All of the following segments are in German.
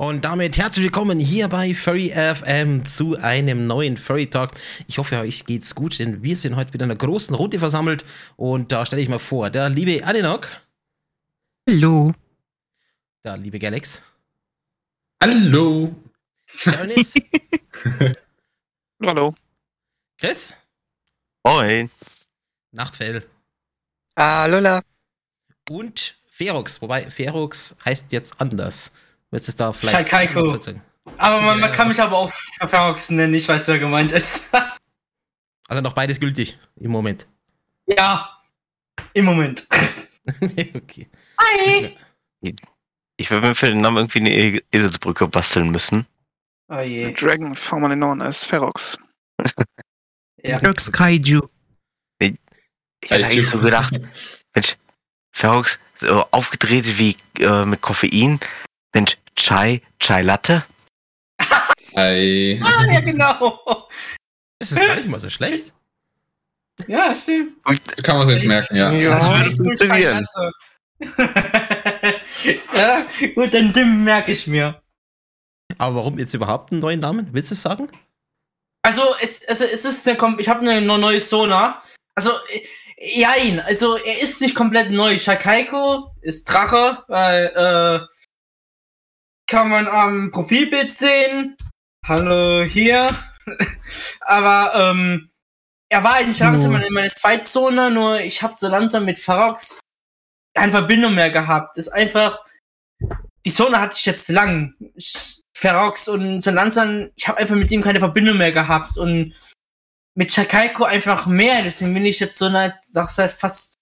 Und damit herzlich willkommen hier bei Furry FM zu einem neuen Furry Talk. Ich hoffe, euch geht's gut, denn wir sind heute wieder in einer großen Runde versammelt. Und da stelle ich mal vor, der liebe Adenok. Hallo. Der liebe Galax. Hallo. Ernest. Hallo. Chris. Moin. Nachtfell. Alola. Und Ferox. Wobei, Ferox heißt jetzt anders. Willst du es da vielleicht sagen? Aber man, Ja. man kann mich aber auch Verferrox nennen, ich weiß, wer gemeint ist. Also noch beides gültig im Moment. ja, im Moment. okay. Hi! Ich würde mir für den Namen irgendwie eine E- Eselsbrücke basteln müssen. Oh je. Dragon, formerly known as Ferox. Ja. Rux Kaiju. Ich hätte eigentlich so gedacht, Mensch, Ferox, so aufgedreht wie äh, mit Koffein. Mensch, Chai, Chai Latte. Hi. Ah, ja, genau. Das ist gar nicht mal so schlecht. Ja, stimmt. So kann man sich merken, ja. Ja. Das würde funktionieren. ja, gut, dann merke ich mir. Aber warum jetzt überhaupt einen neuen Namen? Willst du es sagen? Also, es, also, es ist eine, kom- ich habe eine neue Sona. Also, jein, also er ist nicht komplett neu. Shakaiko ist Drache, weil, äh, kann man am Profilbild sehen. Hallo, hier. Aber, ähm, er war eigentlich langsam Hallo. in meine Zweitzone, nur ich habe so langsam mit Farox keine Verbindung mehr gehabt. Das ist einfach, die Zone hatte ich jetzt lang. Ich, Ferox und so langsam, ich habe einfach mit ihm keine Verbindung mehr gehabt und mit Shakaiko einfach mehr. Deswegen bin ich jetzt so seit, sag seit fast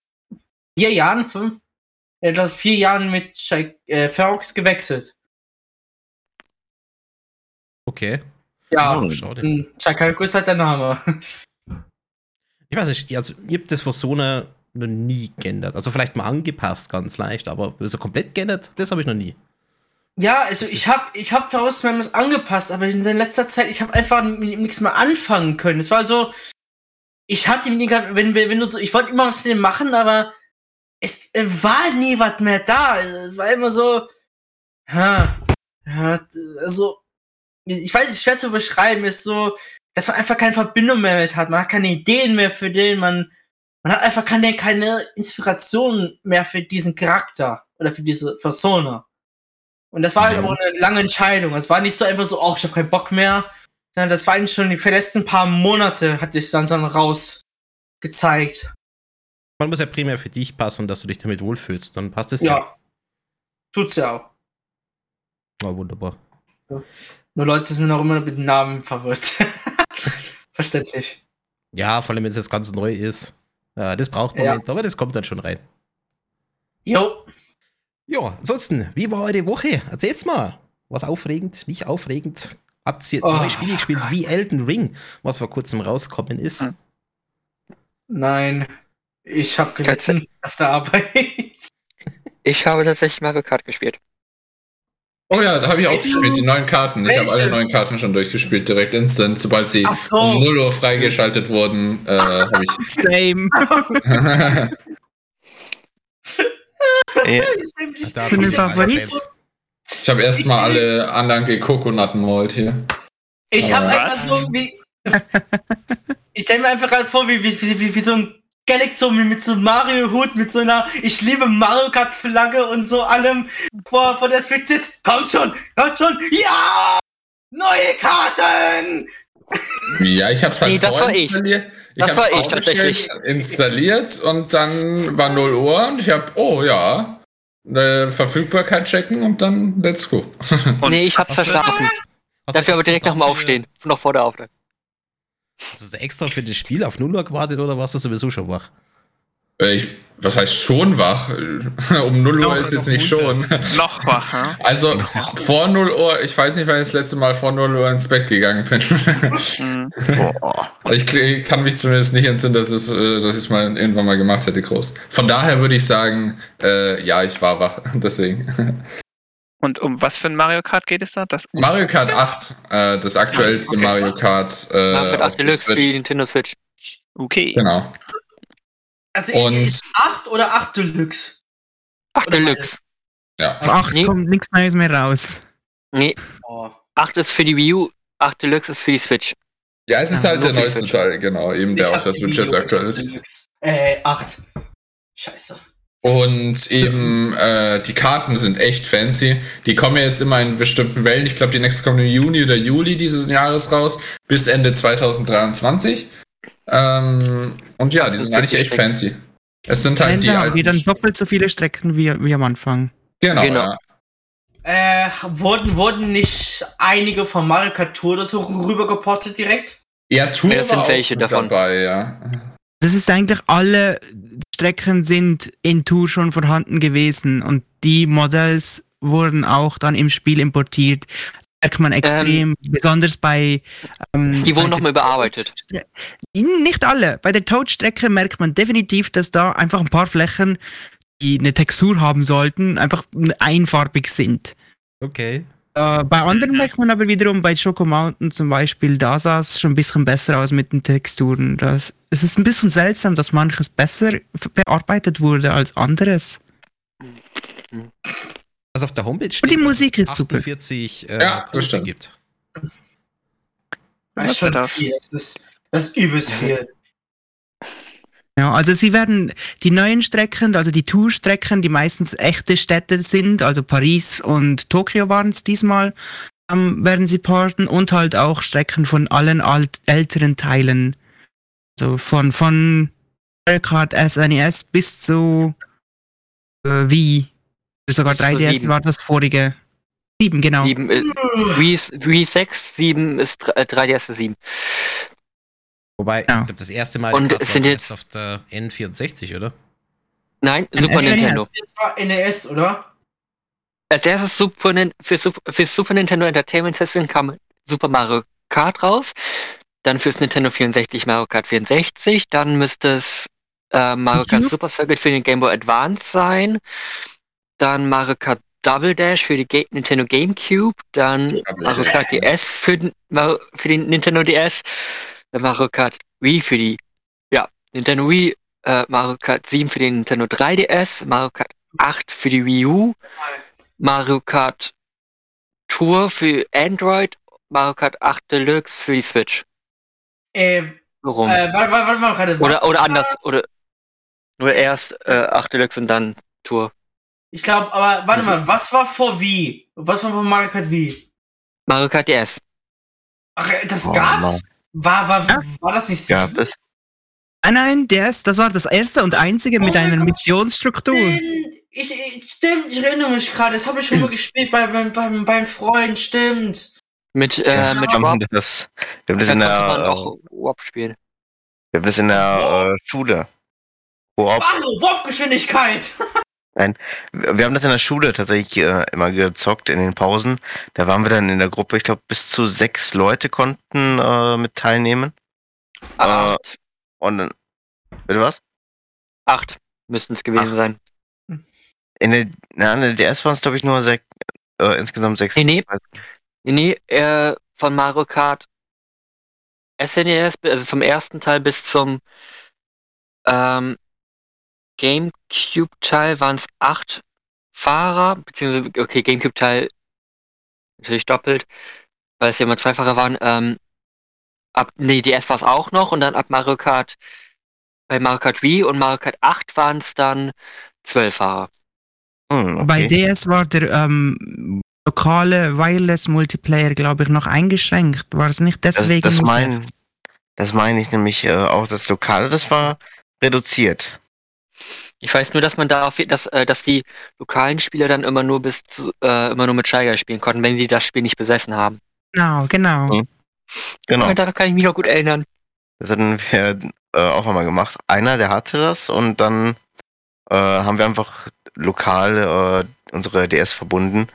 vier Jahren, fünf, etwas vier Jahren mit Shak äh, Ferox gewechselt. Okay. Ja, Oh, und Shakaiko ist halt der Name. Ich weiß nicht, also ihr habt das Persona noch nie geändert. Also vielleicht mal angepasst, ganz leicht, aber so komplett geändert, das habe ich noch nie. Ja, also ich habe ich hab Faust Members angepasst, aber in letzter Zeit, ich habe einfach nichts mehr anfangen können. Es war so, ich hatte nie, wenn, wenn du so, ich wollte immer was mit ihm machen, aber es war nie was mehr da. Es war immer so, ha, also, ich weiß nicht, schwer zu beschreiben, ist so, dass man einfach keine Verbindung mehr mit hat. Man hat keine Ideen mehr für den, man, man hat einfach keine, keine Inspiration mehr für diesen Charakter oder für diese Persona. Und das war Mhm. aber eine lange Entscheidung. Es war nicht so einfach so, oh, ich habe keinen Bock mehr, sondern das war eigentlich schon die letzten paar Monate, hat sich dann so raus gezeigt. Man muss ja primär für dich passen und dass du dich damit wohlfühlst, dann passt es Ja. Tut's ja auch. Oh, wunderbar. Nur Leute sind auch immer mit den Namen verwirrt. Verständlich. Ja, vor allem wenn es jetzt ganz neu ist. Ja, das braucht Ja. Moment, aber das kommt dann schon rein. Jo. Ja, ansonsten, wie war eure Woche? Erzähl's mal. Was aufregend, nicht aufregend? Habt ihr Oh, neue Spiele gespielt Gott. wie Elden Ring, was vor kurzem rausgekommen ist? Hm. Nein. Ich habe gelitten auf der Arbeit. Ich habe tatsächlich Mario Kart gespielt. Oh ja, da habe ich auch Welches? gespielt, die neuen Karten. Ich habe alle neuen Karten schon durchgespielt, direkt instant. Sobald sie so. um 0 Uhr freigeschaltet wurden, äh, habe ich. Same. Äh, Ich der Favorit? Ich habe erstmal alle anderen Kokonatten malt hier. Ich habe einfach so wie. ich stelle mir einfach gerade vor, wie, wie, wie, wie, wie so ein Galaxy mit so einem Mario-Hut, mit so einer Ich liebe Mario Kart-Flagge und so allem vor, vor der Street sitzt. Komm schon, komm schon, ja! Neue Karten! Ja, ich habe es halt Nee, das war ich. vorinstalliert. Das hab's war ich tatsächlich. Installiert und dann war 0 Uhr und ich habe, oh ja, äh, Verfügbarkeit checken und dann let's go. nee, ich hab's verschlafen. Du Dafür aber direkt nach dem dafür- Aufstehen. Noch vor der Aufnahme. Hast du extra für das Spiel auf 0 Uhr gewartet oder warst du sowieso schon wach? Äh, Ich, was heißt schon wach? um 0 Uhr Noch- ist jetzt nicht schon. Noch wach, ja? Also vor 0 Uhr, ich weiß nicht, wann ich das letzte Mal vor 0 Uhr ins Bett gegangen bin. Mhm. boah. ich k- kann mich zumindest nicht entsinnen, dass es, äh, dass ich es mal irgendwann mal gemacht hätte, groß. Von daher würde ich sagen, äh, ja, ich war wach. Deswegen. Und um was für ein Mario Kart geht es da? Das Mario Kart 8, äh, das aktuellste Okay. Mario Kart. Äh, Mario Kart auf 8 der Deluxe für die Nintendo Switch. Okay. Genau. Also Und- ist 8 oder 8 Deluxe? 8 Oder Deluxe. Ja. Auf 8 Nee. kommt nichts Neues mehr raus. Nee, Oh. 8 ist für die Wii U, 8 Deluxe ist für die Switch. Ja, es ist Ja, halt der neueste Switch. Teil, genau, eben der Ich auf hab der Switch jetzt aktuell ist. Äh, 8. Scheiße. Und eben äh, die Karten sind echt fancy. Die kommen ja jetzt immer in bestimmten Wellen. Ich glaube, die nächste kommt im Juni oder Juli dieses Jahres raus, bis Ende 2023. Ähm, und ja, die sind eigentlich echt fancy. Es sind halt die haben alten. wir dann doppelt so viele Strecken wie, wie am Anfang. genau, Genau. Ja. Äh, wurden, wurden nicht einige von Mario Kart Tour oder so rübergeportet direkt? ja, Tour Ja, es sind welche davon. dabei, ja. Das ist eigentlich alle Strecken sind in Tour schon vorhanden gewesen und die Models wurden auch dann im Spiel importiert. Merkt man extrem, besonders bei. Ähm, Die wurden nochmal überarbeitet. Nicht alle. Bei der Toad-Strecke merkt man definitiv, dass da einfach ein paar Flächen, die eine Textur haben sollten, einfach einfarbig sind. Okay. Äh, bei anderen merkt man aber wiederum, bei Choco Mountain zum Beispiel, da sah es schon ein bisschen besser aus mit den Texturen. Das, es ist ein bisschen seltsam, dass manches besser bearbeitet wurde als anderes. Was auf der Homepage steht, die dass Musik es ist super. 48 äh, Ja, das Kurse gibt. Das Was ist schon war das? viel. Das ist, das ist übelst viel. Ja, also sie werden die neuen Strecken, also die Tourstrecken, die meistens echte Städte sind, also Paris und Tokio waren es diesmal, ähm, werden sie porten und halt auch Strecken von allen alt älteren Teilen. Also von, von Mario Kart SNES bis zu äh, Wii. Sogar Bis zu 3DS sieben. war das vorige. Sieben, genau. 7 ist, Wii, ist- Wii 6, 7 ist dr- äh, 3DS ist 7. Wobei, Ja. ich glaube, das erste Mal Und sind jetzt- auf der N64, oder? Nein, Ein Super. Nintendo. Das war NES, oder? Als erstes Super, für, Sup- für Super Nintendo Entertainment System kam Super Mario Kart raus. Dann fürs Nintendo 64 Mario Kart 64. Dann müsste es äh, Mario Kart Cube? Super Circuit für den Game Boy Advance sein. Dann Mario Kart Double Dash für die Ga Nintendo GameCube. Dann Mario Kart DS für den, für den Nintendo DS. Dann Mario Kart Wii für die ja, Nintendo Wii. Äh, Mario Kart 7 für den Nintendo 3DS. Mario Kart 8 für die Wii U. Mario Kart Tour für Android, Mario Kart 8 Deluxe für die Switch. Äh, Warum? äh, warte, warte, warte was oder oder anders. Oder, oder erst äh, 8 Deluxe und dann Tour. Ich glaube, aber warte Also- mal, was war vor Wii? Was war vor Mario Kart Wii? Mario Kart DS. Ach, äh, das Oh, gab's? Mann. War, war, Ja. war das nicht Ja, sieben? das, Nein, nein, DS, das war das erste und einzige mit Oh mein einer Gott. Missionsstruktur. Stimmt, ich, ich, stimmt, ich erinnere mich gerade. Das habe ich schon mal gespielt bei, beim, beim, beim Freund, stimmt. Mit, Ja, äh, mit wir Schwab. haben das, wir haben das Da in der, auch Warp spielen. wir haben das in der äh, Schule. Koop. Hallo, Warpgeschwindigkeit! Wir haben das in der Schule tatsächlich äh, immer gezockt in den Pausen. Da waren wir dann in der Gruppe, ich glaube, bis zu sechs Leute konnten äh, mit teilnehmen. Aber Äh, acht. Und dann, bitte was? Acht müssten es gewesen sein. In der, na, in der DS waren es, glaube ich, nur sech, äh, insgesamt sechs. Nee, nee. Nee, nee, äh, von Mario Kart SNES, also vom ersten Teil bis zum ähm, GameCube-Teil waren es acht Fahrer, beziehungsweise, okay, GameCube-Teil natürlich doppelt, weil es ja immer Zweifahrer waren. Ähm, ab, nee, DS war es auch noch und dann ab Mario Kart, bei Mario Kart Wii und Mario Kart 8 waren es dann zwölf Fahrer. Hm, Bei okay. DS war der ähm, lokale Wireless Multiplayer, glaube ich, noch eingeschränkt. War es nicht deswegen? das nur mein- sechs? Das meine ich nämlich äh, auch, das Lokale, das war reduziert. Ich weiß nur, dass man da auf, dass, äh, dass die lokalen Spieler dann immer nur bis zu, äh, immer nur mit Steiger spielen konnten, wenn die das Spiel nicht besessen haben. Genau, genau. Hm. Genau. Daran kann ich mich noch gut erinnern. Das hatten wir äh, auch einmal gemacht. Einer, der hatte das und dann äh, haben wir einfach lokal äh, unsere DS verbunden,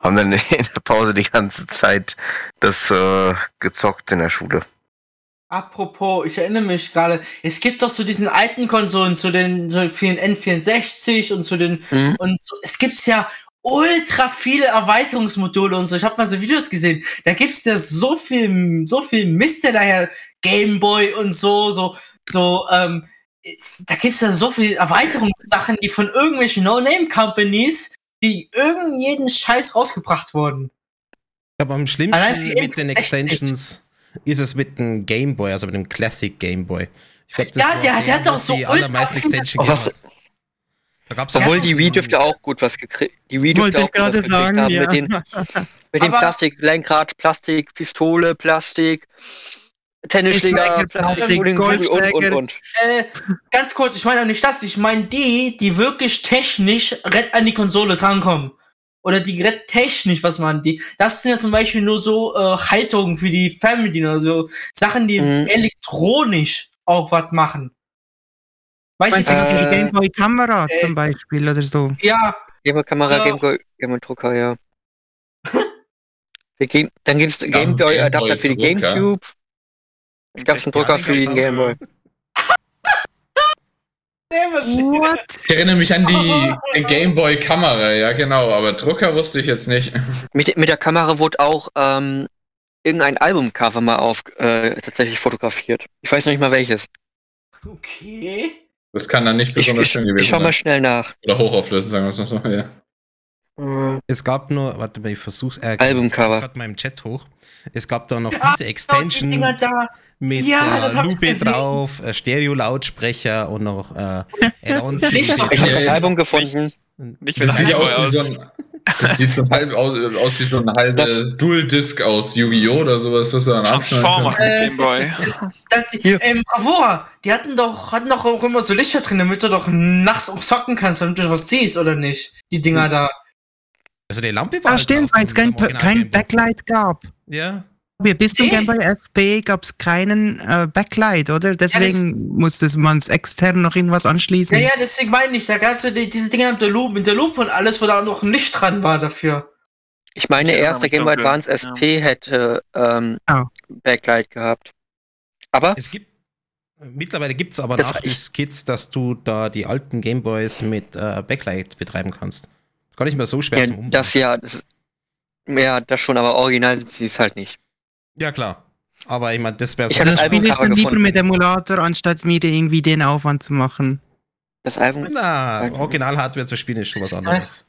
haben dann in der Pause die ganze Zeit das äh, gezockt in der Schule. Apropos, ich erinnere mich gerade, es gibt doch so diesen alten Konsolen, zu den so vielen N64 und zu den Mhm. und so, es gibt ja ultra viele Erweiterungsmodule und so. Ich habe mal so Videos gesehen. Da gibt's ja so viel, so viel Mist ja daher, Gameboy und so, so, so, ähm, da gibt's ja so viele Erweiterungssachen, die von irgendwelchen No-Name-Companies, die irgend jeden Scheiß rausgebracht wurden. glaube, am schlimmsten mit den N64. Extensions ist es mit dem Game Boy, also mit dem Classic Game Boy. Ich glaub, das Ja, der- der hat doch so die ultra allermeisten Extension gehabt. Da gab's Obwohl die Wii dürfte auch gut was gekriegt. Die Wii dürfte Wollte auch gut was sagen, haben ja. mit den mit dem Plastik, Lenkrad, Plastik, Pistole, Plastik, Tennisschläger, Schläger, Plastik, Plastik, Bowling, und und und. Äh, ganz kurz, ich meine auch nicht das, ich meine die, die wirklich technisch rett an die Konsole drankommen. Oder die rett technisch, was man die. Das sind ja zum Beispiel nur so äh, Haltungen für die Fernbedienung, also Sachen, die Mhm. elektronisch auch was machen. Weißt Meinst du, Äh, die Gameboy-Kamera äh, zum Beispiel oder so? ja, Gameboy-Kamera, Ja. Gameboy, Gameboy-Drucker, ja. Der Game, dann gibt es Gameboy-Adapter für die. Gamecube. Es gab einen Drucker für den Gameboy. What? Ich erinnere mich an die Gameboy-Kamera, ja genau, aber Drucker wusste ich jetzt nicht. Mit, mit der Kamera wurde auch ähm, irgendein Albumcover mal auf äh, tatsächlich fotografiert. Ich weiß noch nicht mal welches. okay. Das kann dann nicht Ich, besonders ich, schön ich gewesen schau mal sein. schnell nach. Oder hochauflösend, sagen wir es mal so. Ja. Äh, Es gab nur, warte mal, ich versuch's. Äh, Albumcover. Ich gerade mal im Chat hoch. Es gab da noch Ah, diese die Extension Dinger da. mit Ja, das äh, hab ich Lupe drauf, äh, Stereo-Lautsprecher und noch äh, Add-ons. die Ich hab ich habe das Album gefunden. Nicht mit Das sieht ja aus wie so ein. Das sieht so halb aus, aus wie so eine halbe Das- Dual-Disc aus Yu-Gi-Oh! oder sowas, was du dann Transformer abschneiden Äh, Gameboy. Das, die, ähm, Bravura, die hatten doch, hatten doch auch immer so Lichter drin, damit du doch nachts auch zocken kannst, damit du was siehst, oder nicht? Die Dinger da. Also die Lampe war Ah, halt stimmt, weil es kein, kein Game. Backlight gab. Ja. Wir- Bis zum Nee. Game Boy SP gab es keinen äh, Backlight, oder? Deswegen musste man es extern noch irgendwas anschließen. Ja, ja, deswegen meine ich, da gab's so die, diese Dinger mit der Lupe, mit der Lupe und alles, wo da noch ein Licht dran war dafür. Ich meine, Ich der erinnere erste mich Game Boy Advance SP hätte ähm, Ah. Backlight gehabt. Aber Es gibt, mittlerweile gibt es aber Das- Nachrüstkits, dass du da die alten Gameboys mit äh, Backlight betreiben kannst. Gar nicht mehr so schwer ja, zum Umbauen. das ja, das, ist- ja, das schon, aber original sind sie es halt nicht. Ja, klar. Aber ich meine, das wäre so. das spiele ich Albumcover dann lieber gefunden. mit Emulator, anstatt mir irgendwie den Aufwand zu machen. Das Album, Na, Original-Hardware zu spielen ist schon was anderes.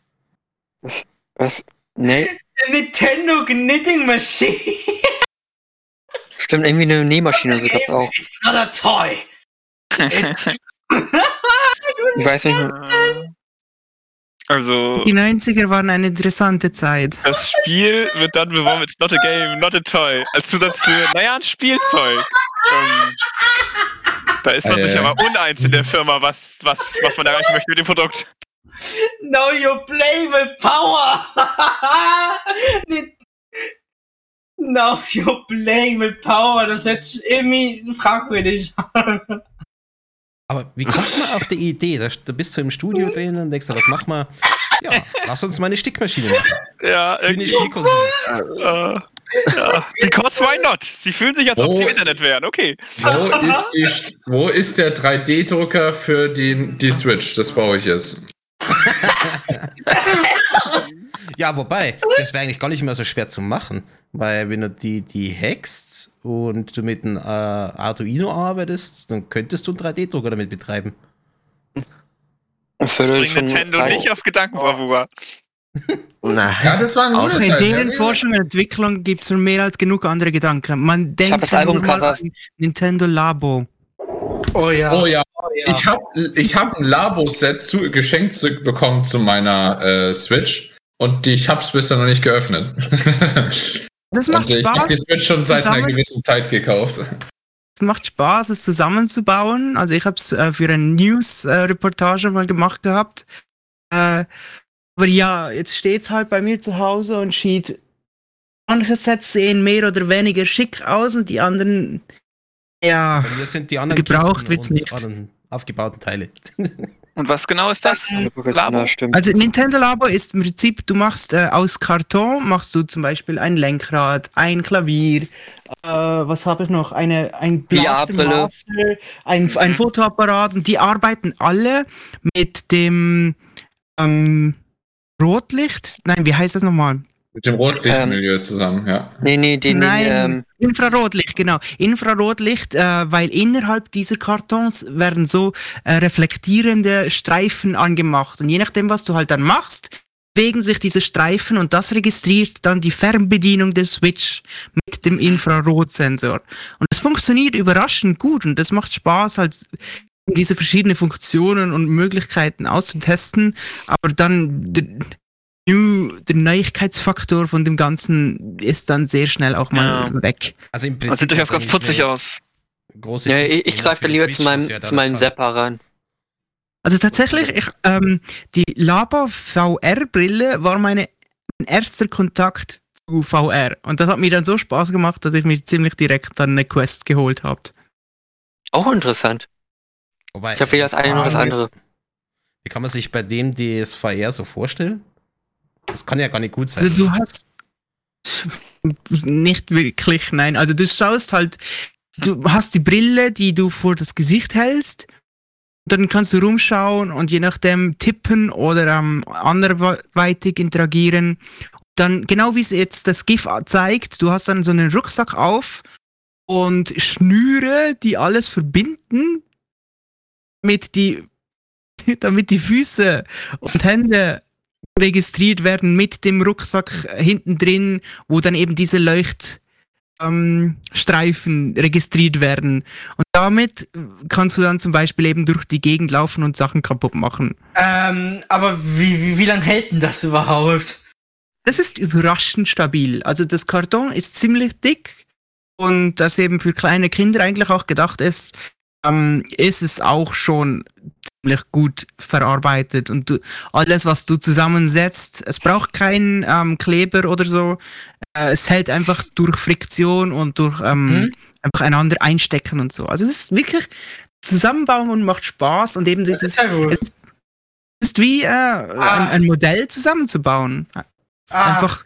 was? Nee, Nintendo Knitting Machine. stimmt, irgendwie eine Nähmaschine so gab's auch. It's not a toy. Ich weiß nicht, Äh, Also, Die 90er waren eine interessante Zeit. das Spiel wird dann beworben, it's not a game, not a toy. Als Zusatz für, naja, ein Spielzeug. Ähm, da ist man Ah, sich aber uneins in der Firma, was, was, was man erreichen möchte mit dem Produkt. Now you play with power. Now you playing with power. Das hört sich irgendwie fragwürdig an. Aber wie kommt man auf die Idee? Da, bist du im Studio drin und denkst, du, was mach mal? Ja, lass uns mal eine Stickmaschine machen. Ja, Für eine irgendwie. Spielkonsole. Äh, ja. Because why not? Sie fühlen sich, als ob sie im. Internet wären. Okay. Wo ist, die, wo ist der 3D-Drucker für die, die Switch? Das brauche ich jetzt. Ja, wobei, das wäre eigentlich gar nicht mehr so schwer zu machen. Weil wenn du die, die hackst und du mit einem äh, Arduino arbeitest, dann könntest du einen 3D-Drucker damit betreiben. Das bringt Nintendo nicht auf Gedankenbravura. Na, Ja, das war ein Auch in ja. Forschung und Entwicklung gibt es mehr als genug andere Gedanken. Man denkt das mal an Nintendo Labo. Oh ja. Oh ja, ja. ich habe ich hab ein Labo-Set zu, geschenkt zu, bekommen zu meiner äh, Switch und die, ich habe es bisher noch nicht geöffnet. Das macht und ich habe Spaß. Schon seit einer Zusammen- gewissen Zeit gekauft. Es macht Spaß, es zusammenzubauen. Also ich habe es äh, für eine News-Reportage mal gemacht gehabt. Äh, aber ja, jetzt steht es halt bei mir zu Hause und sieht, manche Sets sehen mehr oder weniger schick aus und die anderen, ja, Bei sind die anderen Gebraucht wird's nicht. anderen aufgebauten Teile. Und was genau ist das? Labo? Ja, stimmt. Also Nintendo Labo ist im Prinzip, du machst äh, aus Karton, machst du zum Beispiel ein Lenkrad, ein Klavier, äh, was habe ich noch, eine, ein Blaster ein, ein Mhm. Fotoapparat und die arbeiten alle mit dem ähm, Rotlicht, nein, wie heißt das nochmal? Mit dem Rotlichtmilieu zusammen, ja. Nee, nee, die, Nein, ähm, Infrarotlicht, genau. Infrarotlicht, äh, weil innerhalb dieser Kartons werden so äh, reflektierende Streifen angemacht. Und je nachdem, was du halt dann machst, bewegen sich diese Streifen und das registriert dann die Fernbedienung der Switch mit dem Infrarotsensor. Und es funktioniert überraschend gut und es macht Spaß, halt diese verschiedenen Funktionen und Möglichkeiten auszutesten, aber dann der, der Neuigkeitsfaktor von dem Ganzen ist dann sehr schnell auch mal Ja. weg. Also im Das sieht durchaus ganz putzig aus. Große Ja, ich, ich greife lieber Switch, zu meinem, ja zu meinem. Zapper ran. Also tatsächlich, ich, ähm, die Labo VR-Brille war meine, mein erster Kontakt zu VR. Und das hat mir dann so Spaß gemacht, dass ich mir ziemlich direkt dann eine Quest geholt habe. Auch interessant. Wobei, Ich habe weder das eine noch das andere. Wie kann man sich bei dem das VR so vorstellen? Das kann ja gar nicht gut sein. Also du hast nicht wirklich, nein. Also du schaust halt, du hast die Brille, die du vor das Gesicht hältst. Dann kannst du rumschauen und je nachdem tippen oder ähm, anderweitig interagieren. Dann, genau wie es jetzt das GIF zeigt, du hast dann so einen Rucksack auf und Schnüre, die alles verbinden, mit die, damit die Füße und Hände registriert werden mit dem Rucksack hinten drin, wo dann eben diese Leuchtstreifen ähm, Streifen registriert werden. Und damit kannst du dann zum Beispiel eben durch die Gegend laufen und Sachen kaputt machen. Ähm, aber wie, wie, wie lange hält denn das überhaupt? Das ist überraschend stabil. Also das Karton ist ziemlich dick und das eben für kleine Kinder eigentlich auch gedacht ist, ähm, ist es auch schon gut verarbeitet und du, alles, was du zusammensetzt, es braucht keinen ähm, Kleber oder so. Äh, es hält einfach durch Friktion und durch ähm, Mhm. einfach einander einstecken und so. Also es ist wirklich zusammenbauen und macht Spaß und eben Das dieses ist ja es ist wie äh, ein, ein Modell zusammenzubauen. Ah, Einfach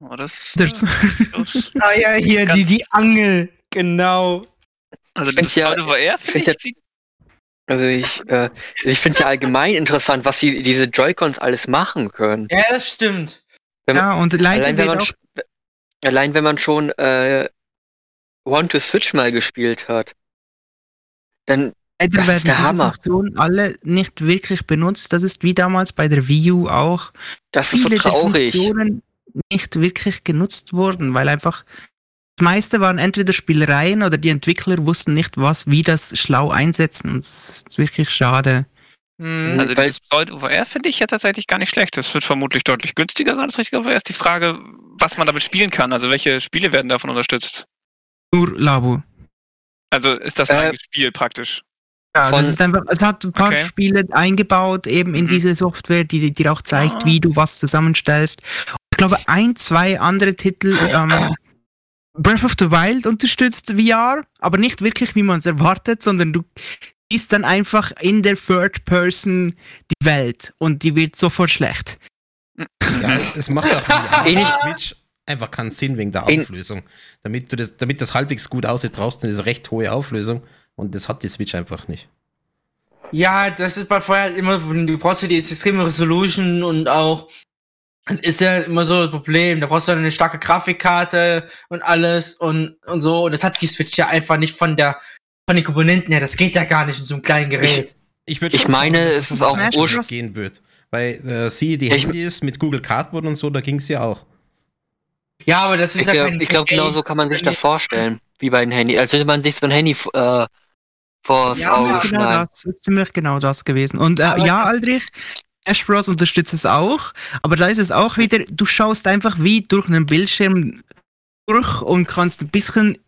Oh, das, das, das, ah, ja, hier, die, die Angel. Genau. also das ja- Auto VR ich finde ich, Also ich, äh, ich finde ja allgemein interessant, was die, diese Joy-Cons alles machen können. Ja, das stimmt. ja, und Allein wenn man, allein wenn man schon äh, One to Switch mal gespielt hat, dann Leider Das ist werden der diese Hammer. Funktionen alle nicht wirklich benutzt. Das ist wie damals bei der Wii U auch. das ist so Viele der traurig. Funktionen nicht wirklich genutzt wurden, weil einfach das meiste waren entweder Spielereien oder die Entwickler wussten nicht, was, wie das schlau einsetzen. Und das ist wirklich schade. Mhm. Also Weil- dieses Pseudo VR finde ich ja tatsächlich gar nicht schlecht. Das wird vermutlich deutlich günstiger sein als richtiger VR. Ist die Frage, was man damit spielen kann. Also welche Spiele werden davon unterstützt? Nur Labo. Also ist das ein Äh, eigenes Spiel praktisch? Ja, das ist einfach, es hat ein paar Okay. Spiele eingebaut, eben in Mhm. diese Software, die dir auch zeigt, Ah. wie du was zusammenstellst. Ich glaube, ein, zwei andere Titel, ähm, Breath of the Wild unterstützt VR, aber nicht wirklich, wie man es erwartet, sondern du siehst dann einfach in der Third Person die Welt und die wird sofort schlecht. Ja, es macht auch die Ähnlich- Switch einfach keinen Sinn wegen der Auflösung. Damit, du das, damit das halbwegs gut aussieht, brauchst du eine recht hohe Auflösung und das hat die Switch einfach nicht. Ja, das ist bei vorher immer, du brauchst ja die extreme Resolution und auch ist ja immer so ein Problem. Da brauchst du eine starke Grafikkarte und alles und, und so. Und das hat die Switch ja einfach nicht von der von den Komponenten her. Das geht ja gar nicht in so einem kleinen Gerät. Ich, würde Ich schon meine, dass es ist auch Bros. gehen wird. Weil äh, sie, die Ich- Handys mit Google Cardboard und so, da ging es ja auch. Ja, aber das ist Ich ja glaube, kein ich glaub, genau so kann man sich das vorstellen, wie bei den Handy. Als würde man sich so ein Handy äh, vors Ja, Auge ja, genau schneiden. das ist ziemlich genau das gewesen. Und äh, ja, Aldrich, Smash Bros. unterstützt es auch, aber da ist es auch wieder, du schaust einfach wie durch einen Bildschirm durch und kannst ein bisschen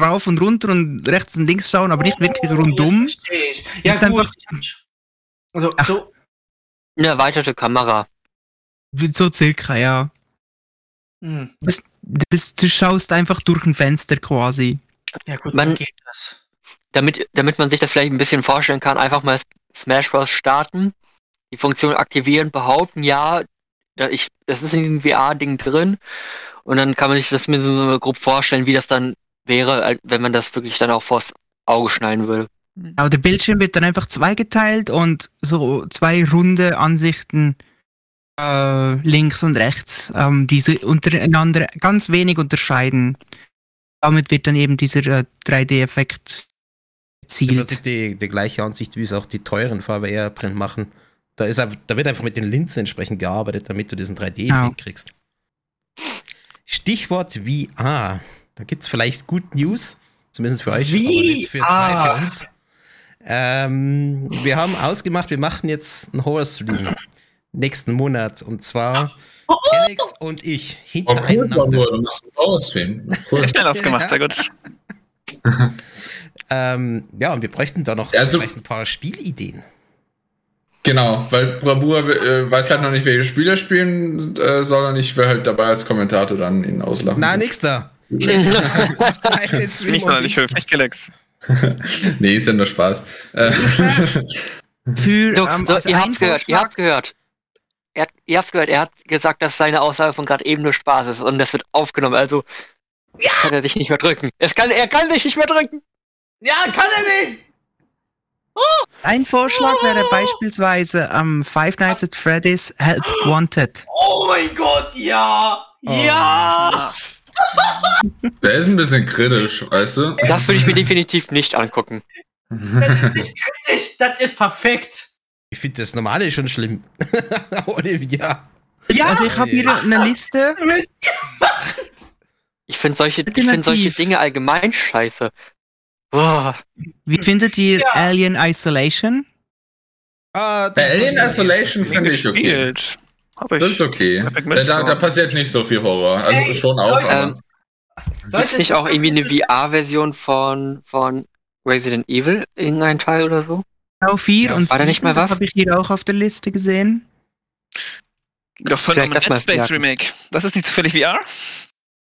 rauf und runter und rechts und links schauen, aber nicht wirklich rundum. Jetzt. Ja, Ist gut. einfach- Also, Ach. so, Eine erweiterte Kamera. So circa, ja. hm. Du, bist, du schaust einfach durch ein Fenster quasi. ja gut, Man- dann geht das. Damit, damit man sich das vielleicht ein bisschen vorstellen kann, einfach mal Smash Bros. starten, die Funktion aktivieren, behaupten, ja, da ich, das ist in dem VR-Ding drin. Und dann kann man sich das mir so grob vorstellen, wie das dann wäre, wenn man das wirklich dann auch vors Auge schneiden würde. Aber der Bildschirm wird dann einfach zweigeteilt und so zwei runde Ansichten äh, links und rechts, ähm, diese untereinander ganz wenig unterscheiden. Damit wird dann eben dieser äh, 3D-Effekt Im erzielt. Prinzip die, die gleiche Ansicht, wie es auch die teuren VR-Brillen machen. Da, ist, da wird einfach mit den Linsen entsprechend gearbeitet, damit du diesen 3D Ja. hinkriegst. Stichwort VR. Da gibt es vielleicht Good News, zumindest für euch, aber nicht für zwei für uns. Ähm, wir haben ausgemacht, wir machen jetzt einen Horror-Stream nächsten Monat und zwar Alex und ich Oh, cool, hintereinander. Bambur, du machst einen Power-Stream. Cool. Sehr schnell ausgemacht, sehr gut. Ähm, ja, und wir bräuchten da noch Also- vielleicht ein paar Spielideen. Genau, weil Bravour äh, weiß halt noch nicht, welche Spieler spielen äh, soll und ich will halt dabei als Kommentator dann ihn auslachen. Na, nix da. Nicht sonderlich höflich, Galax. nee, ist ja nur Spaß. Äh, Für, So, ähm, so, ihr ein habt's gehört, ihr habt's gehört. Er, hat- ihr habt's gehört, er hat gesagt, dass seine Aussage von gerade eben nur Spaß ist und das wird aufgenommen, also kann er sich nicht mehr drücken. Es kann, er kann sich nicht mehr drücken. Ja, kann er nicht! Ein Vorschlag wäre beispielsweise am Five Nights at Freddy's Help Wanted. Oh mein Gott, ja! Ja! der ist ein bisschen kritisch, weißt du? Das würde ich mir definitiv nicht angucken. Das ist nicht kritisch, das ist perfekt! Ich finde das normale schon schlimm. Olivia. Ja! Also ich habe hier eine Liste. Ich finde solche, ich find solche. Dinge allgemein scheiße. Boah. Wie findet ihr Ja. Alien Isolation? Ah, Bei Alien Isolation finde ich okay. Ich. Das ist okay. Da, da, passiert nicht so viel Horror. Also Ey, schon auch, Leute, aber. Ähm, Gibt's nicht auch irgendwie eine VR-Version von, von Resident Evil, irgendein Teil oder so? Genau 4 Ja, und war da nicht mal was? habe ich hier auch auf der Liste gesehen. Doch von einem das Dead Space. Remake. Das ist nicht zufällig VR?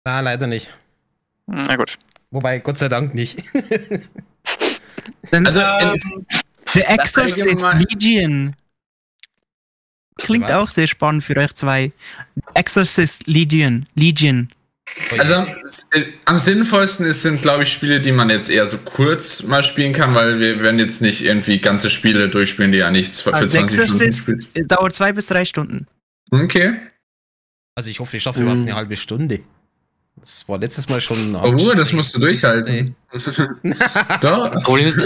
Na, leider nicht. Na gut. Wobei, Gott sei Dank nicht. Also, Ähm, The Exorcist allgemein- Legion. Klingt Was? auch sehr spannend für euch zwei. Exorcist Legion. Legion. also äh, am sinnvollsten ist, sind, glaube ich, Spiele, die man jetzt eher so kurz mal spielen kann, weil wir werden jetzt nicht irgendwie ganze Spiele durchspielen, die ja nichts für, Also 20 Stunden Exorcist spielst. äh, dauert zwei bis drei Stunden. Okay. Also ich hoffe, ich schaffe überhaupt eine halbe Stunde. Das war letztes Mal schon. Oh, Ruhe, das musst du durchhalten. Doch. Problem ist,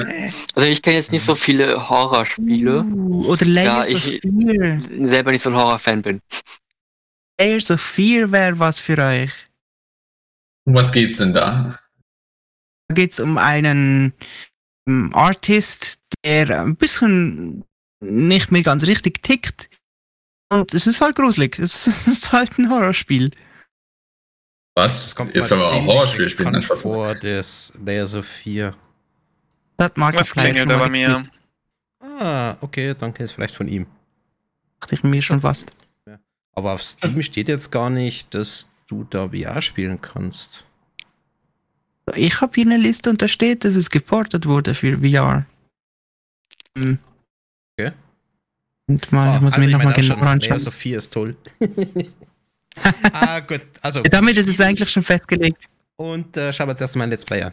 also ich kenne jetzt nicht so viele Horrorspiele, Uh, oder Layers Ja, of ich- Fear. selber nicht so ein Horrorfan bin. Layers of Fear wäre was für euch. Um was geht's denn da? Da geht es um einen ähm, Artist, der ein bisschen nicht mehr ganz richtig tickt. Und es ist halt gruselig. Es ist halt ein Horrorspiel. Was? Das kommt Jetzt aber auch ziemlich Horrorspiel spielen. Spaß. vor des Layers of 4. Das mag Was klingelt da bei mir? Ah, okay, dann kennt es vielleicht von ihm. Dachte ich mir schon fast. Aber auf Steam steht jetzt gar nicht, dass du da VR spielen kannst. Ich habe hier eine Liste und da steht, dass es geportet wurde für VR. Hm. Okay. Und mal, Ah, ich muss also mir nochmal auch schon, anschauen. Layers of 4 ist toll. ah, gut. Also, Ja, damit ist es eigentlich schon festgelegt. Und äh, schauen wir uns erstmal ein Let's Play an.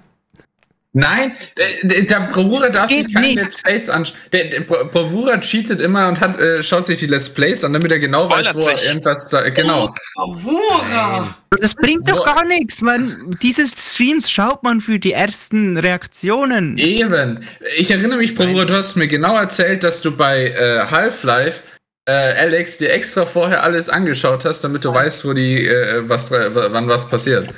Nein, der, der, der Bravura darf sich keine nicht. Let's Plays anschauen. Der, der Bra- Bravura cheatet immer und hat, äh, schaut sich die Let's Plays an, damit er genau weiß, Spoilert wo er sich. irgendwas da. Genau. Bravura! Das bringt doch gar nichts. Man, diese Streams schaut man für die ersten Reaktionen. Eben. Ich erinnere mich, Bravura, du hast mir genau erzählt, dass du bei äh, Half-Life äh, Alex dir extra vorher alles angeschaut hast, damit du weißt, wo die, äh, was, wann was passiert.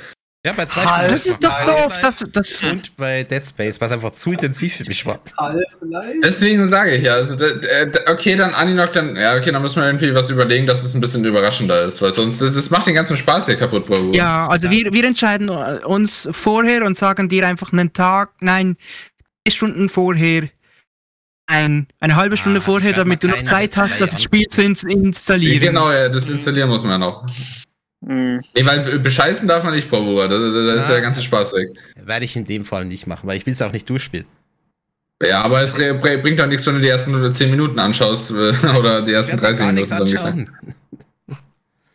Ja, bei zwei Halt, Das ist doch doof. Das, das, Und bei Dead Space, was einfach zu intensiv für mich war. Half-Life? Deswegen sage ich ja, also, d- okay, dann Aninok, dann, ja, okay, dann muss man irgendwie was überlegen, dass es ein bisschen überraschender ist, weil sonst, das, macht den ganzen Spaß hier kaputt, Bravura. ja, also wir, wir entscheiden uns vorher und sagen dir einfach einen Tag, nein, vier Stunden vorher, ein, eine halbe Stunde Ah, vorher, damit du noch Zeit hast, das Spiel zu ins installieren. Genau, ja, das installieren muss man ja noch. Hm. Nee, weil be- bescheißen darf man nicht, Bravura, da, da, da ist Ah. ja der ganze Spaß weg. Werde ich in dem Fall nicht machen, weil ich will es auch nicht durchspielen. Ja, aber es bringt doch nichts, wenn du die ersten 10 Minuten anschaust äh, oder die ersten werd 30 gar Minuten.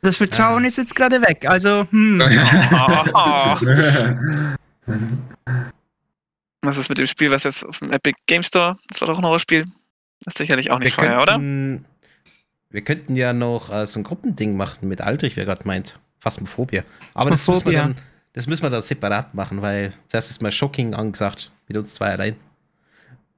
Das Vertrauen ist jetzt gerade weg. Also, hm. Was ist mit dem Spiel, was jetzt auf dem Epic Game Store? Das war doch ein Horrorspiel. Das ist sicherlich auch nicht Wir vorher, oder? könnten, wir könnten ja noch äh, so ein Gruppending machen mit Aldrich, wer gerade meint. Phasmophobia. Aber das müssen, wir dann, das müssen wir dann separat machen, weil zuerst ist mal Shocking angesagt, mit uns zwei allein.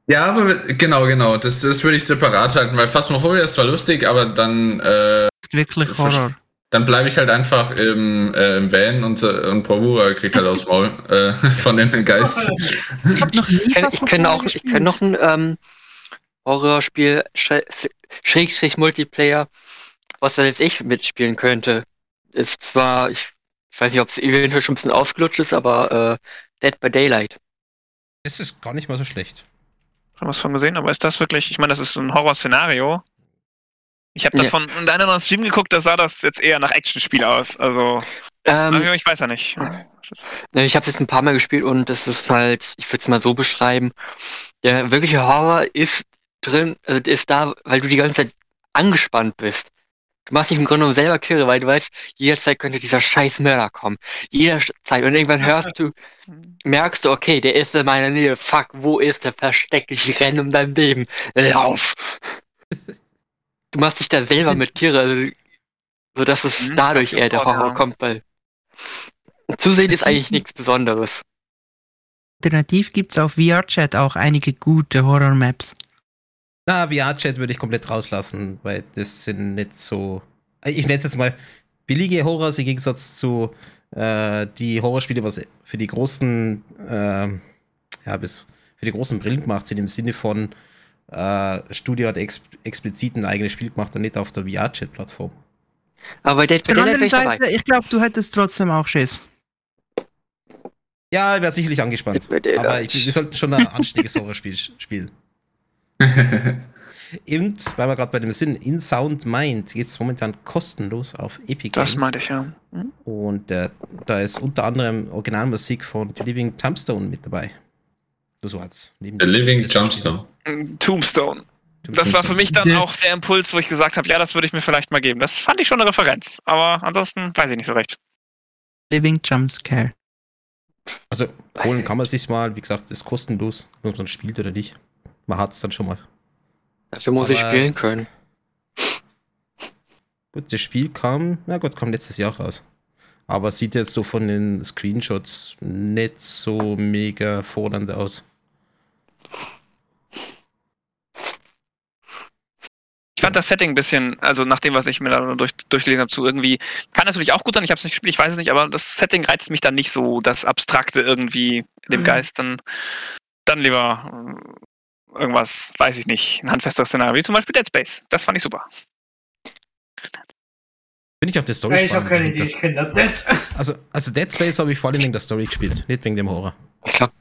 Ja, aber genau, genau. Das, das würde ich separat halten, weil Phasmophobia ist zwar lustig, aber dann, äh, Wirklich Horror. Dann bleibe ich halt einfach im, äh, im Van und, äh, und Bravura kriegt halt aus dem Maul äh, von den Geist. Ich hab noch nie Ich kenne ich kenn auch, ich gespielt. kenn noch ein ähm, Horrorspiel, Sch- Schrägstrich Multiplayer, was da jetzt ich mitspielen könnte. Ist zwar, ich, ich weiß nicht, ob es eventuell schon ein bisschen ausgelutscht ist, aber äh, Dead by Daylight. Das ist gar nicht mal so schlecht. Schon was von gesehen, aber ist das wirklich, ich meine, das ist ein Horrorszenario. Ich habe Ja. davon in einem anderen Stream geguckt, da sah das jetzt eher nach Actionspiel aus. Also, Ähm, ich weiß ja nicht. Ne, Ich habe es jetzt ein paar Mal gespielt und es ist halt, ich würde es mal so beschreiben, der wirkliche Horror ist drin, also ist da, weil du die ganze Zeit angespannt bist. Du machst dich im Grunde genommen selber kirre, weil du weißt, jederzeit könnte dieser scheiß Mörder kommen. Jederzeit. Und irgendwann hörst du, merkst du, okay, der ist in meiner Nähe. Fuck, wo ist der? Versteck dich, ich renne um dein Leben. Lauf! Du machst dich da selber mit kirre, also, sodass es Mhm, dadurch eher der Horror ja. kommt, weil Zusehen ist eigentlich nichts Besonderes. Alternativ gibt's auf VR-Chat auch einige gute Horror-Maps. Na, VR-Chat würde ich komplett rauslassen, weil das sind nicht so. Ich nenne es jetzt mal billige Horrors im Gegensatz zu äh, die Horrorspiele, was für die großen, ähm, ja, bis für die großen Brillen gemacht sind, im Sinne von äh, Studio hat ex explizit ein eigenes Spiel gemacht und nicht auf der VR-Chat-Plattform. Aber bei der Daylight wäre anderen ich dabei. Seite, ich glaube, du hättest trotzdem auch Schiss. Ja, ich wäre sicherlich angespannt. Daylight. Aber ich, wir sollten schon ein anständiges Horrorspiel spielen. Und, weil wir gerade bei dem sind, In Sound Mind gibt es momentan kostenlos auf Epic Das Games. meinte ich, ja. Hm? Und äh, da ist unter anderem Originalmusik von The Living Tombstone mit dabei. Nur so als neben The Living Jumpstone. Tombstone. Das war für mich dann auch der Impuls, wo ich gesagt habe, ja, das würde ich mir vielleicht mal geben. Das fand ich schon eine Referenz. Aber ansonsten weiß ich nicht so recht. Living Jumpscare. Also holen kann man sich mal, wie gesagt, ist kostenlos, ob man spielt oder nicht. Man hat es dann schon mal. Dafür muss ich Aber- spielen können. Gut, das Spiel kam, na gut, kam letztes Jahr raus. Aber sieht jetzt so von den Screenshots nicht so mega fordernd aus. Ich fand das Setting ein bisschen, also nach dem, was ich mir da durch, durchgelesen habe, zu irgendwie, kann natürlich auch gut sein, ich habe es nicht gespielt, ich weiß es nicht, aber das Setting reizt mich dann nicht so, das Abstrakte irgendwie in dem Mhm. Geist, dann, dann lieber äh, irgendwas, weiß ich nicht, ein handfesteres Szenario, wie zum Beispiel Dead Space. Das fand ich super. Bin ich auf der Story Nein, ich habe keine Idee, ich kenne das. Also, also Dead Space habe ich vor allem wegen der Story gespielt, nicht wegen dem Horror. Ich glaube,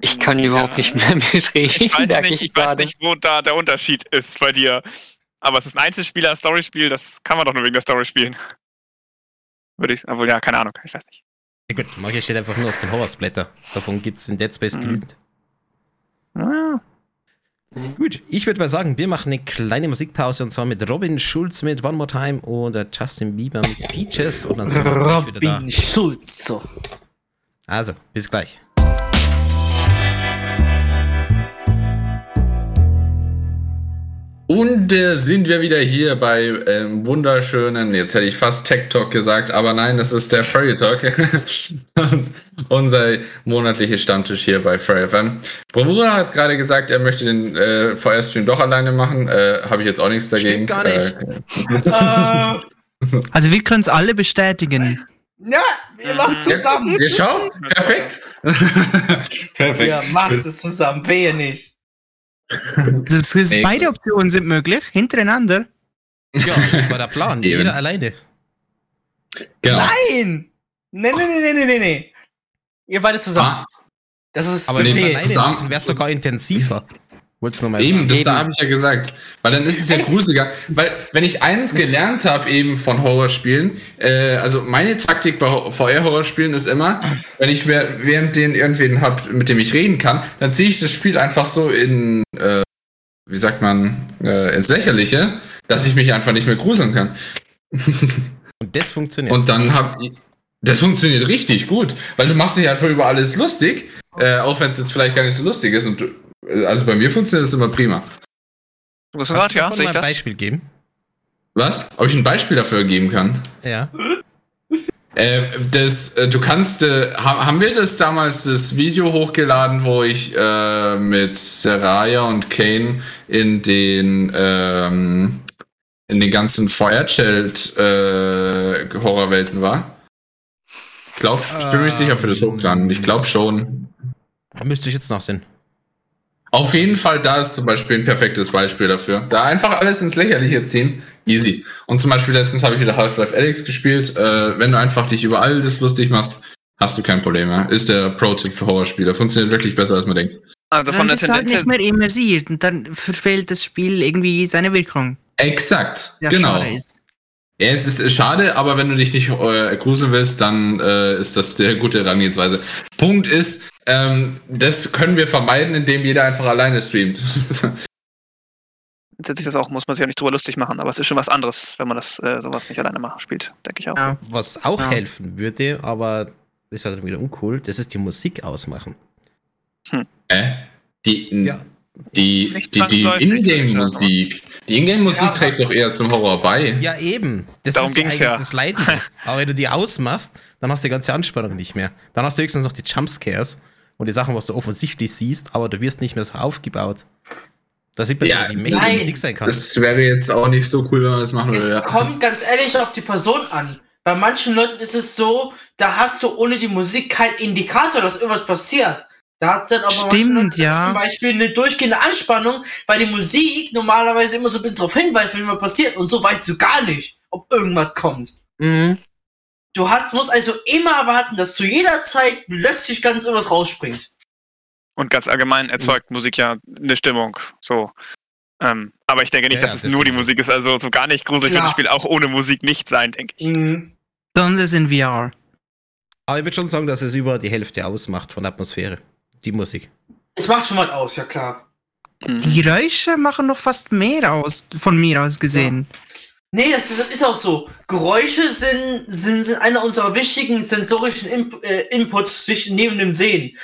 ich kann überhaupt nicht mehr mitreden. Ich weiß nicht, ich weiß gerade. nicht, wo da der Unterschied ist bei dir. Aber es ist ein Einzelspieler, Storyspiel, das kann man doch nur wegen der Story spielen. Würde ich, obwohl, ja, keine Ahnung, ich weiß nicht. Ja gut, manche steht einfach nur auf den Horrorsplatter. Davon gibt es in Dead Space Mhm. genügend. Ah, Gut, ich würde mal sagen, wir machen eine kleine Musikpause und zwar mit Robin Schulz mit One More Time und äh, Justin Bieber mit Peaches und dann sind wir wieder da. Robin Schulze. Also, bis gleich. Und äh, sind wir wieder hier bei ähm, wunderschönen, jetzt hätte ich fast Tech Talk gesagt, aber nein, das ist der Furry Talk. Unser monatlicher Stammtisch hier bei Furry FM. Bravura hat gerade gesagt, er möchte den äh, VR-Stream doch alleine machen. Äh, Habe ich jetzt auch nichts dagegen. Stimmt gar nicht. Äh, Also wir können es alle bestätigen. Ja, wir machen zusammen. wir schauen. Perfekt. Perfekt. Ja, macht es zusammen. Wehe nicht. Das ist, Nee. beide Optionen sind möglich, hintereinander. Ja, das war der Plan. Eben. Jeder alleine. Genau. Nein! Nee, nee, nee, nee, nee, nee. Ihr beide zusammen. Ah, Das ist Aber Nee, wir alleine machen, wäre es sogar intensiver. Wolltest du nochmal Eben, das da habe ich ja gesagt. Weil dann ist es ja gruseliger. Weil, wenn ich eins gelernt habe eben von Horrorspielen, äh, also meine Taktik bei VR-Horrorspielen ist immer, wenn ich mir während den irgendwen hab, mit dem ich reden kann, dann ziehe ich das Spiel einfach so in, äh, wie sagt man, äh, ins Lächerliche, dass ich mich einfach nicht mehr gruseln kann. Und das funktioniert. Und dann hab ich, das funktioniert richtig gut, weil du machst dich einfach über alles lustig, äh, auch wenn es jetzt vielleicht gar nicht so lustig ist. Und du, also bei mir funktioniert das immer prima. du bist Kannst gerade, du ja, sehe mal ich ein das? Beispiel geben? Was? Ob ich ein Beispiel dafür geben kann? Ja. Äh, das, äh, du kannst, äh, ha- haben wir das damals das Video hochgeladen, wo ich äh, mit Seraya und Kane in den ähm, in den ganzen Feuerschild äh, Horrorwelten war? Ich glaube, ich bin mir nicht sicher für das Hochladen. Ich glaube schon. Müsste ich jetzt nachsehen. Auf jeden Fall, da ist zum Beispiel ein perfektes Beispiel dafür. Da einfach alles ins Lächerliche ziehen, easy. Und zum Beispiel letztens habe ich wieder Half-Life Alyx gespielt. Äh, wenn du einfach dich über alles lustig machst, hast du kein Problem mehr. Ist der Pro-Tipp für Horrorspieler. Funktioniert wirklich besser, als man denkt. Also von dann der ist es halt Tendenz nicht mehr immersiert und dann verfehlt das Spiel irgendwie seine Wirkung. Exakt, Ja, genau. schade ist. Ja, es ist äh, schade, aber wenn du dich nicht äh, gruseln willst, dann äh, ist das der gute Herangehensweise. Punkt ist, ähm, das können wir vermeiden, indem jeder einfach alleine streamt. setze ich das auch, muss man sich ja nicht drüber lustig machen, aber es ist schon was anderes, wenn man das äh, sowas nicht alleine macht, spielt, denke ich auch. Ja. Was auch Ja. helfen würde, aber ist halt wieder uncool, das ist die Musik ausmachen. äh? Die, Ja. Die, die, die Ingame-Musik. Die Ingame-Musik Ja, trägt doch eher zum Horror bei. Ja, eben. Das Darum ist ging's eigentlich ja. das Leiden. Aber wenn du die ausmachst, dann hast du die ganze Anspannung nicht mehr. Dann hast du höchstens noch die Jumpscares und die Sachen, was du offensichtlich siehst, aber du wirst nicht mehr so aufgebaut. Da sieht man, Ja, wie mächtig die Musik sein kann. Das wäre jetzt auch nicht so cool, wenn man das machen Es würde. Ja. kommt ganz ehrlich auf die Person an. Bei manchen Leuten ist es so, da hast du ohne die Musik keinen Indikator, dass irgendwas passiert. Da hast du dann aber Stimmt, ist ja. zum Beispiel eine durchgehende Anspannung, weil die Musik normalerweise immer so ein bisschen darauf hinweist, wenn was passiert. Und so weißt du gar nicht, ob irgendwas kommt. Mhm. Du hast, musst also immer erwarten, dass zu jeder Zeit plötzlich ganz irgendwas rausspringt. Und ganz allgemein erzeugt Musik ja eine Stimmung. So. Ähm, aber ich denke nicht, Ja, dass ja, es nur die. Musik ist. Also so gar nicht gruselig wird Klar. das Spiel auch ohne Musik nicht sein, denke ich. Mhm. Besonders in VR. Aber ich würde schon sagen, dass es über die Hälfte ausmacht von der Atmosphäre. Die Musik. Es macht schon was aus, ja klar. Mhm. Die Geräusche machen noch fast mehr aus, von mir aus gesehen. Nee, das ist, das ist auch so. Geräusche sind, sind, sind einer unserer wichtigen sensorischen Imp äh, Inputs zwischen neben dem Sehen.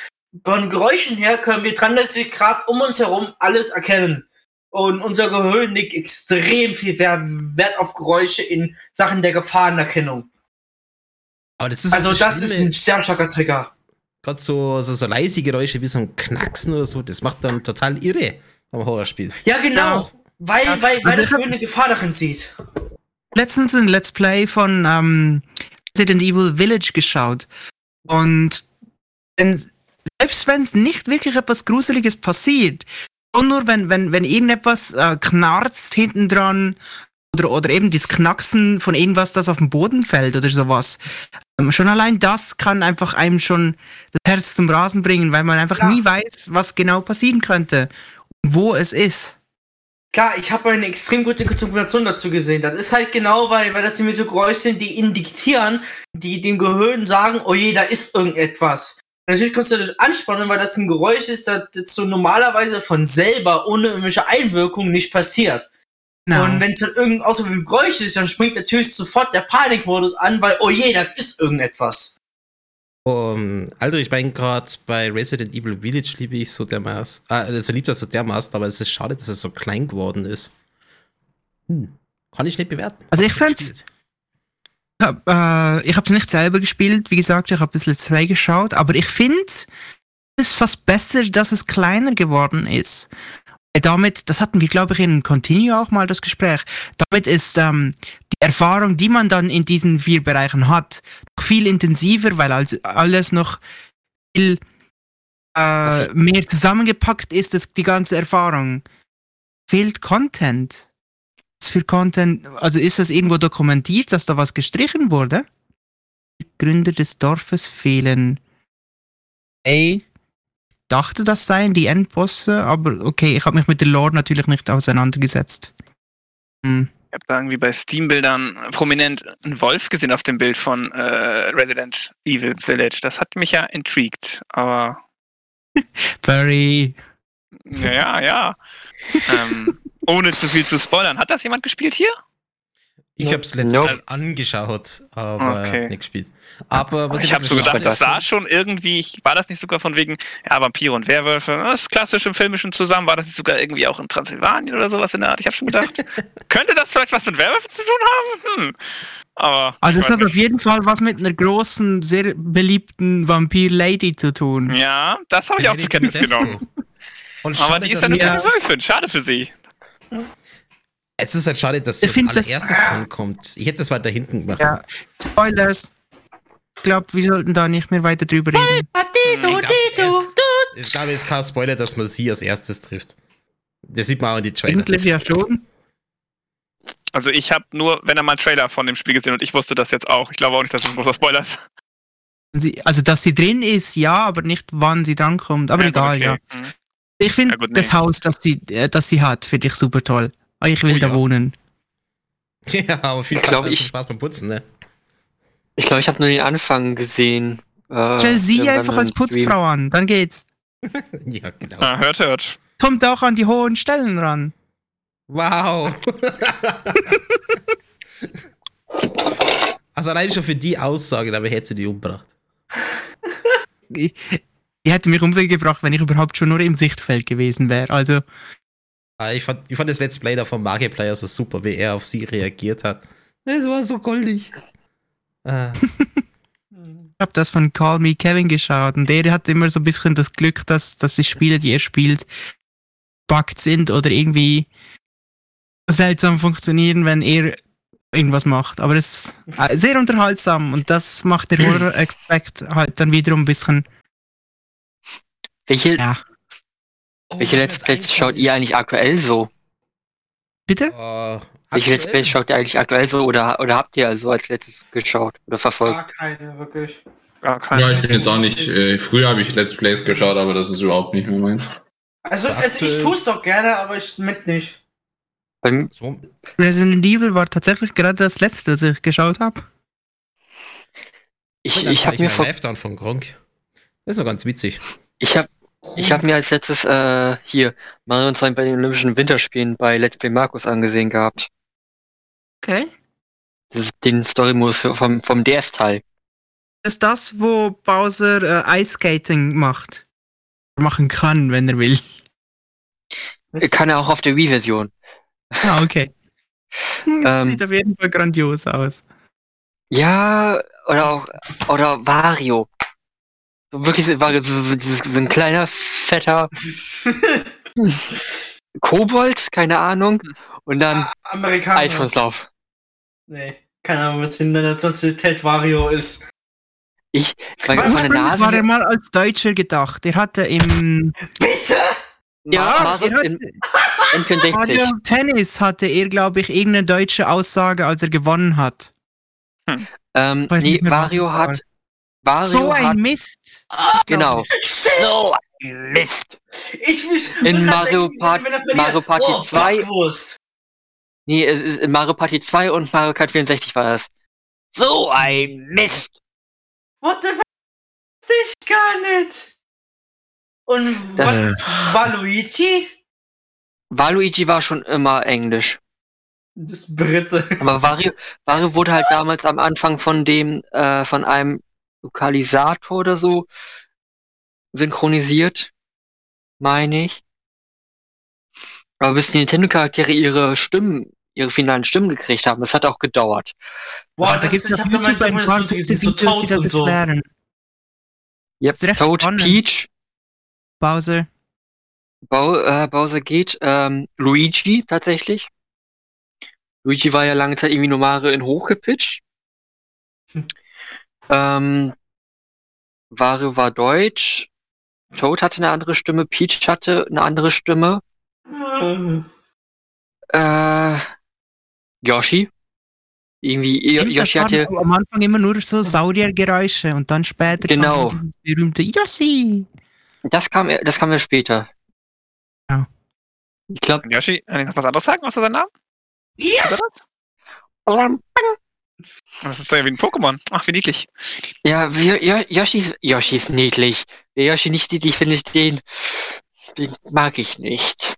Von Geräuschen her können wir 360 Grad um uns herum alles erkennen. Und unser Gehirn legt extrem viel Wer- Wert auf Geräusche in Sachen der Gefahrenerkennung. Aber das ist Also das ist ein sehr starker Trigger. Gerade so, so, so leise Geräusche wie so ein Knacksen oder so, das macht dann total irre am Horrorspiel. Ja, genau. Weil, Ja, weil, weil also das Gehirn eine Gefahr darin sieht. Letztens ein Let's Play von ähm, Resident Evil Village geschaut. Und wenn, selbst wenn es nicht wirklich etwas Gruseliges passiert, und nur wenn, wenn, wenn irgendetwas äh, knarzt hinten dran oder, oder eben das Knacksen von irgendwas, das auf den Boden fällt oder sowas. Schon allein das kann einfach einem schon das Herz zum Rasen bringen, weil man einfach Ja. nie weiß, was genau passieren könnte und wo es ist. Klar, ich habe eine extrem gute Dokumentation dazu gesehen. Das ist halt genau, weil, weil das nämlich so Geräusche sind, die indiktieren, die dem Gehirn sagen, oh je, da ist irgendetwas. Natürlich kannst du das anspannen, weil das ein Geräusch ist, das so normalerweise von selber, ohne irgendwelche Einwirkung, nicht passiert. Genau. Und wenn es dann irgendein außergewöhnliches Geräusch ist, dann springt natürlich sofort der Panikmodus an, weil, oh je, da ist irgendetwas. Um, Alter, ich meine gerade bei Resident Evil Village liebe ich so dermaßen. Ah, also liebt das so dermaßen, aber es ist schade, dass es so klein geworden ist. Hm. Kann ich nicht bewerten. Also ich fand's- gespielt. Ich hab, äh, ich habe es nicht selber gespielt, wie gesagt, ich habe das Let's Play geschaut, aber ich finde es ist fast besser, dass es kleiner geworden ist. Damit, das hatten wir, glaube ich, in Continue auch mal das Gespräch. Damit ist ähm, die Erfahrung, die man dann in diesen vier Bereichen hat, noch viel intensiver, weil alles noch viel äh, mehr zusammengepackt ist, das, die ganze Erfahrung. Fehlt Content. Was für Content, also ist das irgendwo dokumentiert, dass da was gestrichen wurde? Die Gründer des Dorfes fehlen. Ey, dachte das seien die Endbosse, aber okay, ich habe mich mit der Lore natürlich nicht auseinandergesetzt. Hm. Ich habe da irgendwie bei Steam-Bildern prominent einen Wolf gesehen auf dem Bild von äh, Resident Evil Village. Das hat mich ja intrigued. Aber Very. ja, ja, ja. ähm, ohne zu viel zu spoilern. Hat das jemand gespielt hier? Ich habe es letztens Nope. angeschaut, aber Okay. nicht gespielt. Aber was ich habe so gedacht, es sah schon irgendwie, ich- war das nicht sogar von wegen, ja, Vampire und Werwölfe, das ist klassisch im Filmischen zusammen, war das nicht sogar irgendwie auch in Transsilvanien oder sowas in der Art? Ich habe schon gedacht, könnte das vielleicht was mit Werwölfen zu tun haben? Hm. Aber Also ich es hat auf jeden Fall was mit einer großen, sehr beliebten Vampir-Lady zu tun. nicht. ja, das habe ich auch zur Kenntnis genommen. Und Aber die ist ja sie- eine Wölfin. Schade für sie. Es ist halt schade, dass sie Ich das- allererstes dran kommt. Ich hätte das weiter hinten gemacht. Ja. Spoilers. Ich glaube, wir sollten da nicht mehr weiter drüber reden. Ich glaub, es- Ich glaube, es ist kein Spoiler, dass man sie als erstes trifft. Das sieht man auch in die Trailer. Eigentlich ja schon. Also ich habe nur, wenn er mal einen Trailer von dem Spiel gesehen und ich wusste das jetzt auch. Ich glaube auch nicht, dass das ein großer Spoiler ist. Sie, also, dass sie drin ist, ja, aber nicht, wann sie drankommt. Aber Ja, gut, egal, okay. ja. Mhm. Ich finde Ja, das. Haus, das sie, äh, das sie hat, finde ich super toll. Ah, Ich will Oh, da ja. wohnen. Ja, aber viel, Ich glaub, Spaß, ich- viel Spaß beim Putzen, ne? Ich glaube, ich habe nur den Anfang gesehen. Äh, Stell sie einfach als. Putzfrau an, dann geht's. Ja, genau. Ah, hört, hört. Kommt auch an die hohen Stellen ran. Wow. also allein schon für die Aussage, aber hätte sie die umgebracht. Ich, ich hätte mich umgebracht, wenn ich überhaupt schon nur im Sichtfeld gewesen wäre. Also, Ich fand, ich fand das Let's Play da vom Markiplier so super, wie er auf sie reagiert hat. Es war so goldig. Ah. ich habe das von Call Me Kevin geschaut und der hat immer so ein bisschen das Glück, dass, dass die Spiele, die er spielt, buggt sind oder irgendwie seltsam funktionieren, wenn er irgendwas macht. Aber es ist sehr unterhaltsam und das macht der Horror-Aspekt halt dann wiederum ein bisschen, Welche, ja. Oh, welche Let's Plays schaut ihr eigentlich aktuell so? Bitte? äh, Welche Let's? Plays schaut ihr eigentlich aktuell so oder, oder habt ihr also als letztes geschaut oder verfolgt? Gar keine, wirklich. Gar kein. Ja, ich bin jetzt auch nicht. Äh, früher habe ich Let's Plays geschaut, aber das ist überhaupt nicht mehr meins. Also, also ich tue es doch gerne, aber ich mit nicht. So, Resident Evil war tatsächlich gerade das letzte, das ich geschaut habe. ich ich habe mir Live Down von Gronk. Das ist noch ganz witzig. ich habe ich habe mir als letztes äh, hier Mario und Sonic bei den Olympischen Winterspielen bei Let's Play Markus angesehen gehabt. Okay. Das ist den Story-Modus vom, vom DS-Teil. Das ist das, wo Bowser äh, Ice Skating macht. Machen kann, wenn er will. Kann er auch auf der Wii-Version. Ah, okay. Das Ähm. sieht auf jeden Fall grandios aus. Ja, oder auch, oder Wario. So wirklich so- Wario, so, so, ein kleiner, fetter Kobold, keine Ahnung. Und dann Amerikaner. Eiskunstlauf. Nee, keine Ahnung, was in der Nationalität Wario ist. Ich, meine, Was? von der Nase war er mal als Deutscher gedacht. Er hatte im Bitte! Ma- er Maris hatte, in N64. Mario Tennis hatte er, glaube ich, irgendeine deutsche Aussage, als er gewonnen hat. Ähm, weiß nee, was war. hat, Wario so ein hat, Mist. genau. Stimmt! So ein Mist. Ich mich. In Mario Part-. Mario Party oh, 2 Bockwurst. Nee, in Mario Party 2 und Mario Kart 64 war das. So ein Mist. What the fuck? Ich gar nicht. Und Das- was war Luigi? Waluigi war schon immer Englisch. Das Brite. Aber Wario, Wario wurde halt damals am Anfang von dem, äh, von einem Lokalisator oder so synchronisiert. Meine ich. Aber bis die Nintendo-Charaktere ihre Stimmen, ihre finalen Stimmen gekriegt haben, das hat auch gedauert. Boah, da das gibt es ich auf hab da mal YouTube ein das paar so so Videos, die Toad das und so. erklären. Yep. ist Toad. Peach, Bowser. Bau, äh, Bowser geht, ähm, Luigi tatsächlich. Luigi war ja lange Zeit irgendwie nur Mario in hochgepitcht. Hm. Ähm, Wario war Deutsch. Toad hatte eine andere Stimme. Peach hatte eine andere Stimme. Äh, Yoshi. Irgendwie, das Yoshi hatte, am Anfang immer nur so Sauriergeräusche und dann später Genau. berühmte Yoshi. das kam, das kam ja später. Ja. Ich glaube, Yoshi, kann ich noch was anderes sagen außer seinen Namen? Ja! Er das? Ist ja wie ein Pokémon. Ach, wie niedlich. Ja, Yoshi, ist- Yoshi ist niedlich. Der Yoshi nicht niedlich, finde ich den, den mag ich nicht.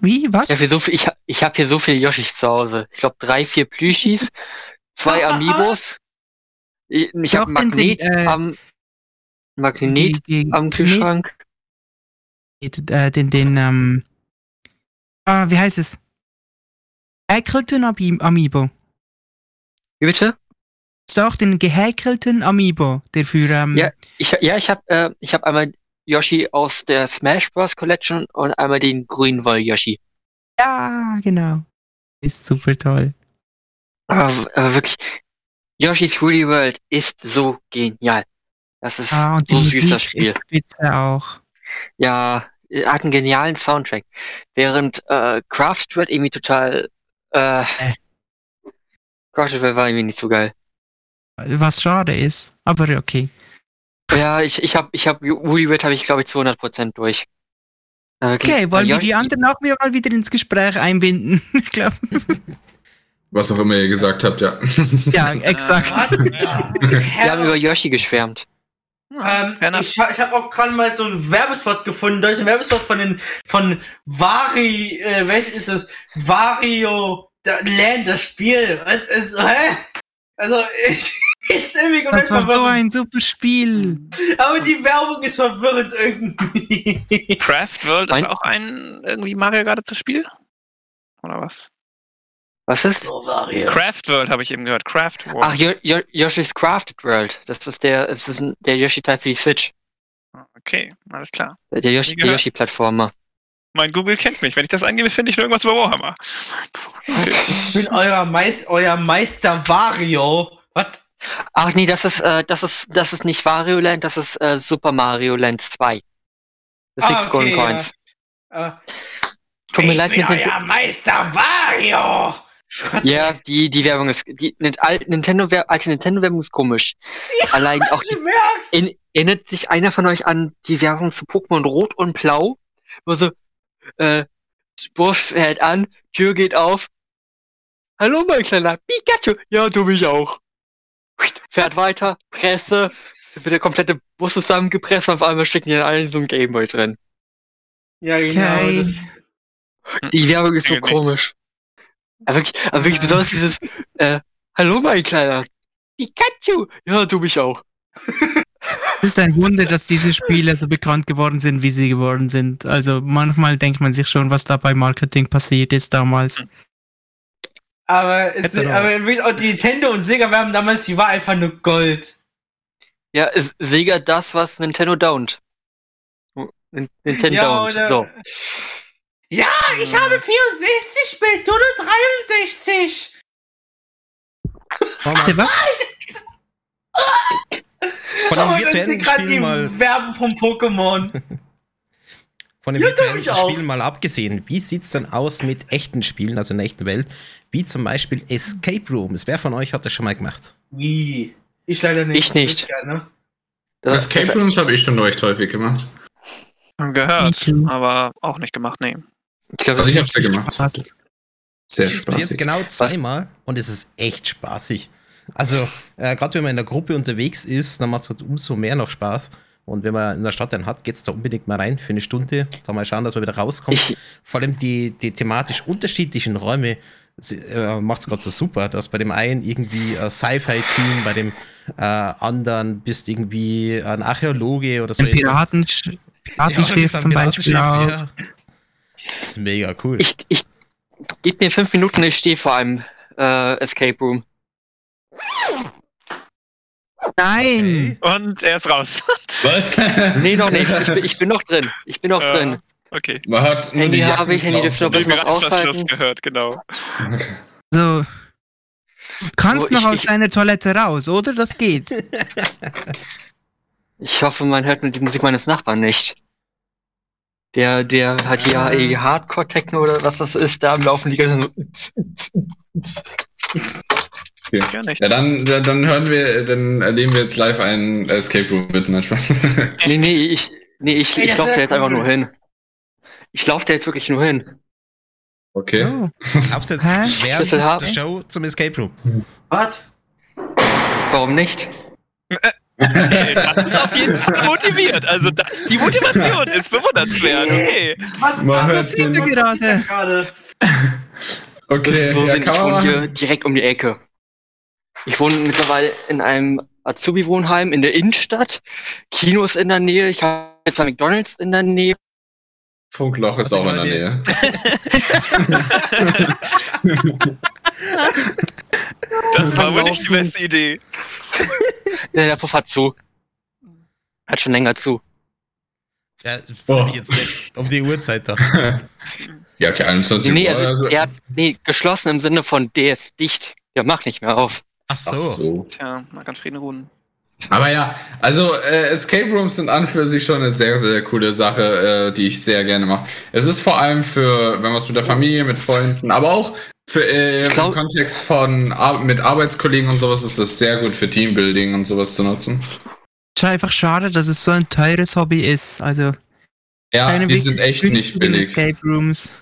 Wie? Was? Ich habe hier so viel, ich, ich hab hier so viele Yoshis zu Hause. Ich glaube drei, vier Plüschis, zwei Amiibos. Ich, ich habe den- Magnet den, äh, am Magnet Die- die- am Kühlschrank. äh, den, den, ähm, ah, wie heißt es? Eckleton Ami- Amiibo. Wie bitte? Hast du auch den gehäkelten Amiibo, der für ähm, Ja. Ich, ja, ich habe äh, ich hab einmal Yoshi aus der Smash Bros. Collection und einmal den grünen Woll Yoshi. ja, genau. Ist super toll. Aber, aber wirklich, Yoshi's Woolly World ist so genial. Das ist Ah, und so ein süßer Musik Spiel. spitze auch. Ja, hat einen genialen Soundtrack. Während äh, Craft World irgendwie total äh, Äh. World war irgendwie nicht so geil. Was schade ist, aber okay. Ja, ich, ich hab, ich hab, Woolly World habe ich glaube ich zu 100% durch. Äh, Okay, wollen äh, wir die anderen auch wieder mal wieder ins Gespräch einbinden? Ich glaube. Was auch immer ihr gesagt habt, ja. Ja, exakt. Wir haben über Yoshi geschwärmt. Ähm, ich ich habe auch gerade mal so einen Werbespot gefunden, deutschen Werbespot von den von Vari, äh, welches ist das? Vario da- Land, das Spiel. Was ist, hä? Also, ich, ist irgendwie komplett Das war so verwirrend. ein super Spiel. Aber die Werbung ist verwirrend irgendwie. Craft World ist Mein- auch ein irgendwie Mario gerade zu Spiel? Oder was? Was ist? Oh. Craft World habe ich eben gehört. Craft World. Ach, Yo Yo Yoshi's Crafted World. Das ist der, ist ein, der Yoshi-Teil für die Switch. Okay, alles klar. Der Yoshi, Mein Google kennt mich. Wenn ich das eingebe, finde ich nur irgendwas über Warhammer. Okay. Ich bin euer, Meis euer Meister Vario. Was? Ach nee, das ist, äh, das ist, das ist nicht Wario Land, das ist äh, Super Mario Land 2. Das Six Golden ja. Coins. Äh, Tut mir ich leid, bin Nintendo. euer Meister Vario. Ja, die, die Werbung ist, die Nintendo, Wer- alte Nintendo-Werbung ist komisch. Allein auch die, merkst. in, erinnert sich einer von euch an die Werbung zu Pokémon Rot und Blau? Wo so, äh, Bursch fährt an, Tür geht auf. Hallo, mein kleiner Pikachu. Ja, du mich auch. Fährt weiter, Presse, wird der komplette Bus zusammengepresst und auf einmal stecken die alle in so einem Gameboy drin. Ja, genau. Okay. Das, Die Werbung ist so nicht. komisch. Aber wirklich, aber wirklich besonders dieses, äh, hallo mein kleiner Pikachu. Ja, du mich auch. Es ist ein Wunder, dass diese Spiele so bekannt geworden sind, wie sie geworden sind. Also manchmal denkt man sich schon, was da bei Marketing passiert ist damals. aber, es, aber die Nintendo und Sega Werbung damals, die war einfach nur Gold. Ja, ist Sega das, was Nintendo don't. Nin- Nintendo Ja, oder- So. Ja, ich habe 64 Bit, du nur 63. Warte mal, Was? von dem Oh, virtuellen gerade Spiel die mal, Werbung vom Pokémon. von dem Ja, virtuellen tu ich auch. Spiel mal abgesehen, wie sieht's denn aus mit echten Spielen, also in der echten Welt, wie zum Beispiel Escape Rooms? Wer von euch hat das schon mal gemacht? Wie? Ich leider nicht. Ich nicht. Gerne. Das, Escape Rooms habe ich schon recht häufig gemacht. Gehört, too. aber auch nicht gemacht, nee. ich glaube, Also ich habe sie gemacht. Was? Sehr Bis jetzt spaßig. genau zweimal und es ist echt spaßig. Also, äh, gerade wenn man in der Gruppe unterwegs ist, dann macht es halt umso mehr noch Spaß. Und wenn man in der Stadt einen hat, geht's da unbedingt mal rein für eine Stunde. Da mal schauen, dass man wieder rauskommt. ich, Vor allem die, die thematisch unterschiedlichen Räume äh, macht es gerade so super, dass bei dem einen irgendwie ein Sci-Fi-Team, bei dem äh, anderen bist irgendwie ein Archäologe oder so. Ein. Piraten, Ja, Piratenschiff das ist ein zum Beispiel ja. Das ist mega cool. ich, ich, gib mir fünf Minuten, ich stehe vor einem äh, Escape Room. Nein! Und er ist raus. Was? Nee, noch nicht. Ich bin, ich bin noch drin. Ich bin noch Ja. drin. Okay. Man hat nur Handy die habe ich, Handy dürfte noch das Schluss aushalten. gehört, genau. So. Du kannst So, noch ich- aus ich- deiner Toilette raus, oder? Das geht. Ich hoffe, man hört nur die Musik meines Nachbarn nicht. Der, der hat hier eh Hardcore-Techno oder was das ist, da am Laufen die ganze Ja. Ja, dann, dann hören wir, dann erleben wir jetzt live einen Escape Room mit, nein, Spaß. Nee, nee, ich, nee, ich, Ey, ich laufe da jetzt einfach nur hin. Ich laufe da jetzt wirklich nur hin. Okay. Jetzt Hä? während der Show zum Escape Room? Was? Warum nicht? Okay, das ist auf jeden Fall motiviert. Also das, die Motivation ist bewundernswert. Okay. Was, was hört passiert den- da gerade? gerade? Das Okay, ist so ja, sind, wohne hier direkt um die Ecke. Ich wohne mittlerweile in einem Azubi-Wohnheim in der Innenstadt. Kinos in der Nähe. Ich habe jetzt ein McDonalds in der Nähe. Funkloch ist Also auch in der Nähe. Das war wohl nicht die beste Idee. Ja, der Puff hat zu. Hat schon länger zu. Ja, Oh. ich jetzt nicht um die Uhrzeit da. Ja, okay, 21 Nee, Uhr. also, er hat, nee, geschlossen im Sinne von, der ist dicht. Der macht nicht mehr auf. Ach so. Ach so. Tja, man kann Frieden ruhen. Aber ja, also äh, Escape Rooms sind an für sich schon eine sehr, sehr coole Sache, äh, die ich sehr gerne mache. Es ist vor allem für, wenn man es mit der Familie, mit Freunden, aber auch für äh, im Kontext von Ar mit Arbeitskollegen und sowas ist das sehr gut für Teambuilding und sowas zu nutzen. Es ist einfach schade, dass es so ein teures Hobby ist. Also Ja, die sind echt nicht billig. Escape Rooms.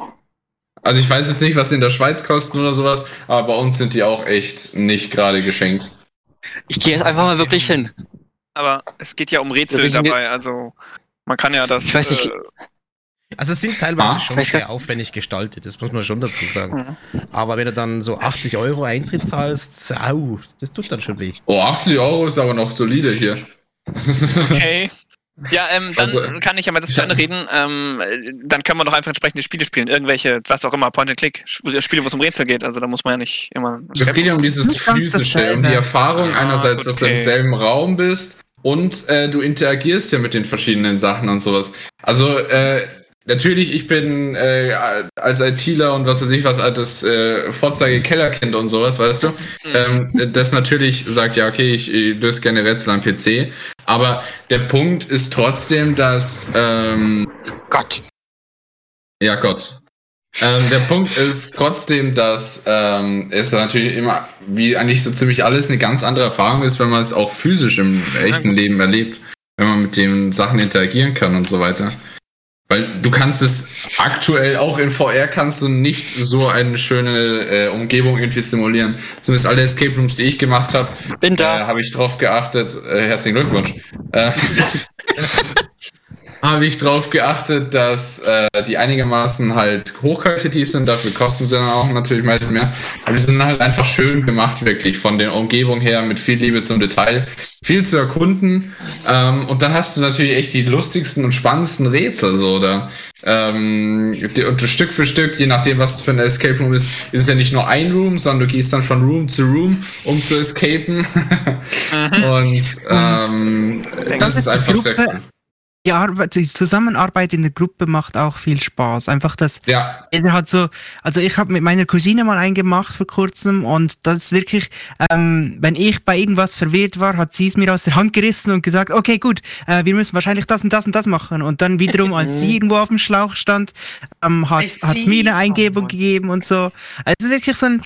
Also ich weiß jetzt nicht, was die in der Schweiz kosten oder sowas, aber bei uns sind die auch echt nicht gerade geschenkt. Ich gehe jetzt einfach mal wirklich hin. Aber es geht ja um Rätsel Ja, dabei, also man kann ja das. Ich weiß nicht. Äh, Also es sind teilweise Ah, schon sehr aufwendig gestaltet, das muss man schon dazu sagen. mhm. Aber wenn du dann so 80 Euro Eintritt zahlst, au, das tut dann schon weh. Oh, 80 Euro ist aber noch solide hier. Okay. Ja, ähm, dann Also, kann ich ja mal das zu Ende reden. Ähm, äh, dann können wir doch einfach entsprechende Spiele spielen. Irgendwelche, was auch immer, Point-and-Click, Sp- Spiele, wo es um Rätsel geht. Also da muss man ja nicht immer. Es geht ja um dieses physische, um die Erfahrung Ah, einerseits, gut, dass du im okay. selben Raum bist und äh, du interagierst ja mit den verschiedenen Sachen und sowas. Also äh, natürlich, ich bin äh, als ITler und was weiß ich was, altes äh, Vorzeige-Kellerkind und sowas, weißt du, Mhm. ähm, das natürlich sagt, ja, okay, ich, ich löse gerne Rätsel am PC, aber der Punkt ist trotzdem, dass ähm, Gott. ja, Gott. Ähm, der Punkt ist trotzdem, dass ähm, es natürlich immer, wie eigentlich so ziemlich alles, eine ganz andere Erfahrung ist, wenn man es auch physisch im echten. Leben erlebt, wenn man mit den Sachen interagieren kann und so weiter. Weil du kannst es aktuell auch in VR kannst du nicht so eine schöne äh, Umgebung irgendwie simulieren. Zumindest alle Escape Rooms, die ich gemacht habe, äh, da. habe ich drauf geachtet. Äh, herzlichen Glückwunsch. Habe ich drauf geachtet, dass äh, die einigermaßen halt hochqualitativ sind. Dafür kosten sie dann auch natürlich meist mehr. Aber die sind halt einfach schön gemacht, wirklich von der Umgebung her, mit viel Liebe zum Detail, viel zu erkunden. Ähm, und dann hast du natürlich echt die lustigsten und spannendsten Rätsel so da. Ähm, und Stück für Stück, je nachdem, was für ein Escape Room ist, ist es ja nicht nur ein Room, sondern du gehst dann von Room zu Room, um zu escapen. und ähm, das, Das ist einfach sehr cool. Die, Arbeit, die Zusammenarbeit in der Gruppe macht auch viel Spaß. Einfach das, Ja, jeder hat so, also ich habe mit meiner Cousine mal einen gemacht vor kurzem und das ist wirklich, ähm, wenn ich bei irgendwas verwirrt war, hat sie es mir aus der Hand gerissen und gesagt, okay, gut, äh, wir müssen wahrscheinlich das und das und das machen. Und dann wiederum, als sie irgendwo auf dem Schlauch stand, ähm, hat es mir eine Eingebung gegeben und so. Also wirklich so ein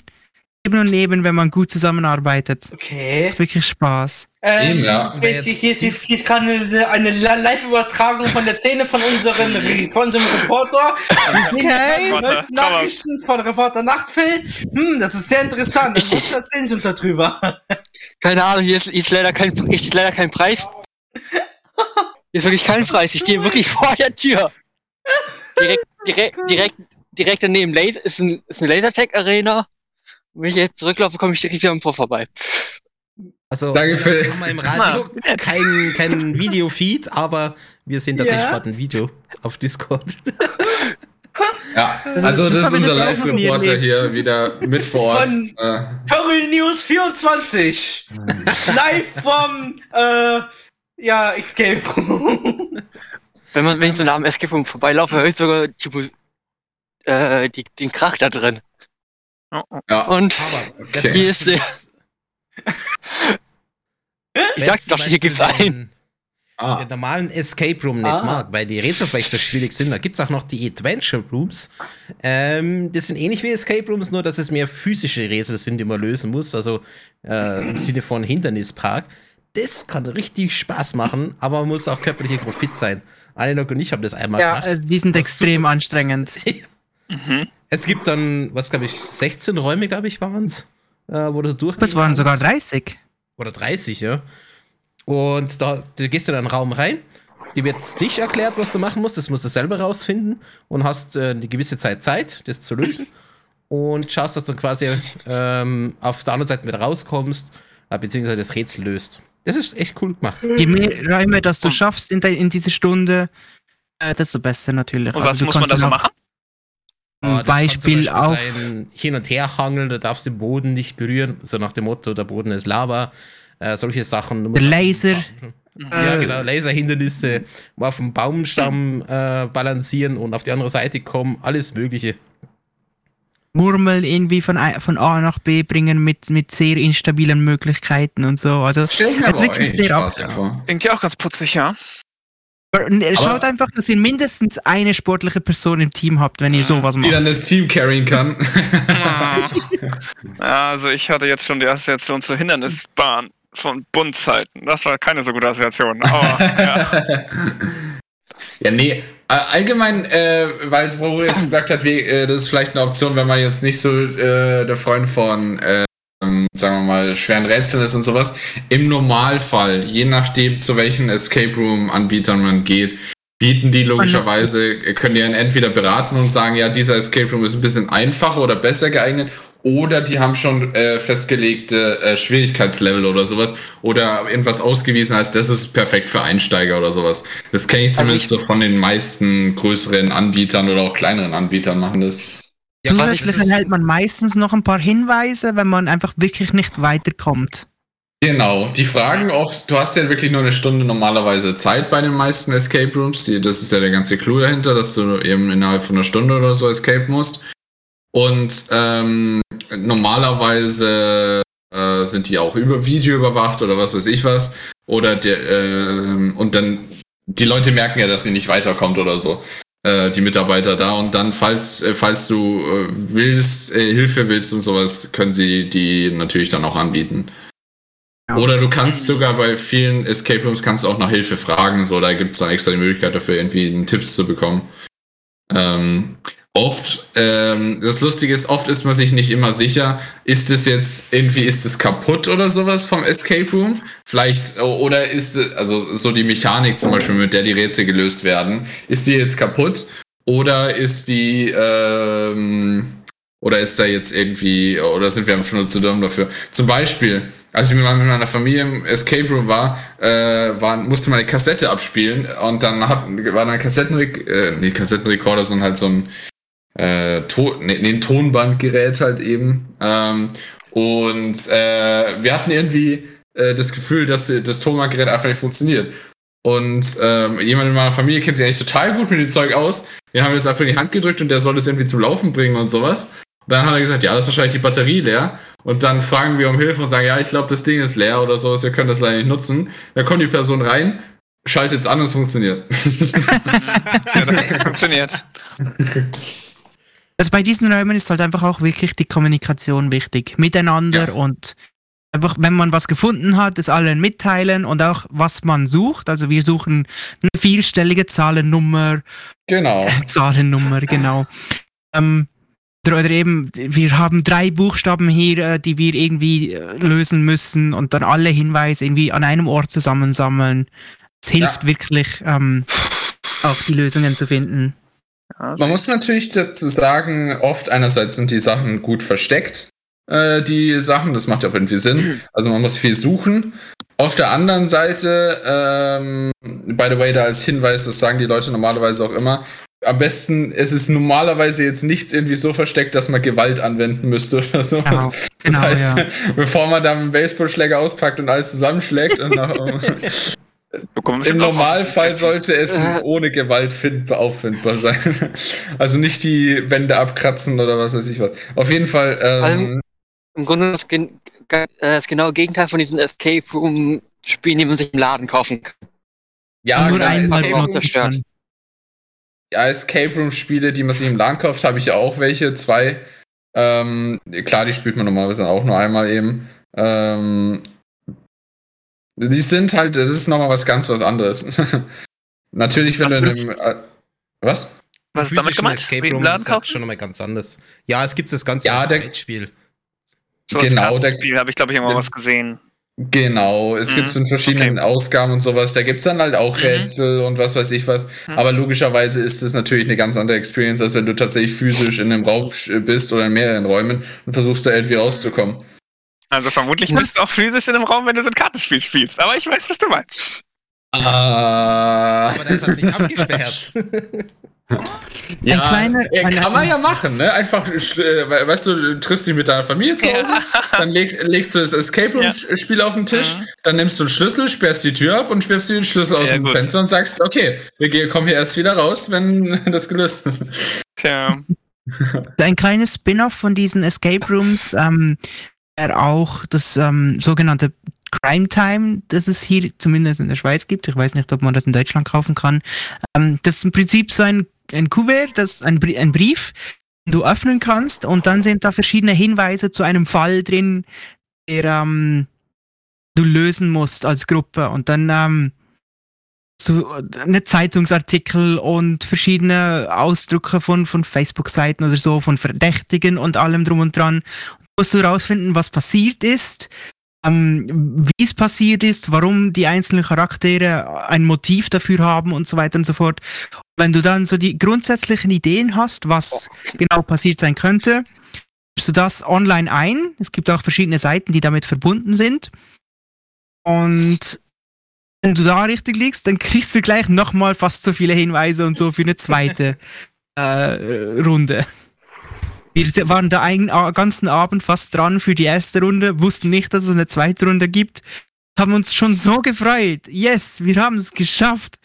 Geben und Nehmen, wenn man gut zusammenarbeitet. Okay. Macht wirklich Spaß. Ähm, Eben, ja. Hier, ist- hier, ist- hier, ist- hier ist gerade eine, eine Live-Übertragung von der Szene von, unseren, Re- von unserem Reporter. Wir sehen Okay. die neuesten. Nachrichten von Reporter Nachtfell. Hm, das ist sehr interessant. Ich- Was erzählen Sie uns darüber? Keine Ahnung, hier ist, hier ist leider kein, hier steht leider kein Preis. Hier ist wirklich kein Preis. Ich stehe wirklich vor der Tür. Direkt, direkt, direkt, direkt daneben Laser, ist, ein, ist eine Lasertech-Arena. Und Wenn ich jetzt zurücklaufe, komme ich direkt wieder am Tor vorbei. Also Danke, wir haben im Radio kein, kein Videofeed, aber wir sehen tatsächlich Ja. gerade ein Video auf Discord. ja. Also das das ist unser Live-Reporter hier wieder mit vor Ort. Von- Äh, Pearl News 24. Live vom, äh, ja, Escape Room. Wenn man, wenn ich so nah am Escape Room vorbeilaufe, höre ich sogar die, äh, die, den Krach da drin. Oh, oh. ja. Und Aber Hier ist der- ich sag's doch, hier gibt's einen. Ah. den normalen Escape Room nicht Ah. mag, weil die Rätsel vielleicht so schwierig sind. Da gibt es auch noch die Adventure Rooms. Ähm, das sind ähnlich wie Escape Rooms, nur dass es mehr physische Rätsel sind, die man lösen muss. Also äh, im Sinne von Hindernispark. Das kann richtig Spaß machen, aber man muss auch körperlich irgendwo fit sein. Anilog und ich haben das einmal Ja, gemacht. also die sind Das extrem anstrengend. Mhm. Es gibt dann, was glaube ich, 16 Räume, glaube ich, waren es, äh, wo du durch. Das waren sogar 30. Oder 30, ja. Und da du gehst in einen Raum rein. Dir wird nicht erklärt, was du machen musst. Das musst du selber rausfinden und hast äh, eine gewisse Zeit Zeit, das zu lösen. Und schaust, dass du quasi ähm, auf der anderen Seite wieder rauskommst, äh, beziehungsweise das Rätsel löst. Das ist echt cool gemacht. Je mehr Räume, das du schaffst in, de, in dieser Stunde, äh, desto besser natürlich. Und Also was du muss man kannst da so machen? Ah, das kann zum Beispiel auch. sein, hin und her hangeln, da darfst du den Boden nicht berühren, so nach dem Motto, der Boden ist Lava. Äh, solche Sachen. Du musst Der auf Laser. Ja, Äh, genau, Laserhindernisse, mal auf dem Baumstamm äh, balancieren und auf die andere Seite kommen, alles Mögliche. Murmeln irgendwie von, A- von A nach B bringen mit, mit sehr instabilen Möglichkeiten und so. Also Stell mir aber wirklich sehr vor. Klingt ja auch ganz putzig, ja. Schaut einfach, dass ihr mindestens eine sportliche Person im Team habt, wenn ihr sowas Die macht. dann das Team carryen kann. Ja, also ich hatte jetzt schon die Assoziation zur Hindernisbahn von Bundzeiten. Das war keine so gute Assoziation. Aber ja. Ja, nee. All- Allgemein, äh, weil Bro jetzt gesagt hat, wie, äh, das ist vielleicht eine Option, wenn man jetzt nicht so äh, der Freund von, äh, ähm, sagen wir mal, schweren Rätseln ist und sowas. Im Normalfall, je nachdem, zu welchen Escape Room-Anbietern man geht, bieten die logischerweise, können die dann entweder beraten und sagen, ja, dieser Escape Room ist ein bisschen einfacher oder besser geeignet, oder die haben schon äh, festgelegte äh, Schwierigkeitslevel oder sowas, oder irgendwas ausgewiesen als das ist perfekt für Einsteiger oder sowas. Das kenne ich Also zumindest so von den meisten größeren Anbietern oder auch kleineren Anbietern machen das. Ja, Zusätzlich erhält man meistens noch ein paar Hinweise, wenn man einfach wirklich nicht weiterkommt. Genau, die fragen oft, du hast ja wirklich nur eine Stunde normalerweise Zeit bei den meisten Escape Rooms. Die, das ist ja der ganze Clou dahinter, dass du eben innerhalb von einer Stunde oder so escape musst. Und ähm, normalerweise äh, sind die auch über Video überwacht oder was weiß ich was. Oder der, ähm, und dann, die Leute merken ja, dass sie nicht weiterkommt oder so. Äh, die Mitarbeiter da. Und dann, falls, äh, falls du äh, willst, äh, Hilfe willst und sowas, können sie die natürlich dann auch anbieten. Ja. Oder du kannst sogar bei vielen Escape Rooms kannst du auch nach Hilfe fragen, so da gibt es dann extra die Möglichkeit dafür, irgendwie einen Tipps zu bekommen. Ähm, oft, ähm, das Lustige ist, oft ist man sich nicht immer sicher, ist es jetzt irgendwie, ist es kaputt oder sowas vom Escape Room? Vielleicht, oder ist also so die Mechanik zum Beispiel, mit der die Rätsel gelöst werden, ist die jetzt kaputt? Oder ist die, ähm, oder ist da jetzt irgendwie, oder sind wir einfach nur zu dumm dafür? Zum Beispiel, als ich mit meiner- Familie im Escape Room war, äh, war musste man eine Kassette abspielen und dann hat, war da ein Kassettenrek äh, nee, Kassettenrekorder, sondern halt so ein, äh, to nee, ein Tonbandgerät halt eben. Ähm, und äh, wir hatten irgendwie äh, das Gefühl, dass das Tonbandgerät einfach nicht funktioniert. Und ähm, jemand in meiner Familie kennt sich eigentlich total gut mit dem Zeug aus. Den haben wir das einfach in die Hand gedrückt und der soll das irgendwie zum Laufen bringen und sowas. Und dann hat er gesagt, ja, das ist wahrscheinlich die Batterie leer. Und dann fragen wir um Hilfe und sagen, ja, ich glaube, das Ding ist leer oder sowas, wir können das leider nicht nutzen. Dann kommt die Person rein, schaltet es an und es funktioniert. ja, das funktioniert. Also bei diesen Räumen ist halt einfach auch wirklich die Kommunikation wichtig. Miteinander Ja. und einfach, wenn man was gefunden hat, es allen mitteilen und auch was man sucht. Also wir suchen eine vierstellige Zahlennummer, genau. Zahlennummer, genau. Ähm, oder eben, wir haben drei Buchstaben hier, äh, die wir irgendwie äh, lösen müssen und dann alle Hinweise irgendwie an einem Ort zusammensammeln. Es hilft wirklich, ähm, auch die Lösungen zu finden. Ja, Man muss natürlich dazu sagen, oft einerseits sind die Sachen gut versteckt, äh, die Sachen, das macht ja auch irgendwie Sinn. Also man muss viel suchen. Auf der anderen Seite, ähm, by the way, da als Hinweis, das sagen die Leute normalerweise auch immer, am besten, es ist normalerweise jetzt nichts irgendwie so versteckt, dass man Gewalt anwenden müsste oder sowas. Genau, Das heißt, ja. bevor man dann einen Baseballschläger auspackt und alles zusammenschlägt, und nach, im Normalfall sollte es ohne Gewalt find, auffindbar sein. Also nicht die Wände abkratzen oder was weiß ich was. Auf jeden Fall, ähm, Also- Im Grunde das, gen äh, das genaue Gegenteil von diesen Escape Room Spielen, die man sich im Laden kaufen kann. ja, nur klar, einmal Escape, zerstört. ja, Escape Room Spiele, die man sich im Laden kauft, habe ich ja auch welche, zwei. Ähm, klar, die spielt man normalerweise auch nur einmal eben. Ähm, die sind halt, das ist nochmal was ganz was anderes. Natürlich, wenn du in einem, äh, was? Was ist damit gemeint? Escape Room Laden ist halt schon nochmal ganz anders. Ja, es gibt das ganze Ja, der- Zeitspiel. So Genau, der- Kartenspiel habe ich, glaube ich, immer der- was gesehen. Genau, es Mhm, gibt in verschiedenen Ausgaben und sowas. Da gibt's dann halt auch Mhm. Rätsel und was weiß ich was. Mhm. Aber logischerweise ist es natürlich eine ganz andere Experience, als wenn du tatsächlich physisch in einem Raum bist oder in mehreren Räumen und versuchst da irgendwie rauszukommen. Also vermutlich bist du auch physisch in einem Raum, wenn du so ein Kartenspiel spielst. Aber ich weiß, was du meinst. Ah. Aber der ist halt nicht abgesperrt. Ja, ein- kann man ja machen, ne? Einfach, äh, we- weißt du, du triffst dich mit deiner Familie zu Hause, dann leg, legst du das Escape Room-Spiel auf den Tisch, Mhm. dann nimmst du einen Schlüssel, sperrst die Tür ab und wirfst dir den Schlüssel aus Sehr dem gut. Fenster und sagst, okay, wir gehen- kommen hier erst wieder raus, wenn das gelöst ist. Tja. Ein kleines Spin-off von diesen Escape Rooms ähm, wäre auch das ähm, sogenannte Crime Time, das es hier zumindest in der Schweiz gibt. Ich weiß nicht, ob man das in Deutschland kaufen kann. Ähm, das ist im Prinzip so ein, ein Kuvert, das ist ein, ein Brief, den du öffnen kannst und dann sind da verschiedene Hinweise zu einem Fall drin, der ähm, du lösen musst als Gruppe und dann ähm, so eine Zeitungsartikel und verschiedene Ausdrücke von, von Facebook-Seiten oder so, von Verdächtigen und allem drum und dran. Musst du herausfinden, was passiert ist, ähm, wie es passiert ist, warum die einzelnen Charaktere ein Motiv dafür haben und so weiter und so fort. Wenn du dann so die grundsätzlichen Ideen hast, was genau passiert sein könnte, gibst du das online ein. Es gibt auch verschiedene Seiten, die damit verbunden sind. Und wenn du da richtig liegst, dann kriegst du gleich nochmal fast so viele Hinweise und so für eine zweite äh, Runde. Wir waren da einen ganzen Abend fast dran für die erste Runde, wussten nicht, dass es eine zweite Runde gibt, haben uns schon so gefreut. Yes, wir haben es geschafft.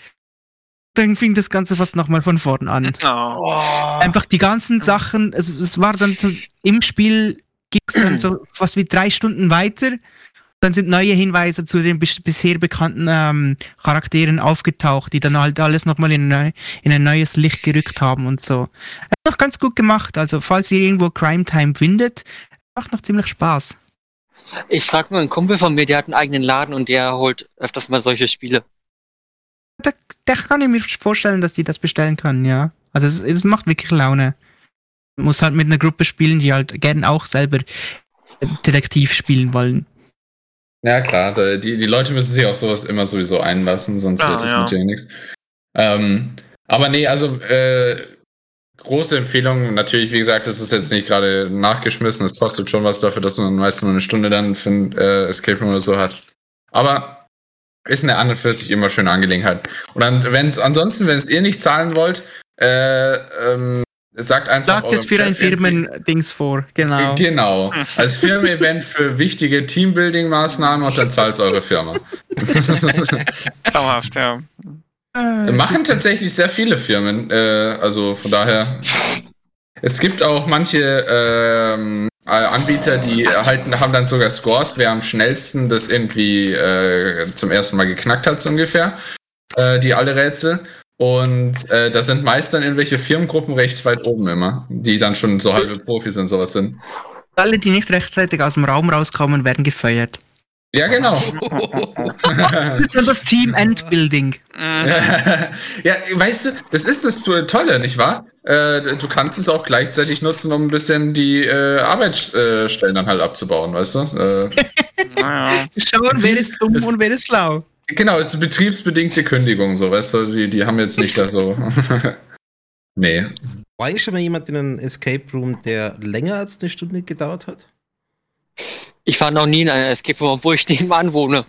Dann fing das Ganze fast nochmal von vorn an. Oh. Einfach die ganzen Sachen, also es war dann so, im Spiel ging es dann so fast wie drei Stunden weiter. Dann sind neue Hinweise zu den bis bisher bekannten ähm, Charakteren aufgetaucht, die dann halt alles nochmal in, neu- in ein neues Licht gerückt haben und so. Hat noch ganz gut gemacht. Also, falls ihr irgendwo Crime Time findet, macht noch ziemlich Spaß. Ich frage mal einen Kumpel von mir, der hat einen eigenen Laden und der holt öfters mal solche Spiele. Da, da kann ich mir vorstellen, dass die das bestellen können, ja. Also, es, es macht wirklich Laune. Man muss halt mit einer Gruppe spielen, die halt gerne auch selber Detektiv spielen wollen. Ja, klar, die, die Leute müssen sich auf sowas immer sowieso einlassen, sonst Ja, wird das ja. natürlich nichts. Ähm, aber nee, also äh, große Empfehlung. Natürlich, wie gesagt, das ist jetzt nicht gerade nachgeschmissen. Es kostet schon was dafür, dass man meist nur eine Stunde dann für ein äh, Escape Room oder so hat. Aber ist eine an und für sich immer schöne Angelegenheit. Und dann, wenn's, ansonsten, wenn es ihr nicht zahlen wollt, äh, ähm, sagt einfach. Sagt jetzt für ein Firmen-Dings vor, genau. Genau. Als Firmen-Event für wichtige Teambuilding-Maßnahmen und dann zahlt eure Firma. Traumhaft, ja. Äh, Machen tatsächlich sehr viele Firmen. Äh, also von daher. Es gibt auch manche ähm, äh, Anbieter, die erhalten, haben dann sogar Scores, wer am schnellsten das irgendwie äh, zum ersten Mal geknackt hat, so ungefähr. Äh, die alle Rätsel. Und äh, da sind meist dann irgendwelche Firmengruppen recht weit oben immer, die dann schon so halbe Profis und sowas sind. Alle, die nicht rechtzeitig aus dem Raum rauskommen, werden gefeuert. Ja, genau. Das ist dann das Team Endbuilding. Ja, weißt du, das ist das Tolle, nicht wahr? Äh, du kannst es auch gleichzeitig nutzen, um ein bisschen die äh, Arbeitsstellen dann halt abzubauen, weißt du? Äh, Naja. Schauen, wer ist dumm Das- und wer ist schlau. Genau, es ist eine betriebsbedingte Kündigung, so, weißt du? Die, die haben jetzt nicht da so. nee. War eigentlich schon mal jemand in einem Escape Room, der länger als eine Stunde gedauert hat? Ich war noch nie in einer Escape Room, obwohl ich nebenan wohne.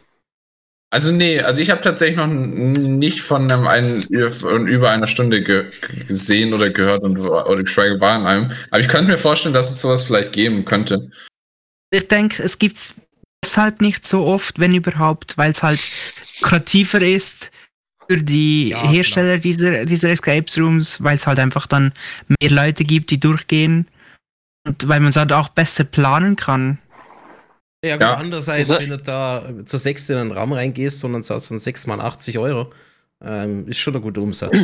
Also nee, also ich habe tatsächlich noch nicht von einem einen, über einer Stunde ge gesehen oder gehört und oder geschweige war in einem. Aber ich könnte mir vorstellen, dass es sowas vielleicht geben könnte. Ich denke, es gibt es deshalb nicht so oft, wenn überhaupt, weil es halt kreativer ist für die Ja, Hersteller dieser, dieser Escape Rooms, weil es halt einfach dann mehr Leute gibt, die durchgehen und weil man es halt auch besser planen kann. Ja, gut, Ja. andererseits, Also- wenn du da zu sechs in einen Raum reingehst und dann zahlst du dann sechs mal 80 Euro, ähm, ist schon ein guter Umsatz.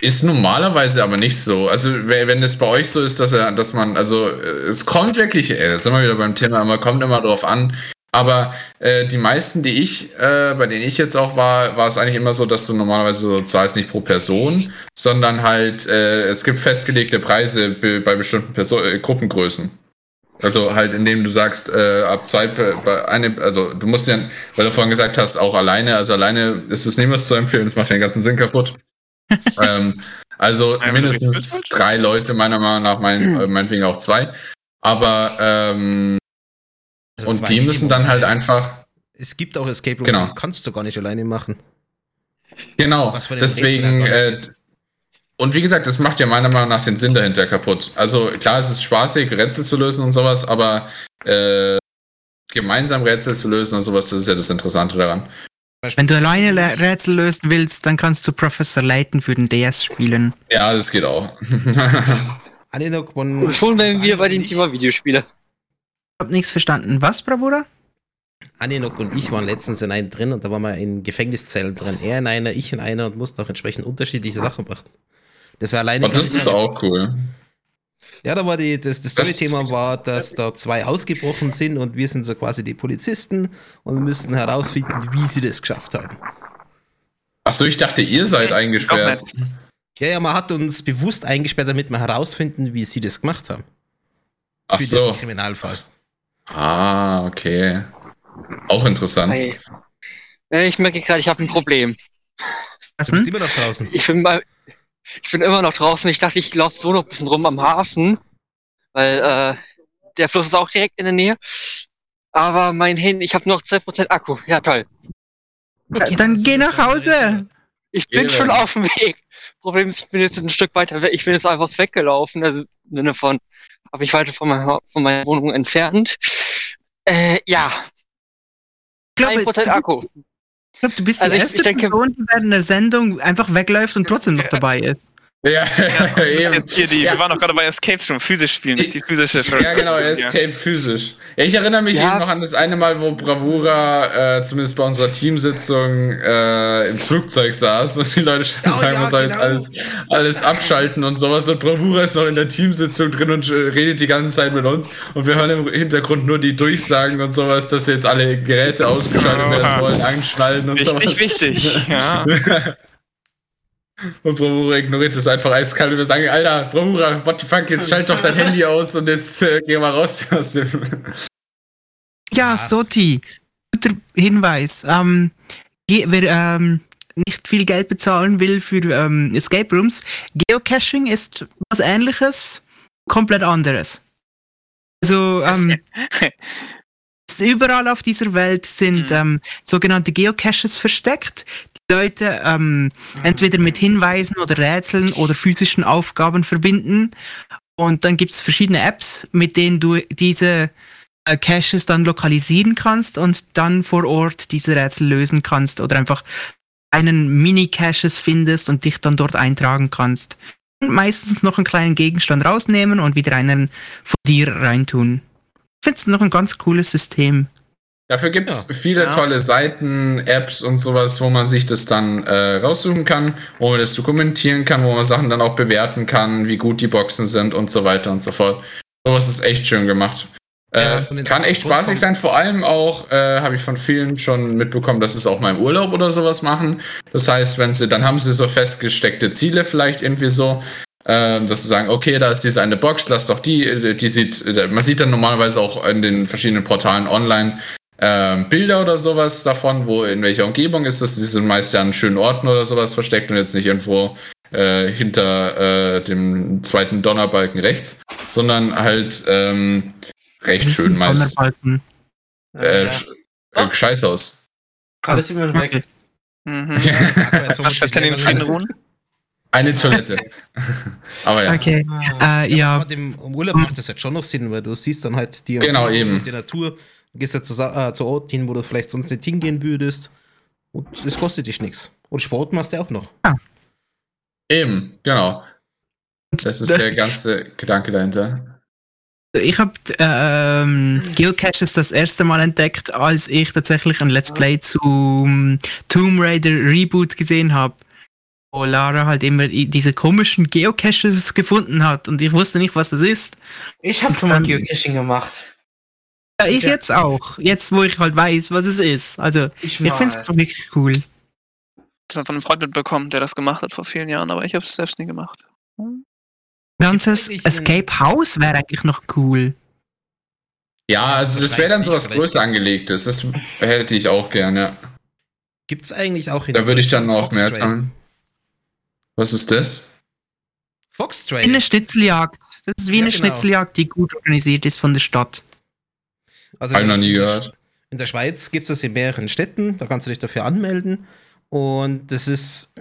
Ist normalerweise aber nicht so. Also we- wenn es bei euch so ist, dass er, dass man, also äh, es kommt wirklich, äh, da sind wir wieder beim Thema, man kommt immer drauf an. Aber äh, die meisten, die ich, äh, bei denen ich jetzt auch war, war es eigentlich immer so, dass du normalerweise so zahlst nicht pro Person, sondern halt äh, es gibt festgelegte Preise be- bei bestimmten Perso äh, Gruppengrößen. Also halt, indem du sagst, äh, ab zwei, eine, also du musst ja, weil du vorhin gesagt hast, auch alleine, also alleine ist es niemals zu empfehlen, das macht den ganzen Sinn kaputt. ähm, also mindestens drei Leute, meiner Meinung nach, mein, äh, meinetwegen auch zwei. Aber ähm, Also und die müssen dann halt einfach, Es gibt auch Escape Rooms, Genau. die kannst du gar nicht alleine machen. genau, deswegen, äh. Und wie gesagt, das macht ja meiner Meinung nach den Sinn dahinter kaputt. Also klar, es ist spaßig, Rätsel zu lösen und sowas, aber äh, gemeinsam Rätsel zu lösen und sowas, das ist ja das Interessante daran. Wenn du alleine Le- Rätsel lösen willst, dann kannst du Professor Layton für den DS spielen. Ja, das geht auch. Schon wären wir bei dem Thema Videospiele. Ich hab nichts verstanden. Was, Bravura? Aninok und ich waren letztens in einem drin und da waren wir in Gefängniszellen drin. Er in einer, ich in einer und mussten auch entsprechend unterschiedliche Sachen machen. Das war alleine. Und das ist auch cool. Ja, da war die, das, das Story-Thema war, dass da zwei ausgebrochen sind und wir sind so quasi die Polizisten und wir müssten herausfinden, wie sie das geschafft haben. Achso, ich dachte, ihr seid eingesperrt. Ja, ja, man hat uns bewusst eingesperrt, damit wir herausfinden, wie sie das gemacht haben. Ach Für so. diesen Kriminalfall. Ah, okay. Auch interessant. Hey. Ich merke gerade, ich habe ein Problem. Was Du bist denn? immer noch draußen. Ich bin, mal, ich bin immer noch draußen. Ich dachte, ich laufe so noch ein bisschen rum am Hafen, weil äh, der Fluss ist auch direkt in der Nähe. Aber mein Handy, ich habe nur noch 12% Akku. Ja, toll. Dann geh nach Hause. Ich bin Ehre. schon auf dem Weg. Problem ist, ich bin jetzt ein Stück weiter weg. Ich bin jetzt einfach weggelaufen. Also im Sinne von, habe ich weiter von meiner, von meiner Wohnung entfernt. Äh, ja, Ich glaube, 1% du, Akku. ich glaube, du bist Also die ich- erste ich denke- Person, die während der Sendung einfach wegläuft und trotzdem noch dabei ist. Ja, Ja, eben. jetzt hier die, Ja. Wir waren doch gerade bei Escapes schon, physisch spielen, nicht die physische Ja, genau, Escape physisch. Ja, ich erinnere mich Ja. eben noch an das eine Mal, wo Bravura äh, zumindest bei unserer Teamsitzung äh, im Flugzeug saß und die Leute schon Oh, sagen, ja, man soll jetzt genau. alles, alles abschalten und sowas. Und Bravura ist noch in der Teamsitzung drin und äh, redet die ganze Zeit mit uns. Und wir hören im Hintergrund nur die Durchsagen und sowas, dass jetzt alle Geräte ausgeschaltet werden sollen, anschnallen und sowas. Wichtig, wichtig. Ja. Und Bravura ignoriert das einfach eiskalt und wir sagen, Alter, Bravura, what the fuck, jetzt schalt doch dein Handy aus und jetzt äh, geh mal raus aus dem. Ja. Soti, guter Hinweis. Ähm, wer ähm, nicht viel Geld bezahlen will für ähm, Escape Rooms, Geocaching ist was ähnliches, komplett anderes. Also, ähm, überall auf dieser Welt sind Mhm. ähm, sogenannte Geocaches versteckt. Leute ähm, entweder mit Hinweisen oder Rätseln oder physischen Aufgaben verbinden. Und dann gibt es verschiedene Apps, mit denen du diese äh, Caches dann lokalisieren kannst und dann vor Ort diese Rätsel lösen kannst oder einfach einen Mini-Caches findest und dich dann dort eintragen kannst. Und meistens noch einen kleinen Gegenstand rausnehmen und wieder einen von dir reintun. Ich finde es noch ein ganz cooles System. Dafür gibt es Ja. viele Ja. tolle Seiten, Apps und sowas, wo man sich das dann äh, raussuchen kann, wo man das dokumentieren kann, wo man Sachen dann auch bewerten kann, wie gut die Boxen sind und so weiter und so fort. Sowas ist echt schön gemacht. Ja, Äh, und in kann echt spaßig sein, vor allem auch, äh, habe ich von vielen schon mitbekommen, dass sie es auch mal im Urlaub oder sowas machen. Das heißt, wenn sie, dann haben sie so festgesteckte Ziele vielleicht irgendwie so, ähm, dass sie sagen, okay, da ist diese eine Box, lass doch die, äh, die sieht, äh, man sieht dann normalerweise auch in den verschiedenen Portalen online ähm, Bilder oder sowas davon, wo in welcher Umgebung ist das, die sind meist ja an schönen Orten oder sowas versteckt und jetzt nicht irgendwo äh, hinter äh, dem zweiten Donnerbalken rechts, sondern halt ähm, recht schön meist. Donnerbalken. Äh, ja. Äh, Scheißhaus. Gerade ist jemand weg. Mhm. Was denn den Frieden ruhen? Eine Toilette. Aber ja. Okay. Äh, Ja, ja, im Urlaub macht das halt schon noch Sinn, weil du siehst dann halt die, Genau, eben. die Natur, gehst ja zu, äh, zu Orten hin, wo du vielleicht sonst nicht hingehen würdest. Und es kostet dich nichts. Und Sport machst du auch noch. Eben, genau. Das ist Das- der ganze Gedanke dahinter. ich habe ähm, Geocaches das erste Mal entdeckt, als ich tatsächlich ein Let's Play zum Tomb Raider Reboot gesehen habe. Wo Lara halt immer diese komischen Geocaches gefunden hat und ich wusste nicht, was das ist. Ich habe schon mal Geocaching gemacht. Ja, ich Ja. jetzt auch. Jetzt, wo ich halt weiß, was es ist. Also, Ich, ich finde es wirklich cool. Das hat von einem Freund mitbekommen, der das gemacht hat vor vielen Jahren, aber ich habe es selbst nie gemacht. Ganzes Gibt's eigentlich einen- Escape House wäre eigentlich noch cool. Ja, also das wäre dann sowas Vielleicht größer gibt's- angelegtes. Das hätte ich auch gern, ja. Gibt es eigentlich auch in Da würde ich dann auch Fox mehr Trail? zahlen. Was ist das? Fox Wie eine Trail. Schnitzeljagd. Das ist wie Ja, eine genau. Schnitzeljagd, die gut organisiert ist von der Stadt. Also Hab ich noch in- nie gehört. In der Schweiz gibt es das in mehreren Städten, da kannst du dich dafür anmelden. Und das ist,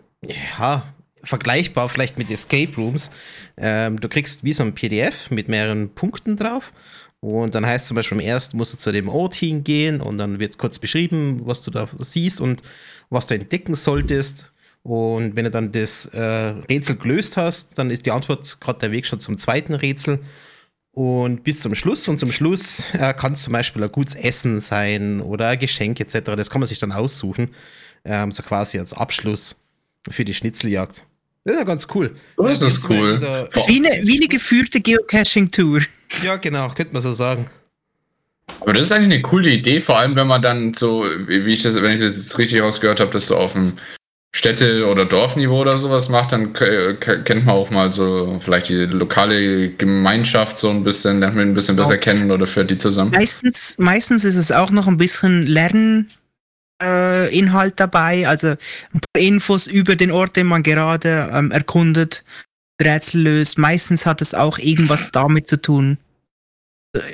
ja, vergleichbar vielleicht mit Escape Rooms. Ähm, du kriegst wie so ein PDF mit mehreren Punkten drauf. Und dann heißt zum Beispiel, am ersten musst du zu dem Ort hingehen und dann wird kurz beschrieben, was du da siehst und was du entdecken solltest. Und wenn du dann das äh, Rätsel gelöst hast, dann ist die Antwort gerade der Weg schon zum zweiten Rätsel. Und bis zum Schluss. Und zum Schluss äh, kann es zum Beispiel ein gutes Essen sein oder ein Geschenk etc. Das kann man sich dann aussuchen. Ähm, so quasi als Abschluss für die Schnitzeljagd. Das ist ja ganz cool. Das Ja, ist cool. der- Das ist wie eine, wie eine geführte Geocaching-Tour. Ja, genau, könnte man so sagen. Aber das ist eigentlich eine coole Idee, vor allem wenn man dann so, wie wie ich das, wenn ich das jetzt richtig rausgehört habe, dass du auf dem Städte- oder Dorfniveau oder sowas macht, dann kennt man auch mal so vielleicht die lokale Gemeinschaft so ein bisschen, lernt man ein bisschen besser Auch. kennen oder führt die zusammen. Meistens, meistens ist es auch noch ein bisschen Lerninhalt äh, Inhalt dabei, also ein paar Infos über den Ort, den man gerade ähm, erkundet, Rätsel löst. Meistens hat es auch irgendwas damit zu tun.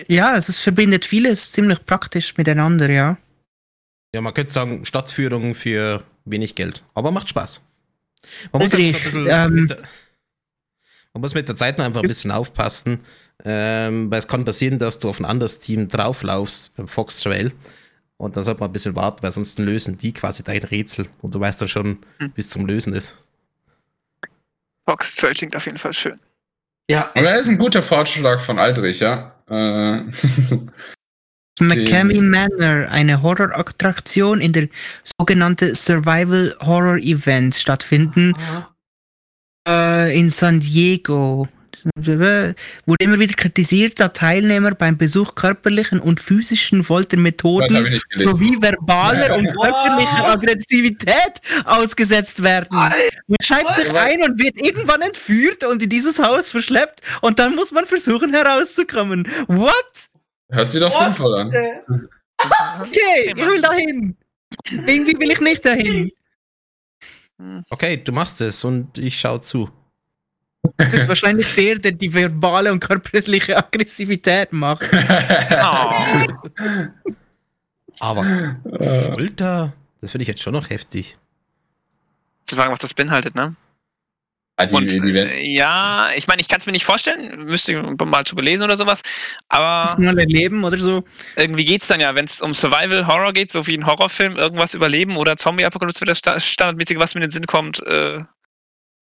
Ja, es ist, verbindet vieles ziemlich praktisch miteinander, ja. Ja, man könnte sagen, Stadtführung für wenig Geld. Aber macht Spaß. Man muss, ein bisschen ähm, mit der, man muss mit der Zeit noch einfach ein bisschen aufpassen, ähm, weil es kann passieren, dass du auf ein anderes Team drauflaufst beim Fox Trail. Und dann sollte man ein bisschen warten, weil sonst lösen die quasi dein Rätsel. Und du weißt dann schon, Hm. bis zum Lösen ist. Fox Trail klingt auf jeden Fall schön. Ja, Aber das ist ein guter Vorschlag von Aldrich, ja. Äh, McCamey Manor, eine Horrorattraktion in der sogenannte Survival Horror Event stattfinden äh, in San Diego. Wurde immer wieder kritisiert, da Teilnehmer beim Besuch körperlichen und physischen Foltermethoden sowie verbaler und körperlicher Aggressivität ausgesetzt werden. Man schreibt sich ein und wird irgendwann entführt und in dieses Haus verschleppt und dann muss man versuchen herauszukommen. What? Hört sich doch sinnvoll an. Okay, ich will dahin. Irgendwie will ich nicht dahin. Okay, du machst es und ich schaue zu. Das ist wahrscheinlich der, der die verbale und körperliche Aggressivität macht. Oh. Aber Folter, das finde ich jetzt schon noch heftig. Zu fragen, was das beinhaltet, ne? Ah, die, Und die, äh, ja, ich meine, ich kann es mir nicht vorstellen, müsste ich mal zu belesen oder sowas, Das aber mal erleben oder so. irgendwie geht's dann ja, wenn es um Survival Horror geht, so wie ein Horrorfilm, irgendwas überleben oder Zombie-Apokalypse, das Sta- Standardmäßige, was mir in den Sinn kommt, äh,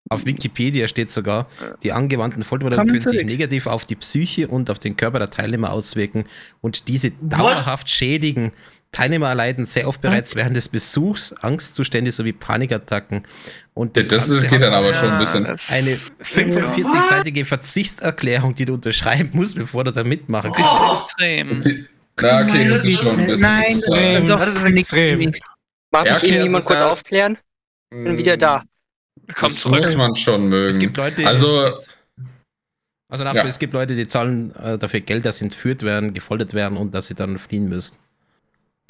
Auf Wikipedia steht sogar, die angewandten Foltermethoden können sich zurück. negativ auf die Psyche und auf den Körper der Teilnehmer auswirken und diese dauerhaft schädigen. Teilnehmer erleiden sehr oft bereits während des Besuchs Angstzustände sowie Panikattacken. Und das, das ist, geht dann aber schon ein bisschen. das- eine 45-seitige Verzichtserklärung, die du unterschreiben musst, bevor du da mitmachen Das kannst. ist extrem. Das sieht- Ja, okay, das ist schon. Das Nein, ist, das äh, ist doch das ist extrem. mich. Mag Ja, mich okay, Ihnen also jemand kurz aufklären? Bin wieder da. Kommt das zurück. muss man schon mögen. Es gibt Leute, also, also nach, Ja. es gibt Leute, die zahlen äh, dafür Geld, dass sie entführt werden, gefoltert werden und dass sie dann fliehen müssen.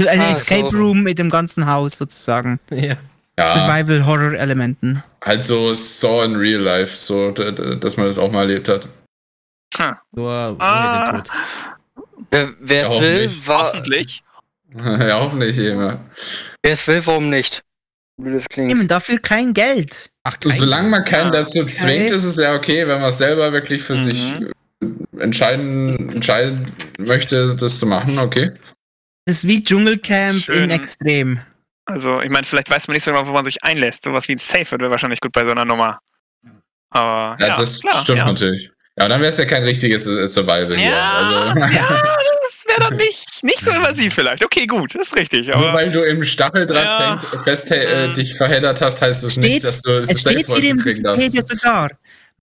Ein Ah, Escape so. Room mit dem ganzen Haus sozusagen. Ja. ja, Survival Horror Elementen. halt so Saw in Real Life, so, dass man das auch mal erlebt hat. Nur ohne Ah. den Tod. Wer, wer Ja, es will, hoffentlich. war, Hoffentlich. ja, hoffentlich eben. ja. wer es will, warum nicht? Wie das klingt. Nehmen dafür kein Geld. Ach, kein- Solange man keinen Ja. dazu zwingt, ist es ja okay, wenn man selber wirklich für Mhm. sich entscheiden, entscheiden möchte, das zu machen, okay. Das ist wie Dschungelcamp Schön. in Extrem. Also, ich meine, vielleicht weiß man nicht so genau, wo man sich einlässt. Sowas wie ein Safe wäre wahrscheinlich gut bei so einer Nummer. Aber. Ja, Ja, das klar, stimmt ja. natürlich. Ja, dann wäre es ja kein richtiges äh, Survival hier. Ja, Also, ja, das wäre dann nicht, nicht so invasiv vielleicht. Okay, gut, das ist richtig. Nur Aber weil du im Stacheldraht Ja. fest äh, dich verheddert hast, heißt es Steht- nicht, dass du das Es Safe hier im kriegen darfst. sogar.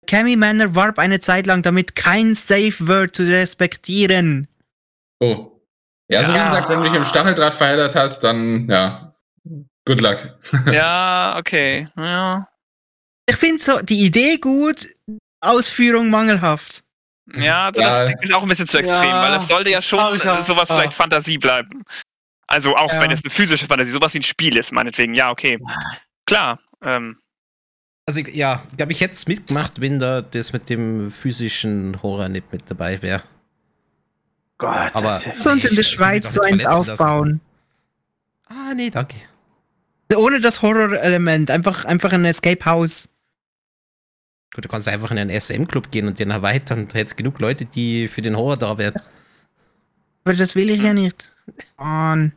Cammy Manor warb eine Zeit lang damit, kein Safe Word zu respektieren. Oh. Ja, so wie Ja. gesagt, wenn du dich im Stacheldraht verheddert hast, dann ja. Good luck. ja, okay. Ja, Ich finde so die Idee gut, Ausführung mangelhaft. ja also Ja. das ist auch ein bisschen zu extrem, Ja. weil es sollte ja schon äh, sowas Ah. vielleicht Fantasie bleiben. Also auch Ja. wenn es eine physische Fantasie, sowas wie ein Spiel ist, meinetwegen. Ja, okay. Klar. Ähm, Also ja, glaube, ich hätte es mitgemacht, wenn da das mit dem physischen Horror nicht mit dabei wäre. Gott, Aber- das ist heftig. Sonst in der Schweiz so eins verletzen lassen. aufbauen. Ah, nee, danke. Ohne das Horror-Element. Einfach, einfach ein Escape House. Gut, du kannst einfach in einen SM-Club gehen und den erweitern. Da hättest genug Leute, die für den Horror da wären. Aber das will ich ja nicht. Mann.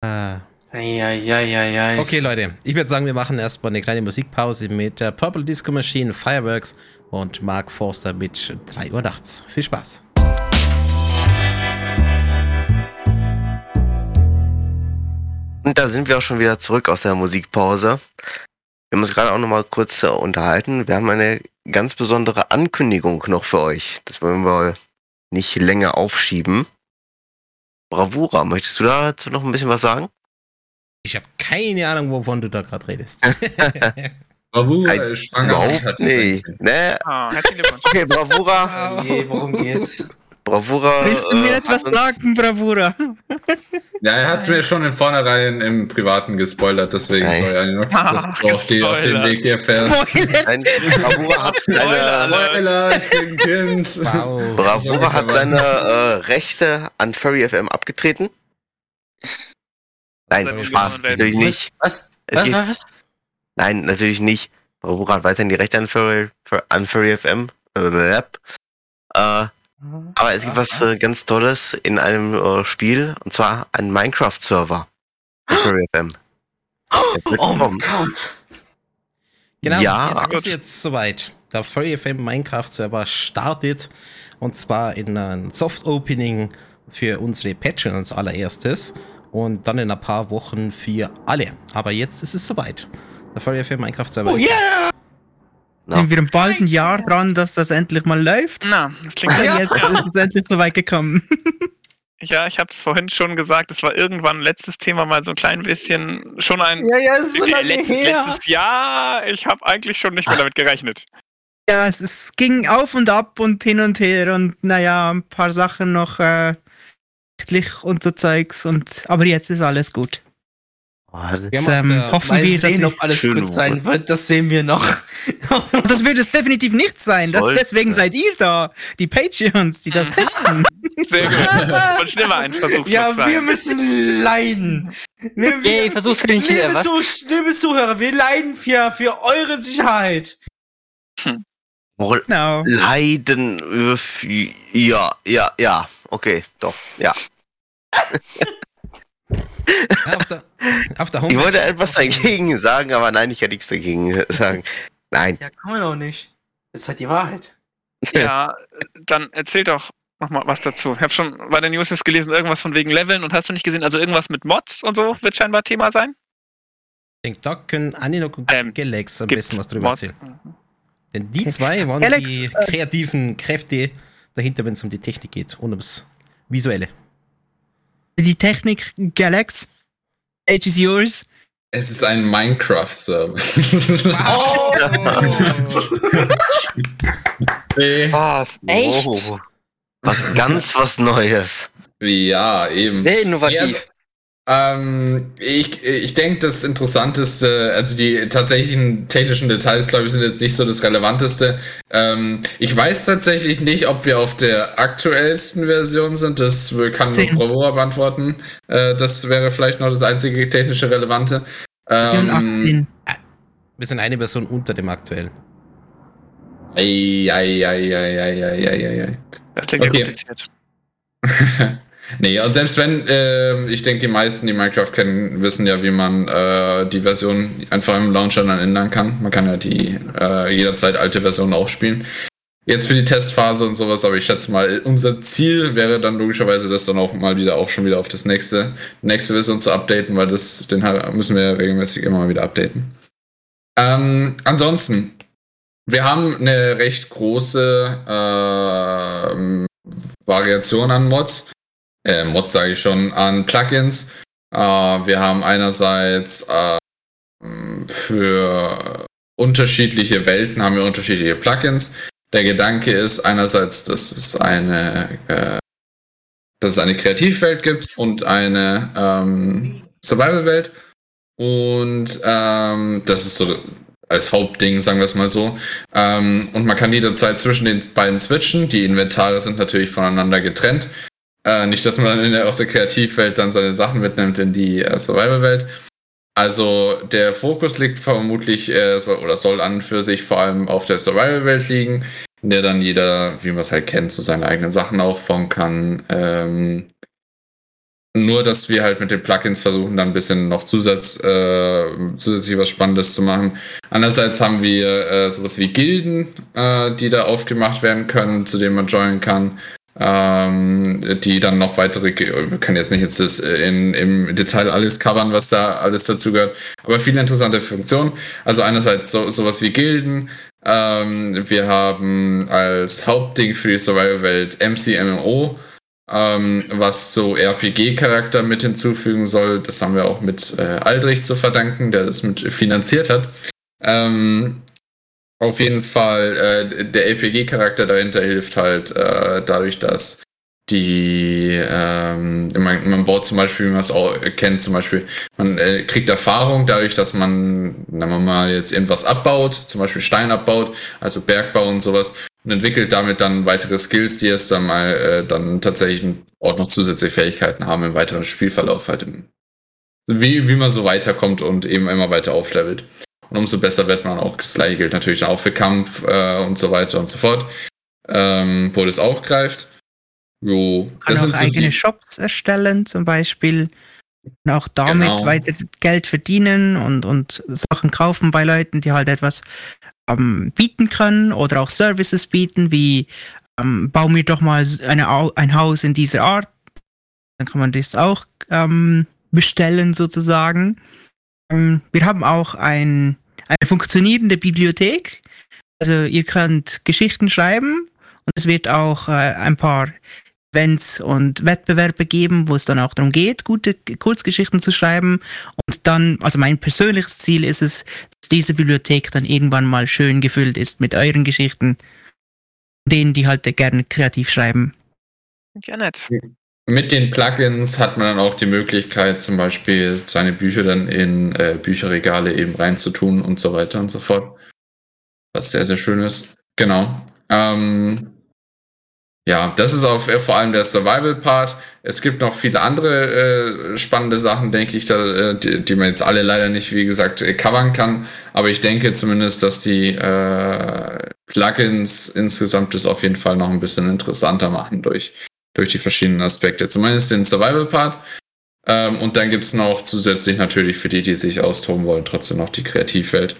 Äh, Eieieiei. Okay, Leute, ich würde sagen, wir machen erstmal eine kleine Musikpause mit der Purple Disco Machine, Fireworks und Mark Forster mit 3 Uhr nachts. Viel Spaß. Und da sind wir auch schon wieder zurück aus der Musikpause. Wir haben uns gerade auch noch mal kurz äh, unterhalten. Wir haben eine ganz besondere Ankündigung noch für euch. Das wollen wir nicht länger aufschieben. Bravura, möchtest du dazu noch ein bisschen was sagen? Ich habe keine Ahnung, wovon du da gerade redest. Bravura Nein, ist schwanger. Überhaupt Hat nicht. Ne? Ah. Okay, Bravura. Oh je, worum geht's? Bravura. Willst du mir äh, etwas sagen, Bravura? Ja, er hat es mir schon in vornherein im Privaten gespoilert, deswegen Nein. soll er noch, Ah, dass du auf, die, auf den. Weg hier fährst. Nein, Bravura hat seine, Spoiler, ich bin Kind. Wow. Bravura hat seine äh, Rechte an Furry FM abgetreten. Nein, Spaß, natürlich nicht. Was? Was, was, was? Nein, natürlich nicht. Hat weiterhin die Rechte an Furry, für- an Furry FM. Äh, äh, aber es gibt was äh, ganz Tolles in einem äh, Spiel, und zwar einen Minecraft-Server. Furry FM. Wird Oh mein. Gott. Genau, Ja. es ist jetzt soweit. Der Furry FM Minecraft Server startet und zwar in einem Soft Opening für unsere Patreons als allererstes und dann in ein paar Wochen für alle. Aber jetzt ist es soweit. Der Furry FM Minecraft Server Oh yeah! Ja. Sind wir bald ein Jahr dran, dass das endlich mal läuft? Na, das klingt ja. jetzt ist es endlich so weit gekommen. Ja, ich habe es vorhin schon gesagt, es war irgendwann letztes Thema mal so ein klein bisschen schon ein Ja, ja, ist so äh, letztes, letztes Jahr. Ich habe eigentlich schon nicht mehr damit gerechnet. Ja, es, es ging auf und ab und hin und her und naja, ein paar Sachen noch äh, rechtlich und so Zeugs und aber jetzt ist alles gut. Oh, das- Wir ähm, der- hoffen Mal wir, dass sehen, wir, ob alles Schön gut sein wohl. wird, das sehen wir noch. Das wird es definitiv nicht sein. Das, deswegen seid ihr da, die Patreons, die das testen. Sehr gut. Und schnell mal ein Versuch ja, sein. wir müssen leiden. Wir, Yay, Versuch für den Kinder, liebe, was? Zuh liebe Zuhörer, wir leiden für, für eure Sicherheit. Wohl Genau. Leiden. Ja, ja, ja. Okay, doch, ja. Ja, auf, der, auf der Ich wollte etwas dagegen sagen, aber nein, ich kann nichts dagegen sagen. Nein. Ja, kann man doch nicht. Das ist halt die Wahrheit. Ja, dann erzähl doch noch mal was dazu. Ich habe schon bei den News jetzt gelesen, irgendwas von wegen Leveln und hast du nicht gesehen, also irgendwas mit Mods und so wird scheinbar Thema sein? Ich denke, da können Aninok und Ähm, Galax am besten was drüber Mod- erzählen. Denn die zwei waren Galax, die äh, kreativen Kräfte dahinter, wenn es um die Technik geht und ums Visuelle. Die Technik Galax. Age is yours. Es ist ein Minecraft-Server. nee. Was? Echt? Oh, was ganz was Neues. Ja, eben. Sehr innovativ. also, ähm, ich ich denke, das Interessanteste, also die tatsächlichen technischen Details, glaube ich, sind jetzt nicht so das Relevanteste. Ähm, ich weiß tatsächlich nicht, ob wir auf der aktuellsten Version sind. Das kann nur. Bravura beantworten. Äh, das wäre vielleicht noch das einzige technische Relevante. Ähm, 18. Wir sind eine Version unter dem aktuellen. ei, ei, ei, ei, ei, ei, ei, ei. Das klingt Okay. ja kompliziert. nee, und selbst wenn, ähm, ich denke, die meisten, die Minecraft kennen, wissen ja, wie man äh, die Version einfach im Launcher dann ändern kann. Man kann ja die äh, jederzeit alte Version auch spielen. Jetzt für die Testphase und sowas, aber ich schätze mal, unser Ziel wäre dann logischerweise, das dann auch mal wieder auch schon wieder auf das nächste, nächste Version zu updaten, weil das, den müssen wir regelmäßig immer mal wieder updaten. Ähm, ansonsten, wir haben eine recht große ähm, Variation an Mods. Äh, Mods sage ich schon, an Plugins. Äh, wir haben einerseits äh, für unterschiedliche Welten haben wir unterschiedliche Plugins. Der Gedanke ist einerseits, dass es eine, äh, dass es eine Kreativwelt gibt und eine ähm, Survival-Welt. Und ähm, das ist so als Hauptding, sagen wir es mal so. Ähm, und man kann jederzeit zwischen den beiden switchen. Die Inventare sind natürlich voneinander getrennt. Äh, nicht, dass man der, aus der Kreativwelt dann seine Sachen mitnimmt in die äh, Survival-Welt. Also der Fokus liegt vermutlich äh, so, oder soll an und für sich vor allem auf der Survival-Welt liegen, in der dann jeder, wie man es halt kennt, so seine eigenen Sachen aufbauen kann. Ähm, nur, dass wir halt mit den Plugins versuchen, dann ein bisschen noch Zusatz, äh, zusätzlich was Spannendes zu machen. Andererseits haben wir äh, sowas wie Gilden, äh, die da aufgemacht werden können, zu denen man joinen kann. Ähm, die dann noch weitere, wir können jetzt nicht jetzt das in, im Detail alles covern, was da alles dazu gehört, aber viele interessante Funktionen. Also einerseits so, sowas wie Gilden, ähm, wir haben als Hauptding für die Survival-Welt MCMMO, ähm, was so RPG-Charakter mit hinzufügen soll. Das haben wir auch mit äh, Aldrich zu verdanken, der das mit finanziert hat. Ähm, auf jeden Fall, äh, der RPG-Charakter dahinter hilft halt äh, dadurch, dass die, ähm, man, man baut zum Beispiel, wie man es auch kennt, zum Beispiel, man äh, kriegt Erfahrung dadurch, dass man, wenn man mal jetzt irgendwas abbaut, zum Beispiel Stein abbaut, also Bergbau und sowas, und entwickelt damit dann weitere Skills, die es dann mal äh, dann tatsächlich auch noch zusätzliche Fähigkeiten haben im weiteren Spielverlauf halt. Im, wie, wie man so weiterkommt und eben immer weiter auflevelt. Und umso besser wird man auch. Das gleiche gilt natürlich auch für Kampf äh, und so weiter und so fort. Ähm, wo das auch greift. Jo, kann das auch sind so eigene die, Shops erstellen, zum Beispiel. Und auch damit Genau. weiter Geld verdienen und, und Sachen kaufen bei Leuten, die halt etwas ähm, bieten können oder auch Services bieten, wie ähm, bau mir doch mal eine, ein Haus in dieser Art. Dann kann man das auch ähm, bestellen sozusagen. Ähm, wir haben auch ein, eine funktionierende Bibliothek. Also ihr könnt Geschichten schreiben und es wird auch äh, ein paar Events und Wettbewerbe geben, wo es dann auch darum geht, gute Kurzgeschichten zu schreiben. Und dann, also mein persönliches Ziel ist es, dass diese Bibliothek dann irgendwann mal schön gefüllt ist mit euren Geschichten, denen, die halt gerne kreativ schreiben. Ja, nett. Mit den Plugins hat man dann auch die Möglichkeit, zum Beispiel seine Bücher dann in äh, Bücherregale eben reinzutun und so weiter und so fort. Was sehr, sehr schön ist. Genau. Ähm, ja, das ist auf, äh, vor allem der Survival-Part. Es gibt noch viele andere äh, spannende Sachen, denke ich, da, äh, die, die man jetzt alle leider nicht, wie gesagt, äh, covern kann. Aber ich denke zumindest, dass die äh, Plugins insgesamt das auf jeden Fall noch ein bisschen interessanter machen durch, durch die verschiedenen Aspekte. Zumindest den Survival-Part. Ähm, und dann gibt's noch zusätzlich natürlich für die, die sich austoben wollen, trotzdem noch die Kreativwelt.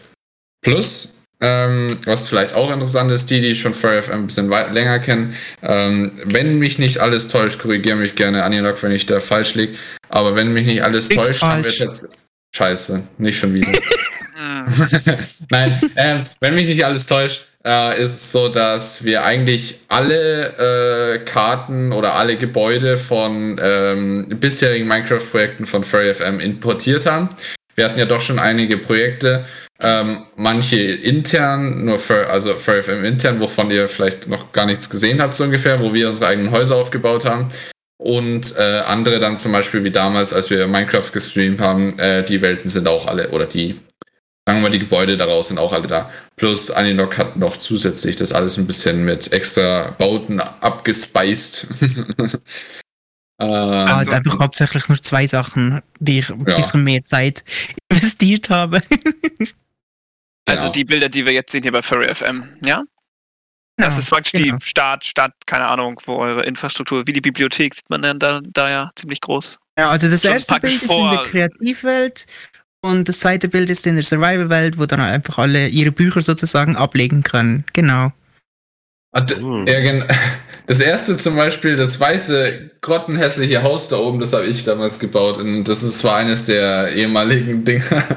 Plus, ähm, was vielleicht auch interessant ist, die, die schon Fire FM ein bisschen weit, länger kennen, ähm, wenn mich nicht alles täuscht, korrigiere mich gerne, Anilog, wenn ich da falsch liege, aber wenn mich nicht alles Liegst täuscht, dann falsch. wird jetzt. Scheiße, nicht schon wieder. Nein, ähm, wenn mich nicht alles täuscht, äh, ist es so, dass wir eigentlich alle äh, Karten oder alle Gebäude von ähm, bisherigen Minecraft-Projekten von Furry FM importiert haben. Wir hatten ja doch schon einige Projekte, ähm, manche intern, nur für, also Furry FM intern, wovon ihr vielleicht noch gar nichts gesehen habt, so ungefähr, wo wir unsere eigenen Häuser aufgebaut haben. Und äh, andere dann zum Beispiel wie damals, als wir Minecraft gestreamt haben, äh, die Welten sind auch alle, oder die sagen wir mal, die Gebäude daraus sind auch alle da. Plus Aninok hat noch zusätzlich das alles ein bisschen mit extra Bauten abgespeist. äh, Ah, jetzt einfach hauptsächlich nur zwei Sachen, die ich ein Ja. bisschen mehr Zeit investiert habe. Also Genau. die Bilder, die wir jetzt sehen hier bei Furry FM, ja? Das Ja, ist praktisch genau. die Start, Stadt, keine Ahnung, wo eure Infrastruktur, wie die Bibliothek sieht man dann da, da ja ziemlich groß. Ja, also das Schon erste praktisch Bild ist in der Kreativwelt und das zweite Bild ist in der Survival-Welt, wo dann einfach alle ihre Bücher sozusagen ablegen können. Genau. Ah, Hm. Das erste zum Beispiel, das weiße, grottenhässliche Haus da oben, das habe ich damals gebaut. Und das ist zwar eines der ehemaligen Dinger.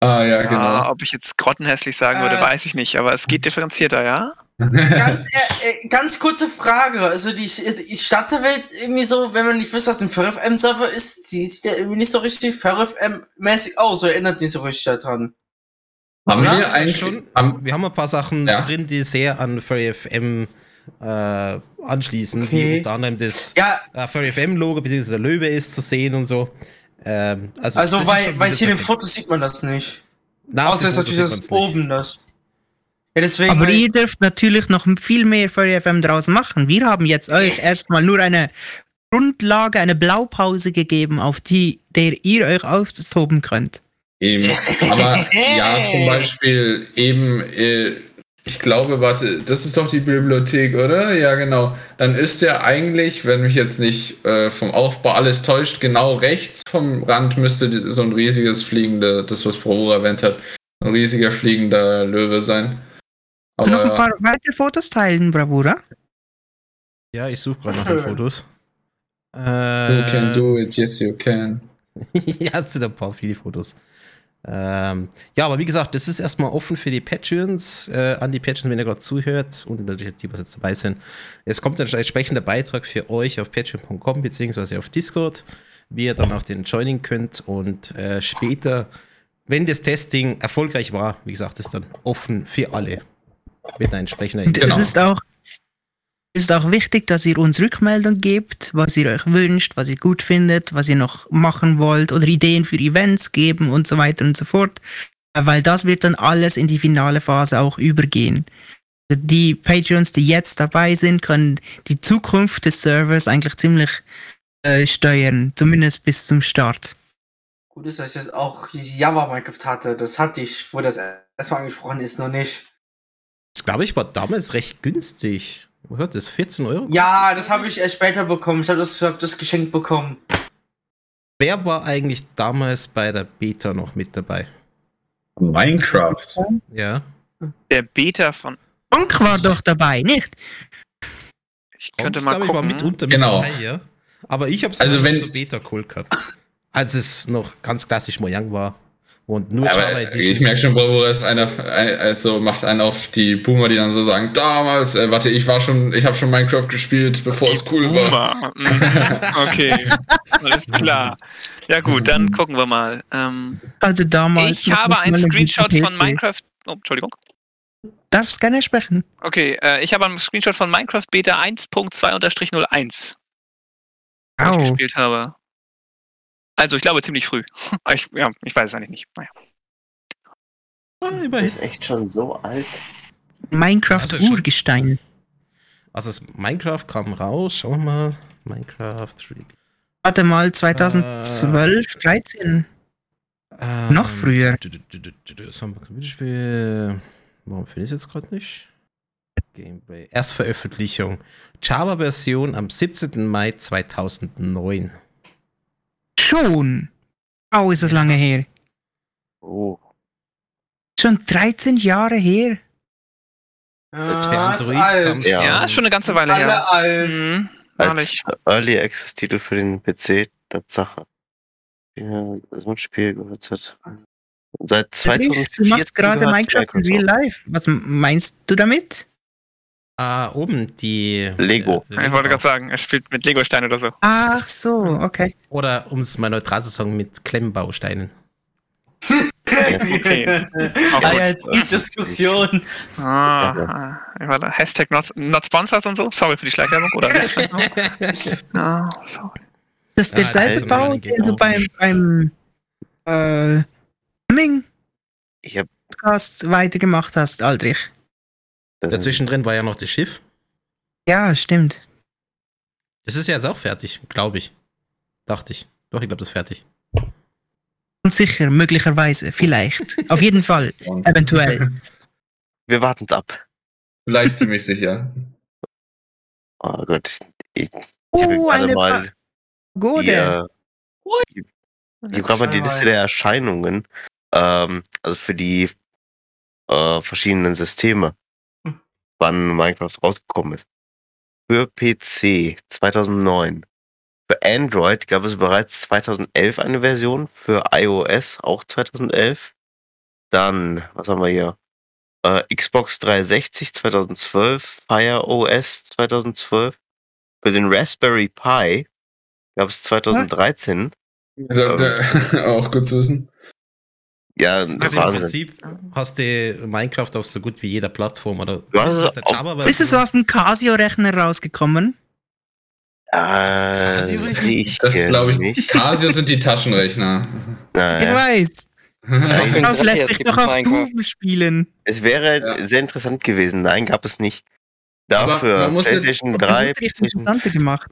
ah, ja, Ja, genau. ob ich jetzt grottenhässlich sagen würde, Äh. weiß ich nicht, aber es geht differenzierter, ja? Ganz, äh, äh, ganz kurze Frage. Also die, die Stadtwelt irgendwie so, wenn man nicht wüsste, was ein FurFM-Server ist, die sieht ja irgendwie nicht so richtig FurFM-mäßig aus, oder erinnert nicht so richtig daran. haben Ja, wir eigentlich schon. Haben, Wir haben ein paar Sachen Ja. drin, die sehr an Furry FM äh, anschließen, Okay. wie unter anderem das Ja, äh, Furry FM-Logo, beziehungsweise der Löwe ist zu sehen und so. Ähm, also, also weil, weil hier in den Fotos sieht man das nicht. Na, Außer ist natürlich das oben das. Ja, deswegen. Aber ihr dürft natürlich noch viel mehr für FM draus machen. Wir haben jetzt euch erstmal nur eine Grundlage, eine Blaupause gegeben, auf die der ihr euch austoben könnt. Eben. Aber ja, zum Beispiel eben, äh, ich glaube, warte, das ist doch die Bibliothek, oder? Ja, genau. Dann ist der eigentlich, wenn mich jetzt nicht äh, vom Aufbau alles täuscht, genau rechts vom Rand müsste so ein riesiges fliegender, das was Pro erwähnt hat, ein riesiger fliegender Löwe sein. Kannst du noch ein paar weitere Fotos teilen, Bravura? Ja, ich suche gerade nach den Fotos. you can Äh, do it, yes you can. ja, es sind ein paar viele Fotos. Ähm, ja, aber wie gesagt, das ist erstmal offen für die Patreons, äh, an die Patreons, wenn ihr gerade zuhört und natürlich die, was jetzt dabei sind. Es kommt ein entsprechender Beitrag für euch auf patreon.com beziehungsweise auf Discord, wie ihr dann auch den joinen könnt und äh, später, wenn das Testing erfolgreich war, wie gesagt, ist dann offen für alle mit einer entsprechenden Und Genau. es ist auch, ist auch wichtig, dass ihr uns Rückmeldung gebt, was ihr euch wünscht, was ihr gut findet, was ihr noch machen wollt oder Ideen für Events geben und so weiter und so fort. Äh, Weil das wird dann alles in die finale Phase auch übergehen. Also Die Patreons, die jetzt dabei sind, können die Zukunft des Servers eigentlich ziemlich äh, steuern, zumindest bis zum Start. Gut ist, dass ich jetzt auch Java Minecraft hatte. Das hatte ich, wo das erstmal angesprochen ist, noch nicht. Das glaube ich war damals recht günstig. Was hat das? 14 Euro? Ja, das habe ich erst später bekommen. Ich habe das, hab das geschenkt bekommen. Wer war eigentlich damals bei der Beta noch mit dabei? Minecraft. Ja. Der Beta von. Monk war doch dabei, nicht? Ich könnte mal glaub ich, war gucken. mitunter Genau. mit dabei, ja. Aber ich habe es Also wenn- zur Beta cool gehabt. Als es noch ganz klassisch Mojang war. Und nur Java Aber Edition. ich merke schon, Bravura ist einer, ein- also macht einen auf die Boomer, die dann so sagen, damals, äh, warte, ich war schon, ich habe schon Minecraft gespielt, bevor es cool war. Boomer. Mhm. Okay, alles klar. Ja gut, dann gucken wir mal. Ähm, Also damals. ich habe einen Screenshot von. Minecraft. Oh, Entschuldigung. Darfst gerne sprechen. Okay, äh, ich habe einen Screenshot von Minecraft Beta 1.2-01, wo ich Au. gespielt habe. Also, ich glaube ziemlich früh. Ich, ja, ich weiß es eigentlich nicht. Naja. Ah, ist echt schon so alt. Minecraft Also Urgestein. Also das Minecraft kam raus, schauen wir mal. Minecraft. Warte mal, 2012, 13. Ähm, Noch früher. Videospiel. Warum finde ich es jetzt gerade nicht? Gameplay. Erstveröffentlichung. Java-Version am 17. Mai 2009. Schon. Oh, ist das lange her. Oh. Schon 13 Jahre her. Ja, Per ist Android alt. Ja. Ja, schon eine ganze Weile her. Alle alt. Mhm, Als. Early Access Titel für den PC, Tatsache. Ja, ein Spiel gehört hat. Seit Friedrich, 2014 Du machst gerade Minecraft in Real Life. Was meinst du damit? Ah, oben die. Lego. äh, Ich wollte gerade sagen, er spielt mit Lego-Steinen oder so. Ach so, okay. Oder um es mal neutral zu sagen, mit Klemmbausteinen. Okay. Ah, ja, die Diskussion. Ah, ah, warte, Hashtag not, not sponsors und so. Sorry für die Schleichwerbung. Oder ja, sorry. Das ist der Ja, selbe also Bau, den du Gag. beim, beim äh, Humming Ich hab Podcast weitergemacht hast, Aldrich. Das Dazwischen drin war ja noch das Schiff. Ja, stimmt. Das ist ja jetzt auch fertig, glaube ich. Dachte ich. Doch, ich glaube, das ist fertig. Und sicher, möglicherweise, vielleicht. Auf jeden Fall, eventuell. Wir warten ab. Vielleicht ziemlich sicher. Oh Gott. Ich, ich habe Oh, gerade eine mal die, Pagode. äh, die, die, gerade mal die Liste der Erscheinungen, ähm, also für die äh, verschiedenen Systeme. Wann Minecraft rausgekommen ist. Für PC 2009. Für Android gab es bereits 2011 eine Version, für iOS auch 2011. Dann, was haben wir hier? Äh, Xbox 360 2012, Fire OS 2012. Für den Raspberry Pi gab es 2013. Da, da, auch gut zu wissen. Ja, Also im. Prinzip hast du Minecraft auf so gut wie jeder Plattform. Oder Du hast es auf der auf- Java Ist es auf dem Casio-Rechner rausgekommen? Äh, ich Das glaube ich nicht. Casio sind die Taschenrechner. Ich Naja. weiß. Nein, Darauf lässt sich doch es auf Minecraft. Doom spielen. Es wäre Ja. sehr interessant gewesen. Nein, gab es nicht. Dafür PlayStation Das 3, ist richtig PlayStation interessanter gemacht.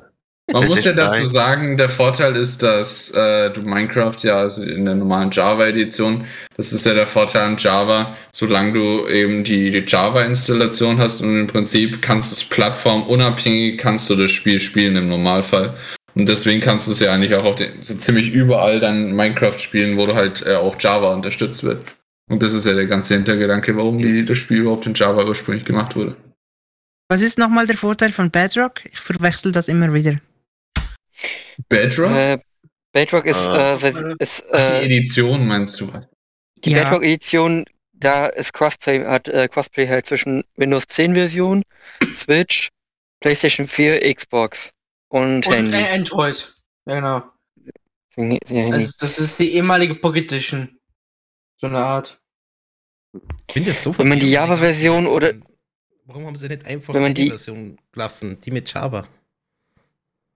Man muss ja dazu sagen, der Vorteil ist, dass äh, du Minecraft ja also in der normalen Java-Edition, das ist ja der Vorteil an Java, solange du eben die, die Java-Installation hast und im Prinzip kannst du es plattformunabhängig, kannst du das Spiel spielen im Normalfall. Und deswegen kannst du es ja eigentlich auch auf den, so ziemlich überall dann Minecraft spielen, wo du halt äh, auch Java unterstützt wird. Und das ist ja der ganze Hintergedanke, warum die, das Spiel überhaupt in Java ursprünglich gemacht wurde. Was ist nochmal der Vorteil von Bedrock? Ich verwechsel das immer wieder. Bedrock? Äh, Bedrock ist, Ah. äh, ist die äh, Edition meinst du? die Ja. Bedrock Edition, da ist Crossplay, hat äh, Crossplay halt zwischen Windows 10 Version, Switch, PlayStation 4, Xbox und, Und Handy. äh, Android. Ja, genau. Also, das ist die ehemalige Pocket Edition. So eine Art. Ich finde das so Wenn man die Java-Version oder-. Warum haben sie nicht einfach Wenn man die die- Version gelassen? Die mit Java.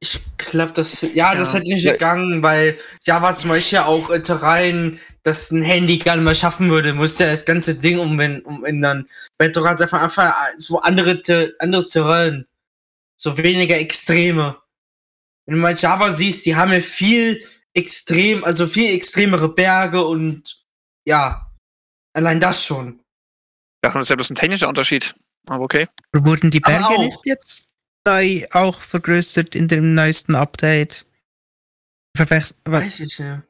Ich glaube, das, ja, das Ja. hätte nicht Ja. gegangen, weil Java zum Beispiel auch äh, Terrain, das ein Handy gar nicht mehr schaffen würde, musste ja das ganze Ding umwen- umändern. Bedrock hat einfach, einfach so andere, anderes Terrain. So weniger Extreme. Wenn du mal Java siehst, die haben ja viel extrem, also viel extremere Berge und ja, allein das schon. Ja, das ist ja bloß ein technischer Unterschied. Aber okay. Wurden die Berge auch. nicht jetzt neu auch vergrößert in dem neuesten Update? Verwechsel, aber Weiß ich nicht.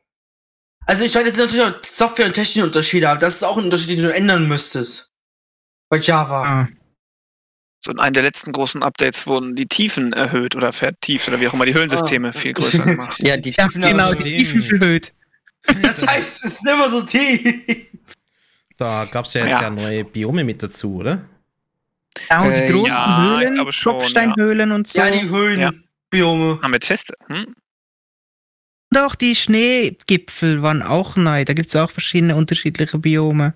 Also ich weiß jetzt natürlich auch Software- und technische Unterschiede, aber das ist auch ein Unterschied, den du ändern müsstest. Bei Java. ah, So in einem der letzten großen Updates wurden die Tiefen erhöht oder vertieft oder wie auch immer die Höhlensysteme Ah. viel größer gemacht. ja, die ja, Tiefen genau, aber die. Tiefen verhöht. Das heißt, es ist immer so tief. Da gab es ja jetzt Ja. ja. neue Biome mit dazu, oder? Ja, und Äh, die großen ja, ich Höhlen, schon, Tropfsteinhöhlen und so. Ja, die Höhlenbiome. Haben wir Teste? Hm? Und auch die Schneegipfel waren auch neu. Da gibt es auch verschiedene unterschiedliche Biome.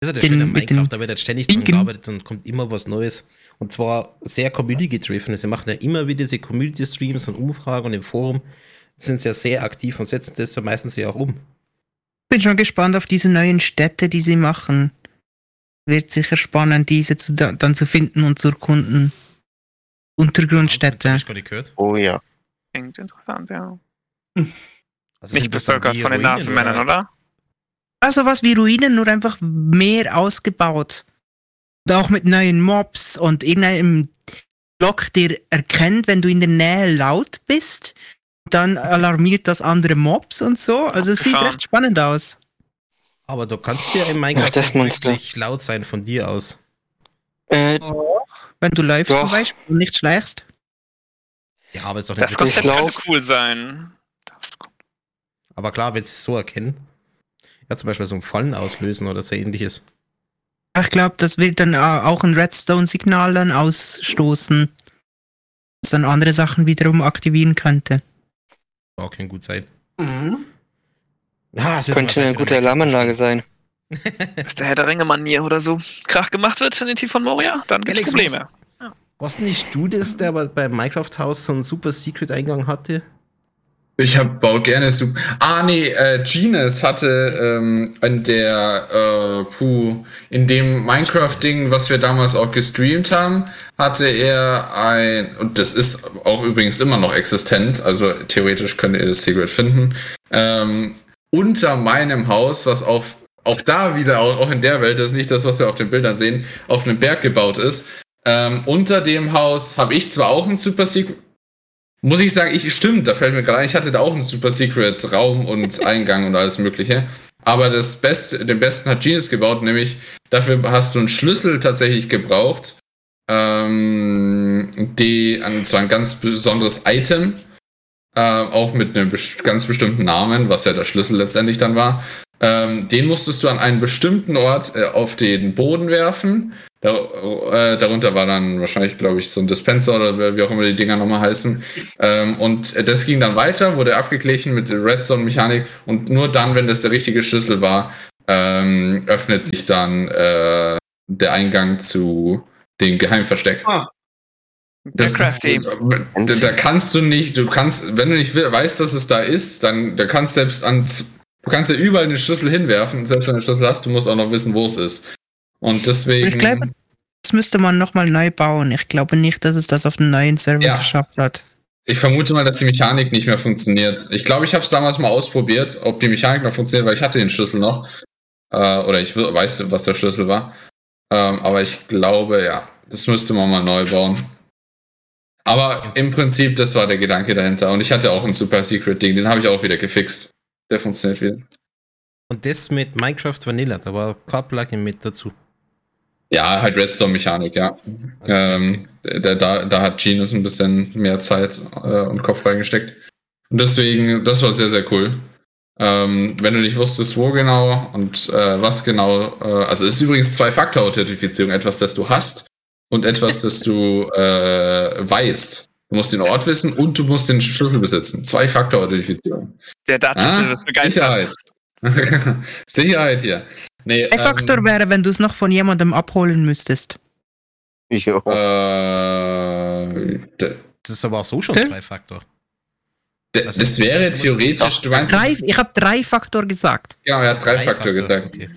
Das ist ja der Schöne Minecraft, da wird jetzt ständig dran gearbeitet und kommt immer was Neues. Und zwar sehr community-driven. Sie machen ja immer wieder diese Community-Streams und Umfragen und im Forum sind sie ja sehr aktiv und setzen das ja meistens ja auch um. Bin schon gespannt auf diese neuen Städte, die sie machen. Wird sicher spannend, diese zu, da- dann zu finden und zu erkunden. Untergrundstädte. ich gar nicht gehört. Oh ja. Klingt interessant, ja. Also Nicht bevölkert von den Nasenmännern, oder? Also was wie Ruinen, nur einfach mehr ausgebaut. Und auch mit neuen Mobs und irgendeinem Block, der erkennt, wenn du in der Nähe laut bist. Dann alarmiert das andere Mobs und so. Also es sieht recht spannend aus. Aber du kannst ja im Minecraft das nicht Monster. wirklich laut sein von dir aus. äh, Wenn du läufst Doch. zum Beispiel und nicht schleichst. Ja, aber ist doch nicht Das. Konzept könnte cool sein. Aber klar, wenn sie es so erkennen. Ja, zum Beispiel so ein Fallen auslösen oder so ähnliches. Ich glaube, das wird dann äh, auch ein Redstone-Signal dann ausstoßen. Das dann andere Sachen wiederum aktivieren könnte. Auch kann gut sein. Mhm. Ah, es wird könnte eine gute Alarmanlage Minecraft sein. Dass der Herr der Ringe-Manier oder so Krach gemacht wird in den Tief von Moria, dann gibt's Alex, Probleme. Was nicht du das, der aber beim Minecraft-Haus so einen super Secret-Eingang hatte? Ich hab bau gerne super. Ah nee, äh, Genius hatte ähm, in der äh, puh, in dem Minecraft-Ding, was wir damals auch gestreamt haben, hatte er ein und das ist auch übrigens immer noch existent. Also theoretisch könnt ihr das Secret finden. Ähm, unter meinem Haus, was auf auch da wieder auch, in der Welt, das ist nicht das, was wir auf den Bildern sehen, auf einem Berg gebaut ist. Ähm, unter dem Haus habe ich zwar auch ein Super Secret muss ich sagen, ich stimmt, da fällt mir gerade ein, ich hatte da auch einen Super Secret Raum und Eingang und alles Mögliche. Aber das Beste, den besten hat Genius gebaut, nämlich dafür hast du einen Schlüssel tatsächlich gebraucht. Ähm, die, an zwar ein ganz besonderes Item, äh, auch mit einem ganz bestimmten Namen, was ja der Schlüssel letztendlich dann war. Ähm, den musstest du an einen bestimmten Ort äh, auf den Boden werfen. Da, äh, darunter war dann wahrscheinlich, glaube ich, so ein Dispenser oder wie auch immer die Dinger nochmal heißen. Ähm, und äh, das ging dann weiter, wurde abgeglichen mit der Redstone-Mechanik und nur dann, wenn das der richtige Schlüssel war, ähm, öffnet sich dann äh, der Eingang zu dem Geheimversteck. Ah, Das. Ist, da, da kannst du nicht, du kannst, wenn du nicht we- weißt, dass es da ist, dann da kannst selbst an, du kannst ja überall den Schlüssel hinwerfen, selbst wenn du den Schlüssel hast, du musst auch noch wissen, wo es ist. Und deswegen. Ich glaube, das müsste man nochmal neu bauen. Ich glaube nicht, dass es das auf den neuen Server Ja. geschafft hat. Ich vermute mal, dass die Mechanik nicht mehr funktioniert. Ich glaube, ich habe es damals mal ausprobiert, ob die Mechanik noch funktioniert, weil ich hatte den Schlüssel noch. Äh, oder ich weiß, was der Schlüssel war. Ähm, aber ich glaube, ja, das müsste man mal neu bauen. Aber im Prinzip, das war der Gedanke dahinter. Und ich hatte auch ein Super Secret Ding, den habe ich auch wieder gefixt. Der funktioniert wieder. Und das mit Minecraft Vanilla, da war kein Plugin mit dazu. Ja, halt Redstone-Mechanik, ja. Ähm, da, da, da hat Genius ein bisschen mehr Zeit äh, und Kopf reingesteckt. Und deswegen, das war sehr, sehr cool. Ähm, wenn du nicht wusstest, wo genau und äh, was genau, äh, also es ist übrigens Zwei-Faktor-Authentifizierung, etwas, das du hast und etwas, das du äh, weißt. Du musst den Ort wissen und du musst den Schlüssel besitzen. Zwei-Faktor-Authentifizierung. Der Datenschlüssel Ah, wird begeistert. Sicherheit. Sicherheit hier. Nee, Ein Faktor ähm, wäre, wenn du es noch von jemandem abholen müsstest. Jo. äh, Das ist aber auch so schon Okay. zwei Faktor. das ist- wäre theoretisch, du meinst, Drei, ich habe drei Faktor gesagt. genau, er hat drei Faktor gesagt. Okay.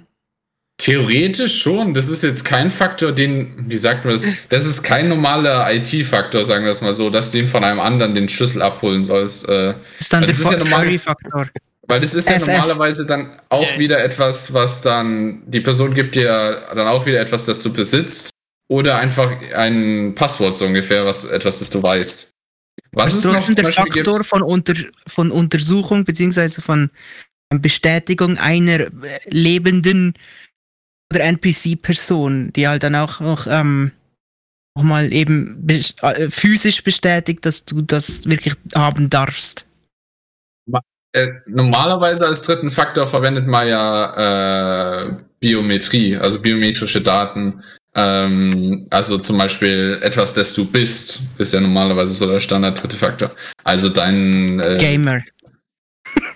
Theoretisch schon. Das ist jetzt kein Faktor, den, wie sagt man das? Das ist kein normaler IT-Faktor, sagen wir es mal so, dass du ihn von einem anderen den Schlüssel abholen sollst. Äh, Das ist dann Das ist ja normal- Furry-Faktor. weil das ist ja FF. normalerweise dann auch Yeah. wieder etwas, was dann die Person gibt dir dann auch wieder etwas, das du besitzt. Oder einfach ein Passwort so ungefähr, was etwas, das du weißt. Was ist noch der Faktor gibt, von, unter, von Untersuchung beziehungsweise von Bestätigung einer äh, lebenden oder NPC-Person, die halt dann auch noch, ähm, auch mal eben äh, physisch bestätigt, dass du das wirklich haben darfst. äh, normalerweise als dritten Faktor verwendet man ja äh, Biometrie, also biometrische Daten. Ähm, also zum Beispiel etwas, das du bist, ist ja normalerweise so der Standard dritte Faktor. Also dein äh, Gamer.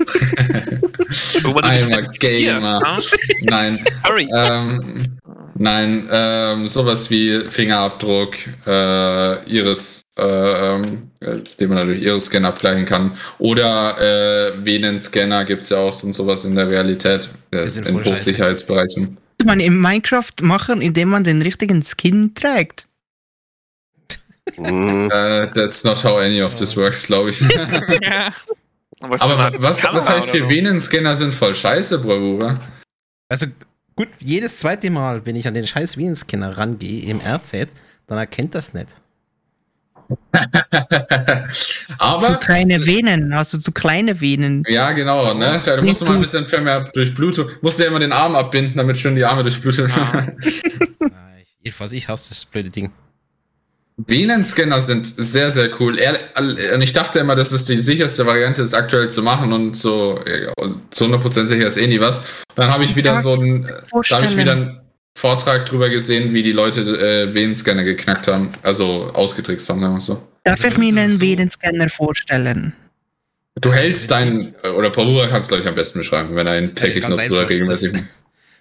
Einmal Gamer. Nein, Sorry. ähm, nein, ähm, sowas wie Fingerabdruck, äh, Iris, äh, ähm, äh, den man natürlich Iris-Scan abgleichen kann. Oder äh, Venenscanner gibt es ja auch und sowas in der Realität, äh, in. Hochsicherheitsbereichen. Kann man in Minecraft machen, indem man den richtigen Skin trägt. Äh, that's not how any of this works, glaube ich. Ja. Aber, was, was heißt hier, so? Venenscanner sind voll scheiße, Bravura? Also gut, jedes zweite Mal, wenn ich an den scheiß Venenscanner rangehe im RZ, dann erkennt das nicht. Zu Aber kleine Venen, also zu kleine Venen. Ja, genau, ne? Da musst du mal ein bisschen mehr Durchblutung. Musst du ja immer den Arm abbinden, damit schön die Arme durchblutet Ja. werden. Ah, ich, was ich hasse, das blöde Ding. Venenscanner sind sehr, sehr cool. Er, und ich dachte immer, das ist die sicherste Variante, das aktuell zu machen und so ja, und zu 100% sicher ist eh nie was. Dann habe ich wieder Ja, so einen, da habe ich wieder einen Vortrag drüber gesehen, wie die Leute äh, Venenscanner geknackt haben, also ausgetrickst haben, sagen wir so. Darf Also ich mir einen so- Venenscanner vorstellen? Du hältst deinen, oder Bravura kannst glaube ich am besten beschreiben, wenn er ihn täglich ganz nutzt oder regelmäßig. Das,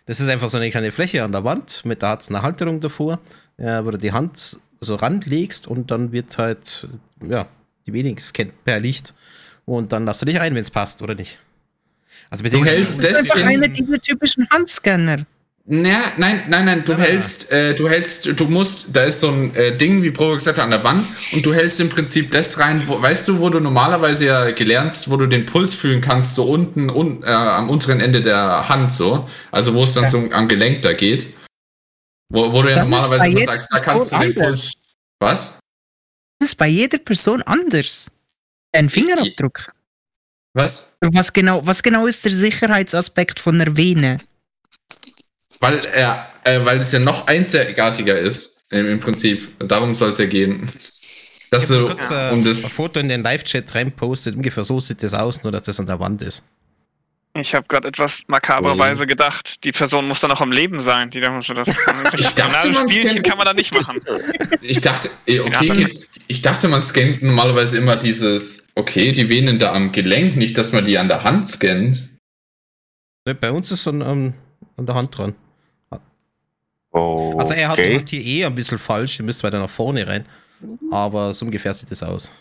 das ist einfach so eine kleine Fläche an der Wand, mit da hat es eine Halterung davor, äh, wo du die Hand so ranlegst und dann wird halt, ja, die wenigsten kennt per Licht und dann lass du dich ein, wenn es passt, oder nicht? Also Du hältst Das ist einfach Deswegen- einer dieser typischen Handscanner. Ja, nein, nein, nein, du Nein, nein, hältst, äh, du hältst, du musst, da ist so ein äh, Ding, wie Pro gesagt hat, an der Wand und du hältst im Prinzip das rein, wo, weißt du, wo du normalerweise ja gelernst, wo du den Puls fühlen kannst, so unten un, äh, am unteren Ende der Hand so, also wo es dann Ja. so am Gelenk da geht, wo, wo du ja normalerweise immer sagst, da kannst du den Puls, was? Das ist bei jeder Person anders. Ein Fingerabdruck. Was? Was genau, was genau ist der Sicherheitsaspekt von einer Vene? Weil er, äh, weil es ja noch einzigartiger ist, im, im Prinzip, darum soll es ja gehen. Dass Ich du, kurz äh, um ein das, Foto in den Live-Chat reinpostet, ungefähr so sieht das aus, nur dass das an der Wand ist. Ich habe gerade etwas makabererweise gedacht, die Person muss dann auch am Leben sein, die da muss das. Ich dachte, Spielchen kann man da nicht machen. Ich dachte, eh, okay, Ja. geht's. Ich dachte, man scannt normalerweise immer dieses, okay, die Venen da am Gelenk, nicht, dass man die an der Hand scannt. Ne, Bei uns ist so ein, ähm, an der Hand dran. Okay. Also er hat die Hand hier eh ein bisschen falsch, ihr müsst weiter nach vorne rein. Aber so ungefähr sieht das aus.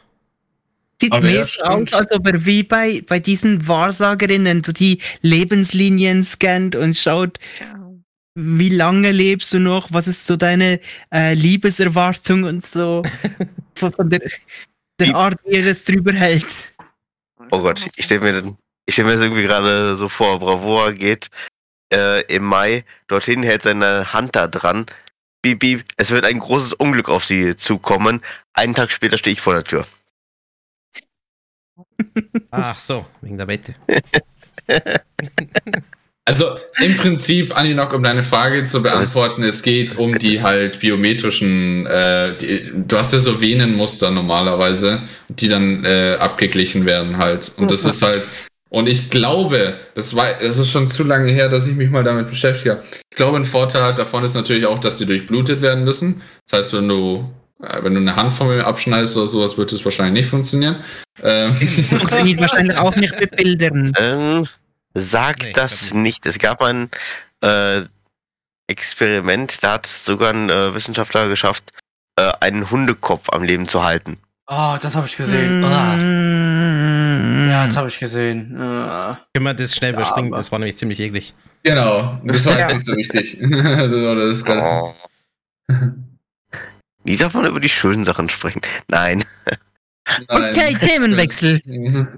Sieht Aber mehr so aus, als ob er wie bei, bei diesen Wahrsagerinnen so die Lebenslinien scannt und schaut, wie lange lebst du noch, was ist so deine äh, Liebeserwartung und so. von, von der, der Art, wie er das drüber hält. Oh Gott, ich stelle mir, den- ich stell mir das irgendwie gerade so vor. Bravoa geht äh, im Mai dorthin, hält seine Hand da dran. Piep, es wird ein großes Unglück auf sie zukommen. Einen Tag später stehe ich vor der Tür. Ach so, wegen der Wette. Also im Prinzip, Aninok, um deine Frage zu beantworten, es geht um die halt biometrischen, äh, die, du hast ja so Venenmuster normalerweise, die dann äh, abgeglichen werden halt. Und das ist halt, und ich glaube, das war, das ist schon zu lange her, dass ich mich mal damit beschäftigt habe. Ich glaube, ein Vorteil halt davon ist natürlich auch, dass die durchblutet werden müssen. Das heißt, wenn du, wenn du eine Hand von mir abschneidest oder sowas, wird es wahrscheinlich nicht funktionieren. Ähm, Funktioniert wahrscheinlich auch nicht mit Bildern. Ähm, sagt Nee, das nicht. Es gab ein äh, Experiment, da hat es sogar ein äh, Wissenschaftler geschafft, äh, einen Hundekopf am Leben zu halten. Oh, das habe ich gesehen. Ah. Mm. Ja, das habe ich gesehen. Ah. Können wir das schnell Ja, überspringen? aber- das war nämlich ziemlich eklig. genau, das war jetzt nicht so wichtig. das ist gerade. Oh. Nie darf man über die schönen Sachen sprechen. Nein. Nein. Okay, Themenwechsel.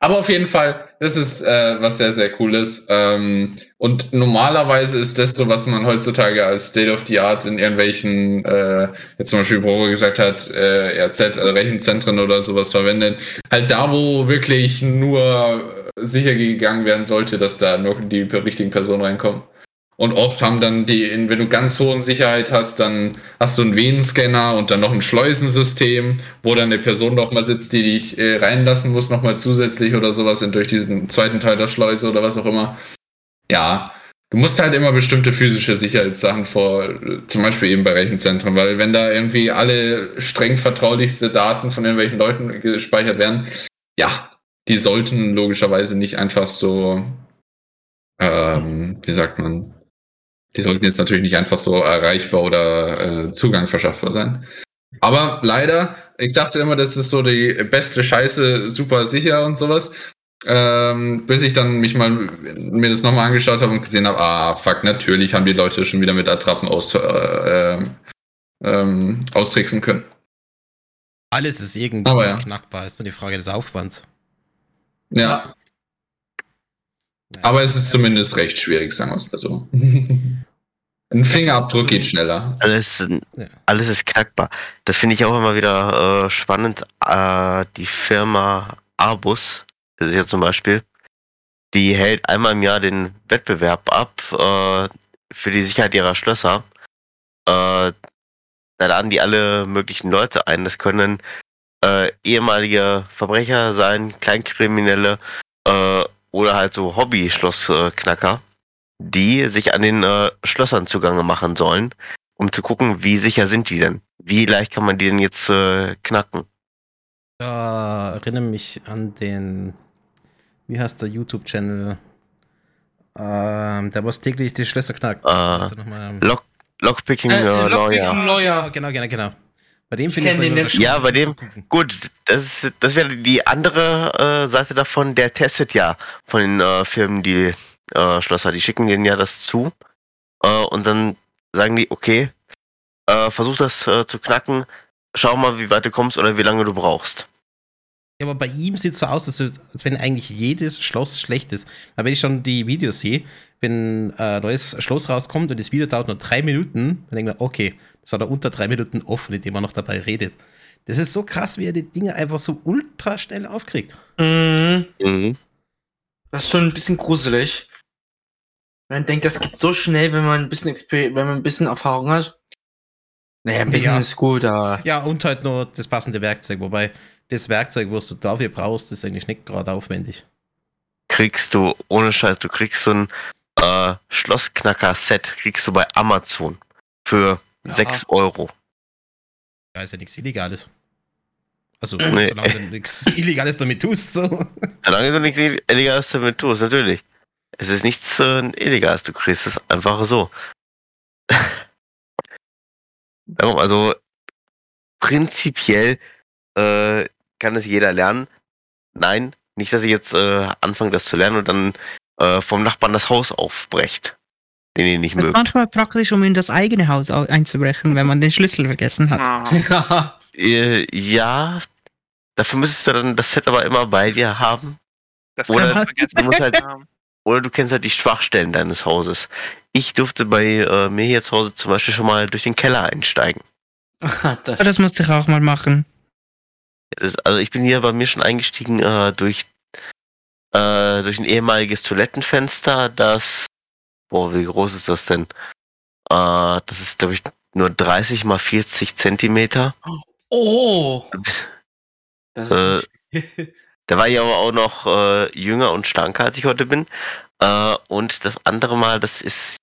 Aber auf jeden Fall, das ist äh, was sehr, sehr cooles. Ähm, und normalerweise ist das so, was man heutzutage als State of the Art in irgendwelchen, äh, jetzt zum Beispiel Bro gesagt hat, äh, RZ, also Rechenzentren oder sowas verwendet. Halt da, wo wirklich nur sicher gegangen werden sollte, dass da nur die richtigen Personen reinkommen. Und oft haben dann die, wenn du ganz hohen Sicherheit hast, dann hast du einen Venenscanner und dann noch ein Schleusensystem, wo dann eine Person noch mal sitzt, die dich äh, reinlassen muss, noch mal zusätzlich oder sowas in- durch diesen zweiten Teil der Schleuse oder was auch immer. Ja, du musst halt immer bestimmte physische Sicherheitssachen vor, zum Beispiel eben bei Rechenzentren, weil wenn da irgendwie alle streng vertraulichste Daten von irgendwelchen Leuten gespeichert werden, ja, die sollten logischerweise nicht einfach so, ähm, wie sagt man, die sollten jetzt natürlich nicht einfach so erreichbar oder äh, Zugang verschaffbar sein. Aber leider, ich dachte immer, das ist so die beste Scheiße, super sicher und sowas. Ähm, bis ich dann mich mal mir das nochmal angeschaut habe und gesehen habe, ah fuck, natürlich haben die Leute schon wieder mit Attrappen aus, äh, ähm, ähm, austricksen können. Alles ist irgendwie ja. knackbar, ist nur die Frage des Aufwands. Ja, Ja. aber es ist zumindest recht schwierig, sagen wir es mal so. Ein Fingerabdruck geht schneller. Alles, alles ist knackbar. Das finde ich auch immer wieder äh, spannend. Äh, die Firma Arbus, das ist ja zum Beispiel, die hält einmal im Jahr den Wettbewerb ab äh, für die Sicherheit ihrer Schlösser. Äh, da laden die alle möglichen Leute ein. Das können äh, ehemalige Verbrecher sein, Kleinkriminelle äh, oder halt so Hobby-Schlossknacker, die sich an den äh, Schlössern zugange machen sollen, um zu gucken, wie sicher sind die denn? Wie leicht kann man die denn jetzt äh, knacken? Da erinnere mich an den, wie heißt der YouTube-Channel? Ähm, der was täglich die Schlösser knackt. Mal? Lock, Lockpicking Äh, äh, Lockpicking Lawyer. Lawyer. Genau, genau, genau. Bei dem Ich finde ich der- spannend Ja, bei dem-. Gut, das, ist, das wäre die andere äh, Seite davon, der testet ja von den äh, Firmen die äh, Schlösser. Die schicken denen ja das zu äh, und dann sagen die, okay, äh, versuch das äh, zu knacken, schau mal, wie weit du kommst oder wie lange du brauchst. Ja, aber bei ihm sieht es so aus, als, als wenn eigentlich jedes Schloss schlecht ist. Weil wenn ich schon die Videos sehe, wenn äh, ein neues Schloss rauskommt und das Video dauert nur drei Minuten, dann denke ich mir, okay, das hat er unter drei Minuten offen, indem er noch dabei redet. Das ist so krass, wie er die Dinge einfach so ultra schnell aufkriegt. Mhm. Mhm. Das ist schon ein bisschen gruselig. Man denkt, das geht so schnell, wenn man ein bisschen Exper wenn man ein bisschen Erfahrung hat. Naja, ein bisschen Ja. ist gut, aber. Ja, und halt nur das passende Werkzeug. Wobei das Werkzeug, was du dafür brauchst, ist eigentlich nicht gerade aufwendig. Kriegst du, ohne Scheiß, du kriegst so ein äh, Schlossknacker-Set, kriegst du bei Amazon für Ja. 6 Euro. Ja, ist ja nichts Illegales. Also, Nee. solange du nichts Illegales damit tust, so. Solange du nichts Illegales damit tust, natürlich. Es ist nichts äh, Illegales, du kriegst es einfach so. Darum, also prinzipiell äh, kann es jeder lernen. Nein, nicht, dass ich jetzt äh, anfange, das zu lernen und dann äh, vom Nachbarn das Haus aufbrecht, den ihr nicht Das mögt. manchmal praktisch, um in das eigene Haus au- einzubrechen, wenn man den Schlüssel vergessen hat. Ah. Ja. Äh, ja, dafür müsstest du dann das Set aber immer bei dir haben. Das Oder kann man vergessen. du musst halt-. Oder du kennst halt die Schwachstellen deines Hauses. Ich durfte bei äh, mir hier zu Hause zum Beispiel schon mal durch den Keller einsteigen. das, Ja, das musste ich auch mal machen. Das, also ich bin hier bei mir schon eingestiegen äh, durch, äh, durch ein ehemaliges Toilettenfenster, das, boah, wie groß ist das denn? Äh, das ist, glaube ich, nur 30 mal 40 Zentimeter. oh! Das Äh, ist nicht- Da war ich aber auch noch äh, jünger und schlanker, als ich heute bin. Äh, und das andere Mal, das ist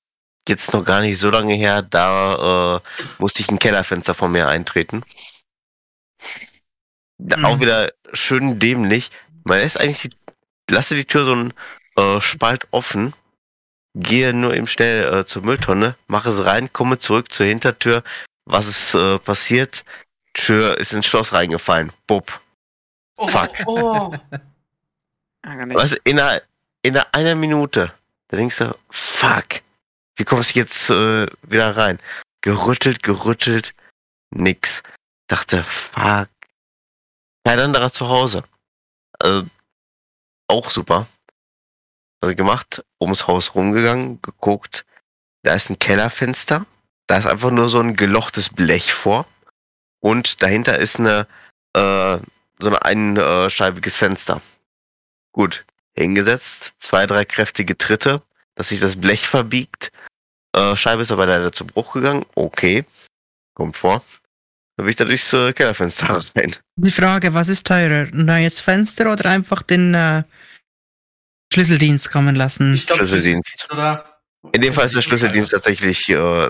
jetzt noch gar nicht so lange her, da äh, musste ich ein Kellerfenster von mir eintreten. Mhm. Auch wieder schön dämlich. Man lässt eigentlich, lasse die Tür so einen äh, Spalt offen, gehe nur eben schnell äh, zur Mülltonne, mache es rein, komme zurück zur Hintertür. Was ist äh, passiert? Tür ist ins Schloss reingefallen. Bub. Oh, fuck. Oh. Weißt du, in einer, in einer Minute, da denkst du, fuck, wie kommst du jetzt äh, wieder rein? Gerüttelt, gerüttelt, nix. Dachte, fuck. Kein anderer zu Hause. Also, auch super. Also gemacht, ums Haus rumgegangen, geguckt. Da ist ein Kellerfenster. Da ist einfach nur so ein gelochtes Blech vor. Und dahinter ist eine, äh, so ein einscheibiges Fenster. Gut, hingesetzt, zwei, drei kräftige Tritte, dass sich das Blech verbiegt. Äh, Scheibe ist aber leider zu Bruch gegangen. Okay, kommt vor. Dann bin ich da durchs äh, Kellerfenster rein. Die Frage, was ist teurer? Ein neues Fenster oder einfach den äh, Schlüsseldienst kommen lassen? Ich glaub, Schlüsseldienst. Oder? In dem Fall ist der Schlüsseldienst tatsächlich, äh,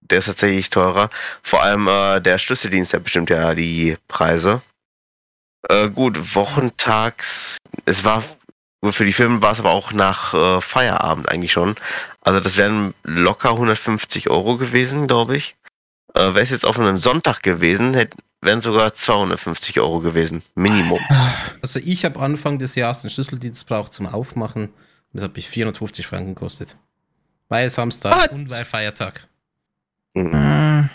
der ist tatsächlich teurer. Vor allem äh, der Schlüsseldienst, der bestimmt ja die Preise. Äh, gut, wochentags, es war, für die Filme war es aber auch nach äh, Feierabend eigentlich schon. Also das wären locker 150 Euro gewesen, glaube ich. Äh, Wäre es jetzt auf einem Sonntag gewesen, hätten wären sogar 250 Euro gewesen. Minimum. Also ich habe Anfang des Jahres den Schlüsseldienst braucht zum Aufmachen und das hat mich 450 Franken gekostet. Weil Samstag What? und weil Feiertag. Mhm.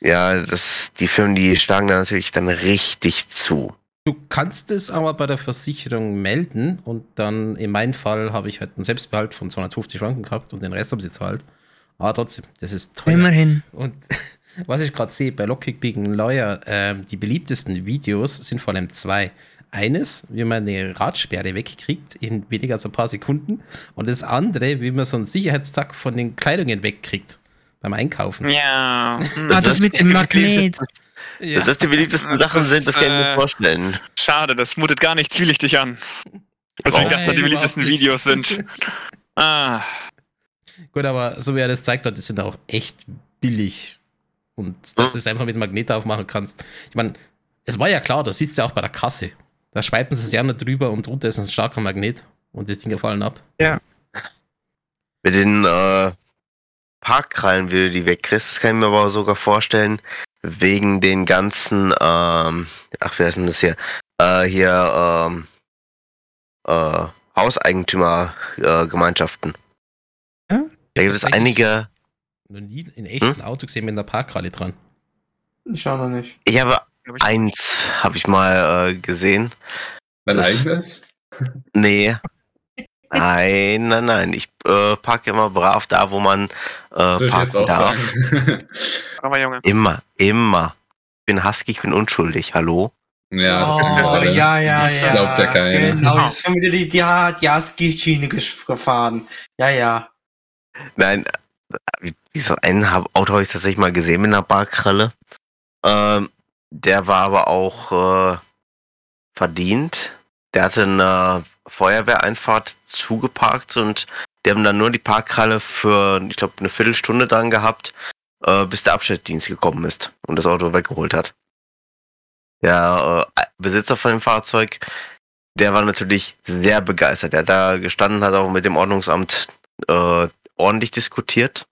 Ja, das, die Firmen, die schlagen da natürlich dann richtig zu. Du kannst es aber bei der Versicherung melden und dann in meinem Fall habe ich halt einen Selbstbehalt von 250 Franken gehabt und den Rest haben sie zahlt. Aber trotzdem, das ist teuer. immerhin. Und was ich gerade sehe, bei Lockpick Being Lawyer, ähm, die beliebtesten Videos sind vor allem zwei. Eines, wie man eine Radsperre wegkriegt in weniger als ein paar Sekunden. Und das andere, wie man so einen Sicherheitstag von den Kleidungen wegkriegt beim Einkaufen. Ja. hm. Ah, das mit dem Magnet. Ja. Dass das die beliebtesten Das Sachen ist, sind, das kann ich mir äh, vorstellen. Schade, das mutet gar nicht zwielichtig an. Deswegen, dass da die beliebtesten. Videos sind. Ah, Gut, aber so wie er das zeigt hat, die sind auch echt billig. Und dass du es einfach mit Magnet aufmachen kannst. Ich meine, es war ja klar, das siehst du ja auch bei der Kasse. Da schweipen sie es ja nicht drüber und drunter ist ein starker Magnet und das Ding fallen ab. Mit den äh, Parkkrallen, wie du die wegkriegst, das kann ich mir aber sogar vorstellen, wegen den ganzen, ähm, ach, wer ist denn das hier? Äh, hier, ähm, äh, Hauseigentümergemeinschaften. Äh, Gemeinschaften. Ja? Da gibt es einige, Noch nie ein echten Hm? Auto gesehen mit einer Parkkralle dran. Ich schau noch nicht. ich habe ich- eins, habe ich mal äh, gesehen. Dein Das- eigenes? Nee. Nein, nein, nein. Ich äh, parke immer brav da, wo man äh, parken darf. aber Junge. Immer, immer. Ich bin Husky, ich bin unschuldig. Hallo? ja, das oh, ja, ja, ja. Glaubt ja keiner. Genau, jetzt haben wir wieder die, die, die ASG-Schiene gefahren. Ja, ja. Nein, äh, wie so ein Auto habe ich tatsächlich mal gesehen mit einer Barkralle. Ähm, der war aber auch äh, verdient. Der hatte eine Feuerwehreinfahrt zugeparkt und die haben dann nur die Parkkralle für, ich glaube, eine Viertelstunde dran gehabt, äh, bis der Abschnittdienst gekommen ist und das Auto weggeholt hat. Der äh, Besitzer von dem Fahrzeug, der war natürlich sehr begeistert. Er hat da gestanden, hat auch mit dem Ordnungsamt äh, ordentlich diskutiert.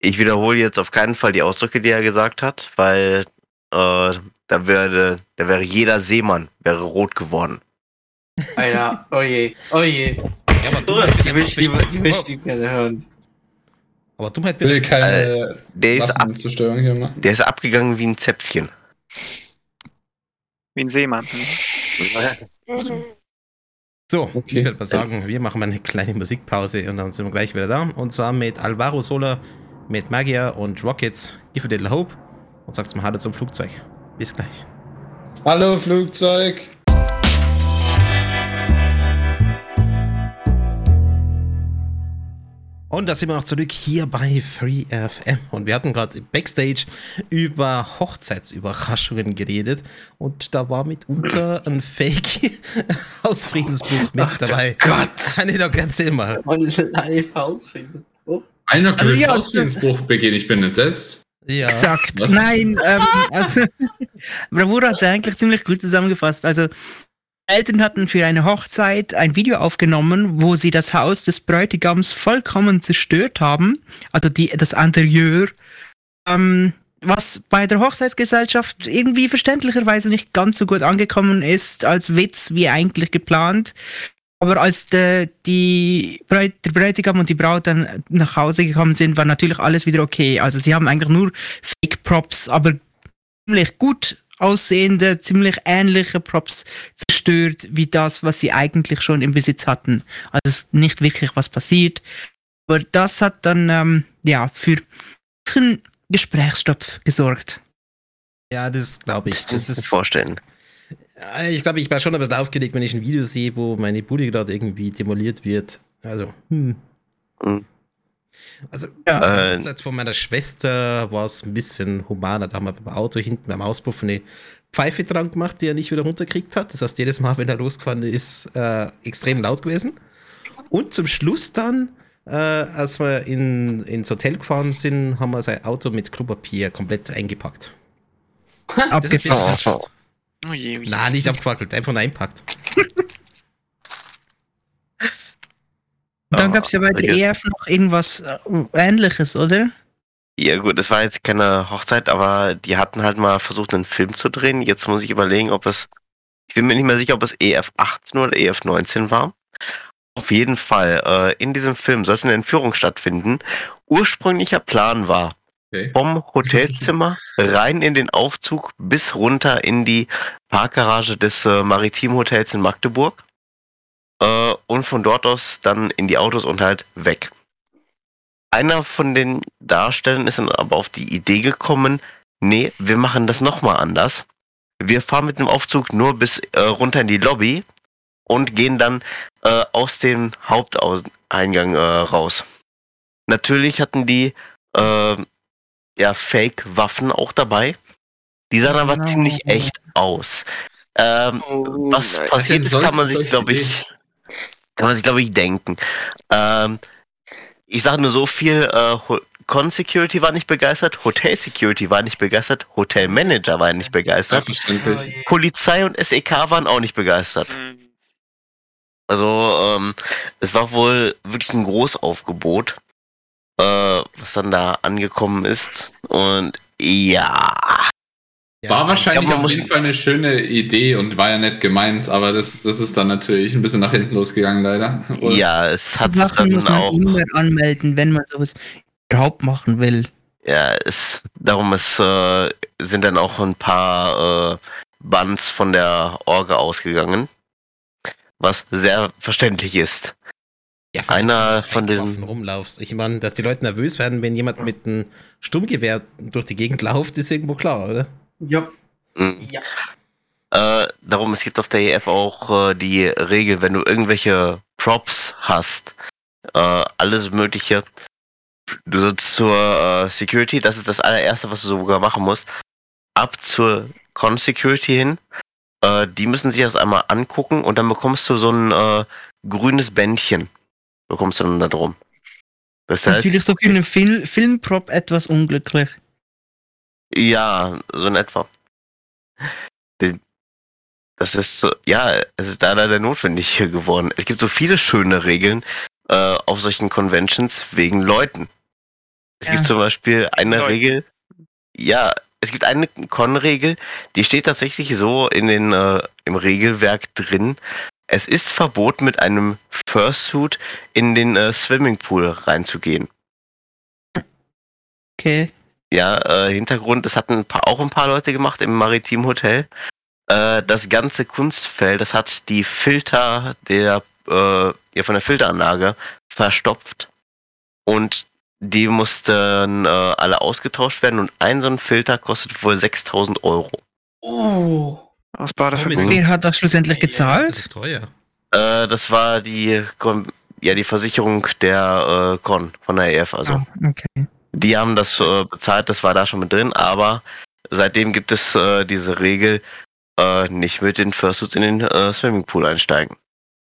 Ich wiederhole jetzt auf keinen Fall die Ausdrücke, die er gesagt hat, weil äh, da wäre, da wäre jeder Seemann wäre rot geworden. Alter, oh je, oh je. Ja, aber Die Dummheit will ich, die, die will ich die gerne hören. Aber Dummheit Ich will bitte. keine Der ist, ab, hier machen. der ist abgegangen wie ein Zäpfchen. Wie ein Seemann. So, Okay. ich würde mal sagen, wir machen mal eine kleine Musikpause und dann sind wir gleich wieder da. Und zwar mit Alvaro Sola, mit Magia und Rockets, Give a Little Hope. Und sagst mal Hallo zum Flugzeug. Bis gleich. Hallo Flugzeug. Und da sind wir noch zurück hier bei FreeFM. Und wir hatten gerade Backstage über Hochzeitsüberraschungen geredet. Und da war mitunter ein Fake aus Friedensbuch mit dabei. Gott. Kann doch erzähl mal. Und live ausfinden. Einer Also ja, Ausbildungsbruch begehen, ich bin entsetzt. Ja. Exakt. Was? Nein, ähm, also, Bravura hat es eigentlich ziemlich gut zusammengefasst. Also, Eltern hatten für eine Hochzeit ein Video aufgenommen, wo sie das Haus des Bräutigams vollkommen zerstört haben. Also die, das Interieur. Ähm, was bei der Hochzeitsgesellschaft irgendwie verständlicherweise nicht ganz so gut angekommen ist als Witz wie eigentlich geplant. Aber als der, die Bräut, der Bräutigam und die Braut dann nach Hause gekommen sind, war natürlich alles wieder okay. Also sie haben eigentlich nur Fake Props, aber ziemlich gut aussehende, ziemlich ähnliche Props zerstört, wie das, was sie eigentlich schon im Besitz hatten. Also es ist nicht wirklich was passiert. Aber das hat dann ähm, ja für einen Gesprächsstopp gesorgt. Ja, das glaube ich. Das kann Das ich mir ist, vorstellen. Äh, ich glaube, ich war schon ein bisschen aufgeregt, wenn ich ein Video sehe, wo meine Bude gerade irgendwie demoliert wird. Also, hm. Hm. Also, Ja. Äh, von meiner Schwester war es ein bisschen humaner. Da haben wir beim Auto hinten beim Auspuff eine Pfeife dran gemacht, die er nicht wieder runterkriegt hat. Das heißt, jedes Mal, wenn er losgefahren ist, äh, extrem laut gewesen. Und zum Schluss dann, äh, als wir in, ins Hotel gefahren sind, haben wir sein Auto mit Klopapier komplett eingepackt. Abgefahren. Oh, Oh je, oh je. Nein, nicht abgefackelt, einfach nur einpackt. Dann gab es ja bei der. EF noch irgendwas äh, Ähnliches, oder? Ja gut, es war jetzt keine Hochzeit, aber die hatten halt mal versucht, einen Film zu drehen. Jetzt muss ich überlegen, ob es, ich bin mir nicht mehr sicher, ob es EF 18 oder EF 19 war. Auf jeden Fall, äh, in diesem Film sollte eine Entführung stattfinden. Ursprünglicher Plan war, Okay. vom Hotelzimmer rein in den Aufzug bis runter in die Parkgarage des äh, Maritimhotels in Magdeburg. Äh, und von dort aus dann in die Autos und halt weg. Einer von den Darstellern ist dann aber auf die Idee gekommen, nee, wir machen das nochmal anders. Wir fahren mit dem Aufzug nur bis äh, runter in die Lobby und gehen dann äh, aus dem Haupteingang äh, raus. Natürlich hatten die äh, ja Fake-Waffen auch dabei. Die sahen aber Genau. ziemlich echt aus. Ähm, Oh, was nein. passiert ist, kann man sich, glaube ich, kann man sich, glaube ich, denken. Ähm, ich sage nur so viel, äh, Con-Security war nicht begeistert, Hotel-Security war nicht begeistert, Hotel-Manager war nicht Ja, begeistert, verständlich. Polizei und SEK waren auch nicht begeistert. Hm. Also, ähm, es war wohl wirklich ein Großaufgebot, äh, was dann da angekommen ist. Und ja, Ja. War wahrscheinlich auf muss- jeden Fall eine schöne Idee und war ja nett gemeint, aber das, das ist dann natürlich ein bisschen nach hinten losgegangen, leider. Oder? ja, es hat Sachen dann muss man auch, immer anmelden, wenn man sowas überhaupt machen will. ja, es, darum es, äh, sind dann auch ein paar äh, Bands von der Orga ausgegangen, was sehr verständlich ist. Ja, Einer von Waffen rumlaufst. Ich meine, dass die Leute nervös werden, wenn jemand mit einem Sturmgewehr durch die Gegend läuft, ist irgendwo klar, oder? Ja. Mhm. Ja. Äh, darum, es gibt auf der EF auch äh, die Regel, wenn du irgendwelche Props hast, äh, alles Mögliche, du sollst zur äh, Security, das ist das allererste, was du sogar machen musst, ab zur Con-Security hin, äh, die müssen sich das einmal angucken und dann bekommst du so ein äh, grünes Bändchen, bekommst du dann da drum. Das heißt, Natürlich so für einen Fil Filmprop etwas unglücklich. Ja, so in etwa. Das ist so, ja, es ist da leider notwendig hier geworden. Es gibt so viele schöne Regeln äh, auf solchen Conventions wegen Leuten. Es Ja. gibt zum Beispiel eine Leute. Regel, ja, es gibt eine Con-Regel, die steht tatsächlich so in den, äh, im Regelwerk drin. Es ist verboten, mit einem Fursuit in den äh, Swimmingpool reinzugehen. Okay. Ja, äh, Hintergrund, das hatten ein paar, auch ein paar Leute gemacht im Maritim Hotel. äh, das ganze Kunstfeld, das hat die Filter der, äh, ja, von der Filteranlage verstopft. Und die mussten äh, alle ausgetauscht werden und ein so ein Filter kostet wohl 6000 Euro. Oh. Was war das für Grund? Wer hat das schlussendlich Das gezahlt? ist teuer. Äh, das war die, ja, die Versicherung der äh, Con von der EF, also. Ah, okay. Die haben das äh, bezahlt, das war da schon mit drin, aber seitdem gibt es äh, diese Regel, äh, nicht mit den Fursuits in den äh, Swimmingpool einsteigen.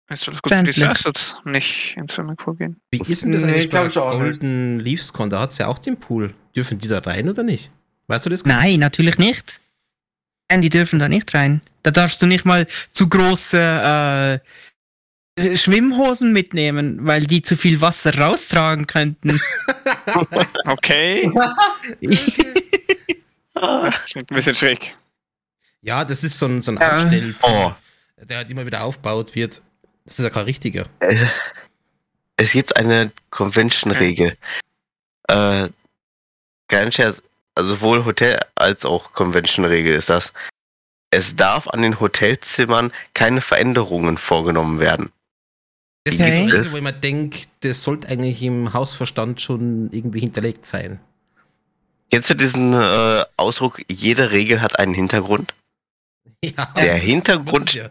Ist das gut für die. Assets nicht ins Swimmingpool gehen? Wie ist denn das Nee, eigentlich bei. Golden Leafs Con? Da hat es ja auch den Pool. Dürfen die da rein oder nicht? Weißt du das? Nein, natürlich nicht. Nein, die dürfen da nicht rein. Da darfst du nicht mal zu große äh, Schwimmhosen mitnehmen, weil die zu viel Wasser raustragen könnten. Okay. Das klingt ein bisschen schräg. Ja, das ist so ein, so ein Ja. Aufstell, Oh, der halt immer wieder aufgebaut wird. Das ist ja kein richtiger. es gibt eine Convention-Regel. Äh, kein Scherz, also sowohl Hotel als auch Convention-Regel ist das. Es darf an den Hotelzimmern keine Veränderungen vorgenommen werden. Das Okay. ist so Das- Regel, wo ich mir denke, das sollte eigentlich im Hausverstand schon irgendwie hinterlegt sein. Kennst du diesen äh, Ausdruck, jede Regel hat einen Hintergrund? Ja, Der Hintergrund- ja.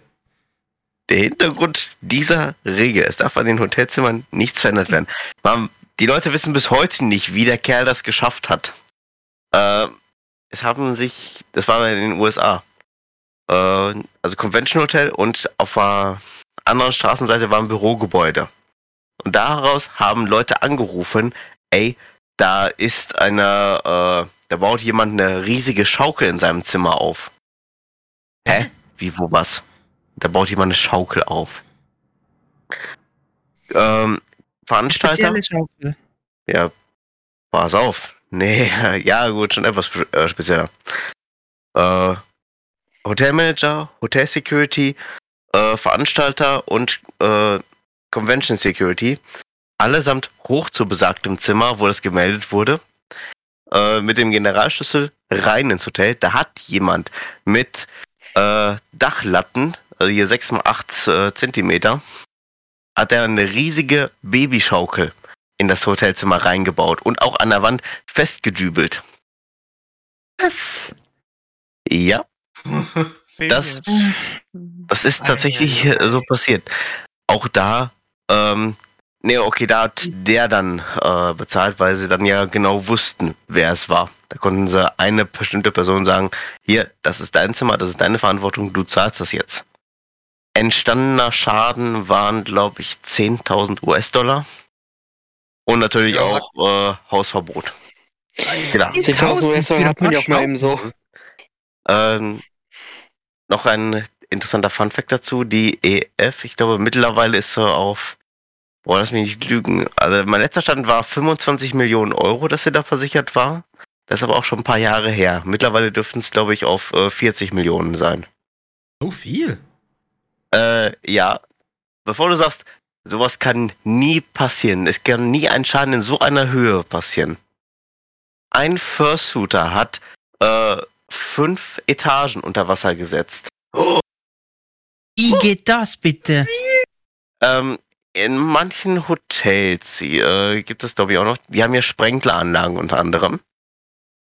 Der Hintergrund dieser Regel, es darf an den Hotelzimmern nichts verändert werden. Man, die Leute wissen bis heute nicht, wie der Kerl das geschafft hat. Äh, es haben sich, das war in den USA, äh, also Convention Hotel und auf der anderen Straßenseite war ein Bürogebäude. Und daraus haben Leute angerufen, ey, da ist eine, äh, da baut jemand eine riesige Schaukel in seinem Zimmer auf. Hä? Wie, wo, was? Da baut jemand eine Schaukel auf. Ähm, Veranstalter? Schaukel. Ja, pass auf. Nee, ja gut, schon etwas spe- äh, spezieller. Äh, Hotelmanager, Hotel Security, äh, Veranstalter und äh, Convention Security. Allesamt hoch zu besagtem Zimmer, wo das gemeldet wurde. Äh, mit dem Generalschlüssel rein ins Hotel. Da hat jemand mit äh, Dachlatten, also hier 6 x 8 äh, Zentimeter, hat er eine riesige Babyschaukel in das Hotelzimmer reingebaut und auch an der Wand festgedübelt. Was? Ja, Das- das ist tatsächlich so passiert. Auch da, ähm, nee, okay, da hat der dann äh, bezahlt, weil sie dann ja genau wussten, wer es war. Da konnten sie eine bestimmte Person sagen, hier, das ist dein Zimmer, das ist deine Verantwortung, du zahlst das jetzt. Entstandener Schaden waren, glaube ich, 10.000 US-Dollar. Und natürlich Ja. auch äh, Hausverbot. Genau. 10.000 US-Dollar hat man ja auch mal eben so. Ähm, noch ein interessanter Funfact dazu, die EF, ich glaube mittlerweile ist sie auf, boah, lass mich nicht lügen, also mein letzter Stand war 25 Millionen Euro, dass sie da versichert war. Das ist aber auch schon ein paar Jahre her. Mittlerweile dürften es, glaube ich, auf äh, 40 Millionen sein. So viel. Äh, ja. Bevor du sagst, sowas kann nie passieren. Es kann nie ein Schaden in so einer Höhe passieren. Ein Fursuiter hat äh, fünf Etagen unter Wasser gesetzt. Wie geht das bitte? Ähm, in manchen Hotels äh, gibt es, glaube ich, auch noch, die haben ja Sprenkleranlagen unter anderem.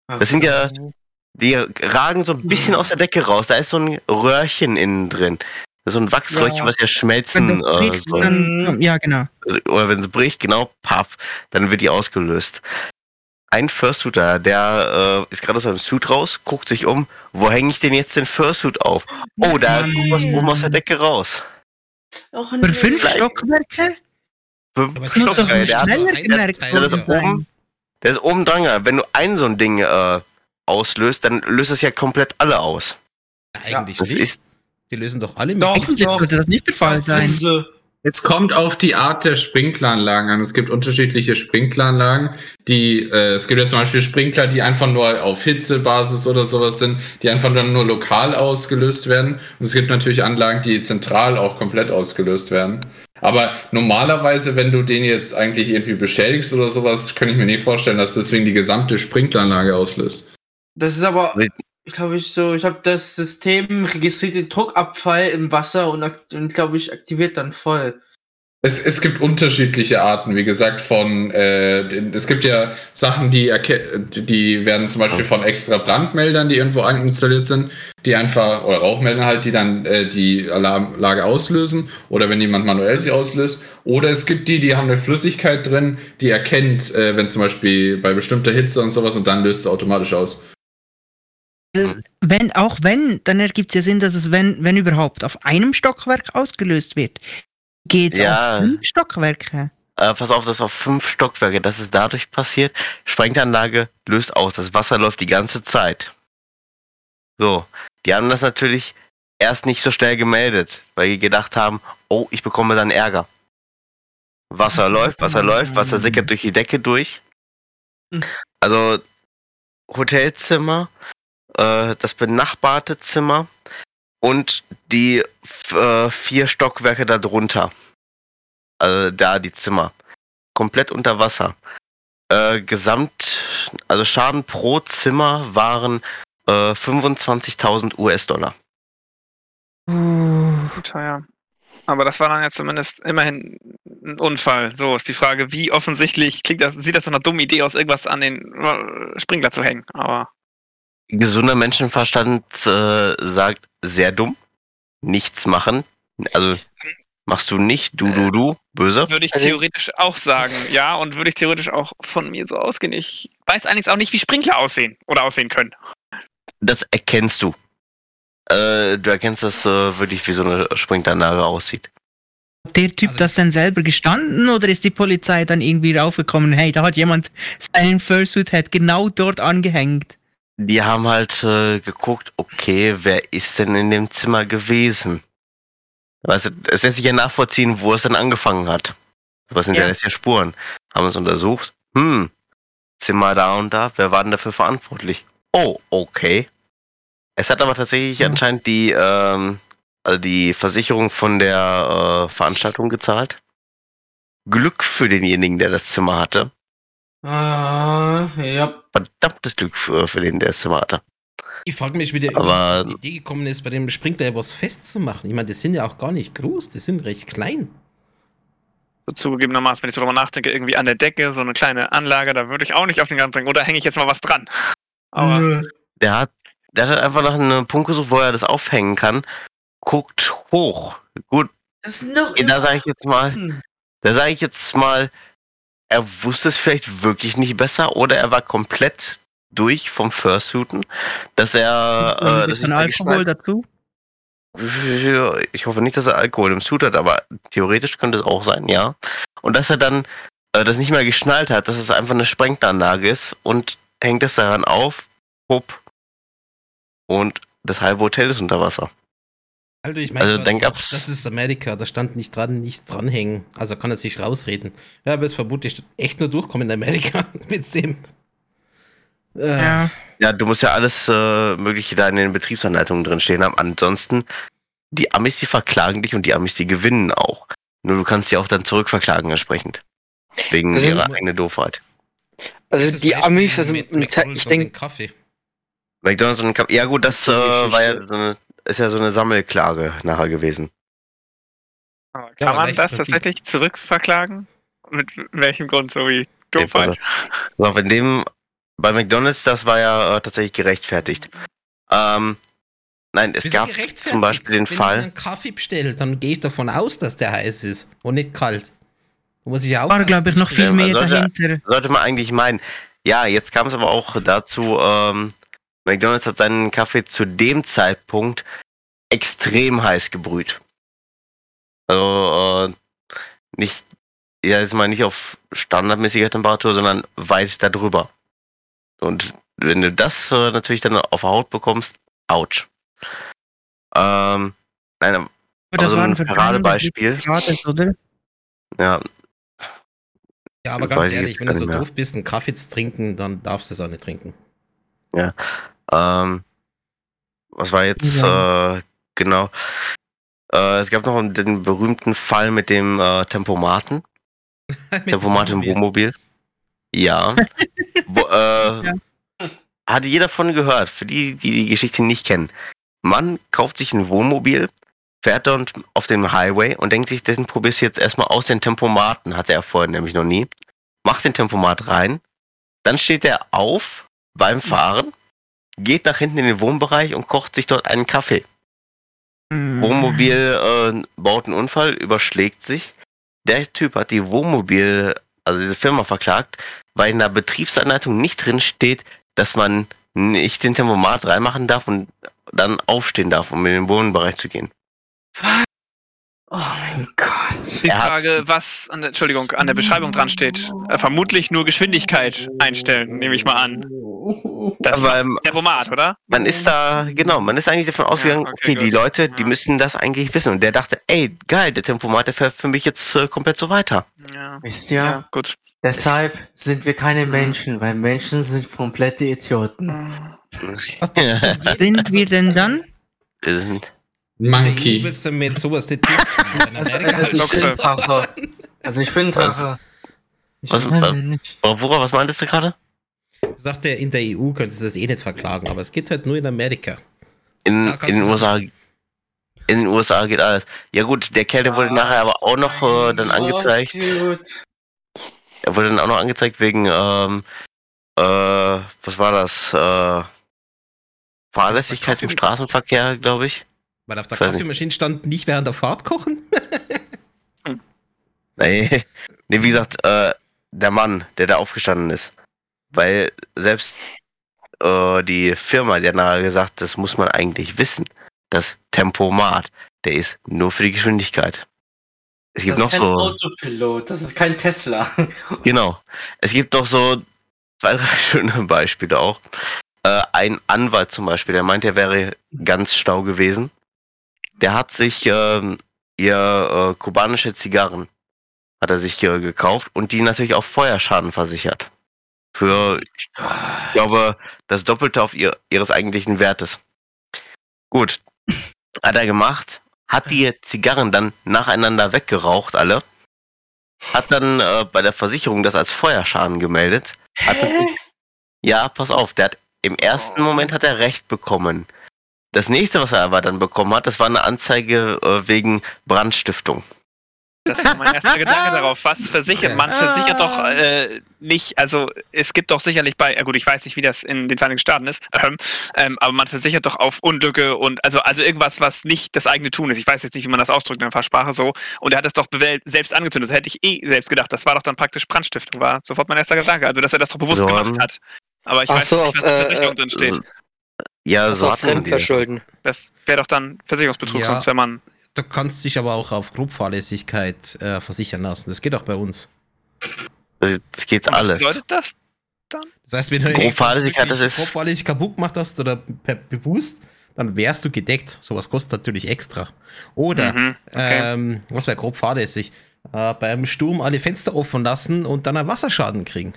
Das sind ja- Die ragen so ein bisschen aus der Decke raus. Da ist so ein Röhrchen innen drin. So ein Wachsröhrchen, Ja. was ja Wenn schmelzen äh, brichst, soll. dann, ja, genau. oder wenn sie bricht, genau, paff, dann wird die ausgelöst. Ein Fursuiter, der äh, ist gerade aus seinem Suit raus, guckt sich um, wo hänge ich denn jetzt den Fursuit auf? Oh, da guckt was oben aus der Decke raus. Och, Für fünf Stockwerke? Fünf Aber es Das muss doch Stockwerke, der, der, worden ist oben, der ist oben dran. ja. Wenn du ein so ein Ding äh, auslöst, dann löst es ja komplett alle aus. Eigentlich Das nicht. ist, die lösen doch alle mit. Doch, doch. das nicht der Fall sein. Diese- Es kommt auf die Art der Sprinkleranlagen an. Es gibt unterschiedliche Sprinkleranlagen. Die, äh, es gibt ja zum Beispiel Sprinkler, die einfach nur auf Hitzebasis oder sowas sind, die einfach dann nur lokal ausgelöst werden. Und es gibt natürlich Anlagen, die zentral auch komplett ausgelöst werden. Aber normalerweise, wenn du den jetzt eigentlich irgendwie beschädigst oder sowas, kann ich mir nicht vorstellen, dass deswegen die gesamte Sprinkleranlage auslöst. Das ist aber. Ich glaube ich so, ich habe das System registriert den Druckabfall im Wasser und, und glaube ich aktiviert dann voll. Es, es gibt unterschiedliche Arten, wie gesagt, von äh, es gibt ja Sachen, die die werden zum Beispiel von extra Brandmeldern, die irgendwo installiert sind, die einfach, oder Rauchmelder halt, die dann äh, die Alarmlage auslösen, oder wenn jemand manuell sie auslöst. Oder es gibt die, die haben eine Flüssigkeit drin, die erkennt, äh, wenn zum Beispiel bei bestimmter Hitze und sowas und dann löst sie automatisch aus. Das, wenn, auch wenn, dann ergibt es ja Sinn, dass es, wenn, wenn überhaupt, auf einem Stockwerk ausgelöst wird. Geht es Ja. auf fünf Stockwerke? Äh, pass auf, das ist auf fünf Stockwerke. Das ist dadurch passiert. Sprengtanlage löst aus. Das Wasser läuft die ganze Zeit. So. Die haben das natürlich erst nicht so schnell gemeldet, weil die gedacht haben, oh, ich bekomme dann Ärger. Wasser läuft, Wasser läuft, Wasser sickert durch die Decke durch. Hm. Also Hotelzimmer, äh, das benachbarte Zimmer und die äh, vier Stockwerke darunter. Also da die Zimmer. Komplett unter Wasser. Äh, gesamt, also Schaden pro Zimmer waren äh, 25.000 US-Dollar. Gut, ja. Aber das war dann ja zumindest immerhin ein Unfall. So ist die Frage, wie offensichtlich klingt das, sieht das nach einer dummen Idee aus, irgendwas an den Sprinkler zu hängen. Aber Gesunder Menschenverstand äh, sagt, sehr dumm, nichts machen. Also machst du nicht, du, du, du, böse. würde ich Also- theoretisch auch sagen, ja, und würde ich theoretisch auch von mir so ausgehen. Ich weiß allerdings auch nicht, wie Sprinkler aussehen oder aussehen können. Das erkennst du. Äh, du erkennst das äh, wirklich, wie so eine Springtanlage aussieht. Hat der Typ Also das das- dann selber gestanden oder ist die Polizei dann irgendwie raufgekommen? Hey, da hat jemand seinen Fursuit hat genau dort angehängt. Die haben halt äh, geguckt, okay, wer ist denn in dem Zimmer gewesen? Weißt du, es lässt sich ja nachvollziehen, wo es dann angefangen hat. Was sind Ja. ja jetzt ja Spuren? Haben es untersucht? Hm, Zimmer da und da, wer war denn dafür verantwortlich? Oh, okay. Es hat aber tatsächlich Ja. anscheinend die, ähm, also die Versicherung von der äh, Veranstaltung gezahlt. Glück für denjenigen, der das Zimmer hatte. Ah, ja. Verdammtes Glück für, für den, der das Zimmer hatte. Ich frage mich, wie der Aber- die Idee gekommen ist, bei dem Sprinkler was festzumachen. Ich meine, die sind ja auch gar nicht groß, die sind recht klein. So zugegebenermaßen, wenn ich so drüber nachdenke, irgendwie an der Decke, so eine kleine Anlage, da würde ich auch nicht auf den ganzen. Oder hänge ich jetzt mal was dran? Aber Nö. Der hat, der hat einfach nach einem Punkt gesucht, wo er das aufhängen kann. Guckt hoch. Gut, Das sind doch. da sage ich jetzt mal, da sage ich jetzt mal, er wusste es vielleicht wirklich nicht besser oder er war komplett durch vom Fursuiten, dass er äh, ein das bisschen Alkohol dazu. Ich hoffe nicht, dass er Alkohol im Suit hat, aber theoretisch könnte es auch sein, ja. Und dass er dann äh, das nicht mehr geschnallt hat, dass es einfach eine Sprengtanlage ist und hängt es daran auf, hopp, und das halbe Hotel ist unter Wasser. Alter, ich meine, Also, dann gab's- das ist Amerika, da stand nicht dran, nicht dranhängen. Also kann er sich rausreden. Ja, aber es vermutlich echt nur durchkommen in Amerika mit dem. Äh, Ja. Ja, du musst ja alles äh, Mögliche da in den Betriebsanleitungen drin stehen haben. Ansonsten, die Amis, die verklagen dich und die Amis, die gewinnen auch. Nur du kannst sie auch dann zurückverklagen entsprechend. Wegen Also- ihrer eigenen Doofheit. Also die Beispiel Amis, also mit ich McDonald's und denke, Kaffee. McDonalds und Cup. Ja gut, das äh, war ja so eine, ist ja so eine Sammelklage nachher gewesen. Ja, kann aber man das tatsächlich zurückverklagen? Mit welchem Grund? So wie Doofheit? So, in dem, bei McDonalds, das war ja äh, tatsächlich gerechtfertigt. Ähm, nein, es Wieso gab zum Beispiel den Wenn ich Fall. einen Kaffee bestelle, dann gehe ich davon aus, dass der heiß ist und nicht kalt. Da muss ich ja auch. War, glaube ich, noch viel Ja, mehr sollte- dahinter. Sollte man eigentlich meinen. Ja, jetzt kam es aber auch dazu, ähm, McDonalds hat seinen Kaffee zu dem Zeitpunkt extrem heiß gebrüht. Also, äh, nicht, ja, jetzt mal nicht auf standardmäßiger Temperatur, sondern weit darüber. Und wenn du das äh, natürlich dann auf der Haut bekommst, ouch. Ähm, nein, Aber so waren ein Paradebeispiel. Grades, oder? ja, Ja, aber ganz ich ehrlich, wenn du so doof bist, einen Kaffee zu trinken, dann darfst du es auch nicht trinken. Ähm, was war jetzt äh, genau? Äh, es gab noch den berühmten Fall mit dem äh, Tempomaten. Mit Tempomat im Wohnmobil. Ja. Wo, äh, Ja. hat jeder von gehört, für die, die die Geschichte nicht kennen. Mann kauft sich ein Wohnmobil, fährt dort auf dem Highway und denkt sich, den probierst du jetzt erstmal aus den Tempomaten, hatte er vorher nämlich noch nie. Macht den Tempomat rein, dann steht er auf beim Fahren, geht nach hinten in den Wohnbereich und kocht sich dort einen Kaffee. Wohnmobil äh, baut einen Unfall, überschlägt sich. Der Typ hat die Wohnmobil, also diese Firma verklagt, weil in der Betriebsanleitung nicht drin steht, dass man nicht den Tempomat reinmachen darf und dann aufstehen darf, um in den Wohnbereich zu gehen. Oh mein Gott. Die Er Frage, was an der, Entschuldigung, an der Beschreibung dran steht. Äh, vermutlich nur Geschwindigkeit einstellen, nehme ich mal an. Das Aber ist ähm, Tempomat, oder? man ist da, genau, man ist eigentlich davon ausgegangen, okay, okay, die. Leute, die Ja. müssen das eigentlich wissen. Und der dachte, ey, geil, der Tempomat, der fährt für mich jetzt äh, komplett so weiter. Ja, Wisst ihr, ja gut. deshalb sind wir keine Menschen, weil Menschen sind komplette Idioten. Was, Ja. Sind wir denn dann? Wir sind- Monkey. willst du mit sowas nicht Also, also ich bin ein Drache. Also ich bin ein Drache. Ich Was- kein was- meintest du gerade? sagt er, in der EU könnte sie das eh nicht verklagen, aber es geht halt nur in Amerika. In, in den du USA. In den USA geht alles. Ja gut, der Kerl, der wurde nachher aber auch noch äh, dann angezeigt. Lawsuit. Er wurde dann auch noch angezeigt wegen, ähm, äh, was war das? Äh, Fahrlässigkeit im Straßenverkehr, glaube ich. Weil auf der. Kaffeemaschine stand nicht während der Fahrt kochen. Nee, nee wie gesagt, äh, der Mann, der da aufgestanden ist. Weil selbst äh, die Firma, die hat nachher gesagt, das muss man eigentlich wissen. Das Tempomat, der ist nur für die Geschwindigkeit. Es gibt Das noch ist kein so. Autopilot, das ist kein Tesla. Genau. Es gibt noch so zwei, drei schöne Beispiele auch. Äh, ein Anwalt zum Beispiel, der meint, er wäre ganz stau gewesen. Der hat sich ähm, ihr äh, kubanische Zigarren hat er sich äh, gekauft und die natürlich auf Feuerschaden versichert. Für, ich glaube, das Doppelte auf ihr, ihres eigentlichen Wertes. Gut. Hat er gemacht, hat die Zigarren dann nacheinander weggeraucht, alle. Hat dann äh, bei der Versicherung das als Feuerschaden gemeldet. Hat ja, pass auf, der hat im ersten Moment hat er recht bekommen. Das nächste, was er aber dann bekommen hat, das war eine Anzeige äh, wegen Brandstiftung. Das war mein erster Gedanke darauf. Was versichert? Man versichert doch äh, nicht, also es gibt doch sicherlich bei, ja gut, ich weiß nicht, wie das in den Vereinigten Staaten ist, ähm, ähm, aber man versichert doch auf Unglücke und also also irgendwas, was nicht das eigene Tun ist. Ich weiß jetzt nicht, wie man das ausdrückt in der Fachsprache so. Und er hat es doch selbst angezündet. Das hätte ich eh selbst gedacht. Das war doch dann praktisch Brandstiftung, war sofort mein erster Gedanke. Also dass er das doch bewusst So, gemacht hat. Aber ich Ach weiß so, nicht, was auf, in der äh, Versicherung äh, drin steht. Ja, Also so. Fremdverschulden. Das wäre doch dann Versicherungsbetrug, Ja. sonst wäre man. Du kannst dich aber auch auf Grobfahrlässigkeit äh, versichern lassen. Das geht auch bei uns. Das geht Und was alles. bedeutet das? Das heißt, wenn du Grobfahrlässigkeit, das ist- Grobfahrlässig kaputt gemacht hast oder bewusst, dann wärst du gedeckt. Sowas kostet natürlich extra. Oder, Mhm, okay. ähm, was wäre grob fahrlässig? Äh, bei einem Sturm alle Fenster offen lassen und dann einen Wasserschaden kriegen.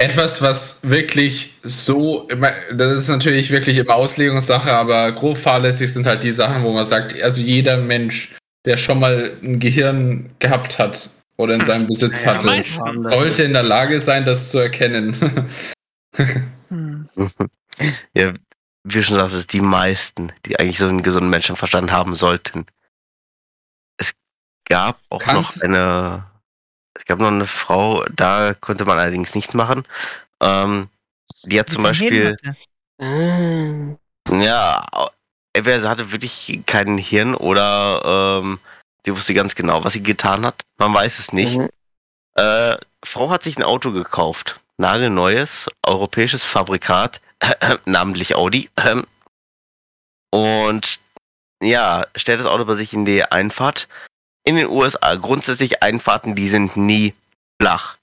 Etwas, was wirklich so, das ist natürlich wirklich immer Auslegungssache, aber grob fahrlässig sind halt die Sachen, wo man sagt, also jeder Mensch, der schon mal ein Gehirn gehabt hat oder in seinem Besitz Ja, hatte, sollte in der Lage sein, das zu erkennen. Ja, wie schon sagtest, die meisten, die eigentlich so einen gesunden Menschenverstand haben sollten. Es gab auch Kannst- noch eine, es gab noch eine Frau, da konnte man allerdings nichts machen. Ähm, die hat zum Beispiel. Ah. ja, entweder sie hatte wirklich kein Hirn oder ähm, sie wusste ganz genau, was sie getan hat. Man weiß es nicht. Mhm. Äh, Frau hat sich ein Auto gekauft. Nagelneues, europäisches Fabrikat, namentlich Audi. Und ja, stellt das Auto bei sich in die Einfahrt. In den USA grundsätzlich Einfahrten, die sind nie flach.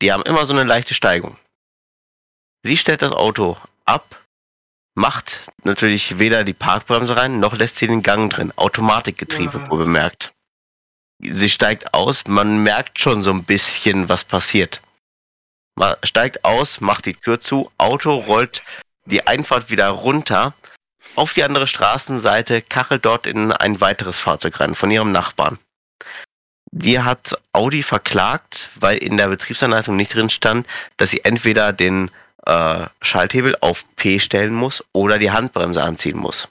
Die haben immer so eine leichte Steigung. Sie stellt das Auto ab, macht natürlich weder die Parkbremse rein, noch lässt sie den Gang drin. Automatikgetriebe, Ja. wohl bemerkt. Sie steigt aus, man merkt schon so ein bisschen, was passiert. Man steigt aus, macht die Tür zu, Auto rollt die Einfahrt wieder runter, auf die andere Straßenseite, kachelt dort in ein weiteres Fahrzeug rein, von ihrem Nachbarn. Die hat Audi verklagt, weil in der Betriebsanleitung nicht drin stand, dass sie entweder den äh, Schalthebel auf P stellen muss oder die Handbremse anziehen muss.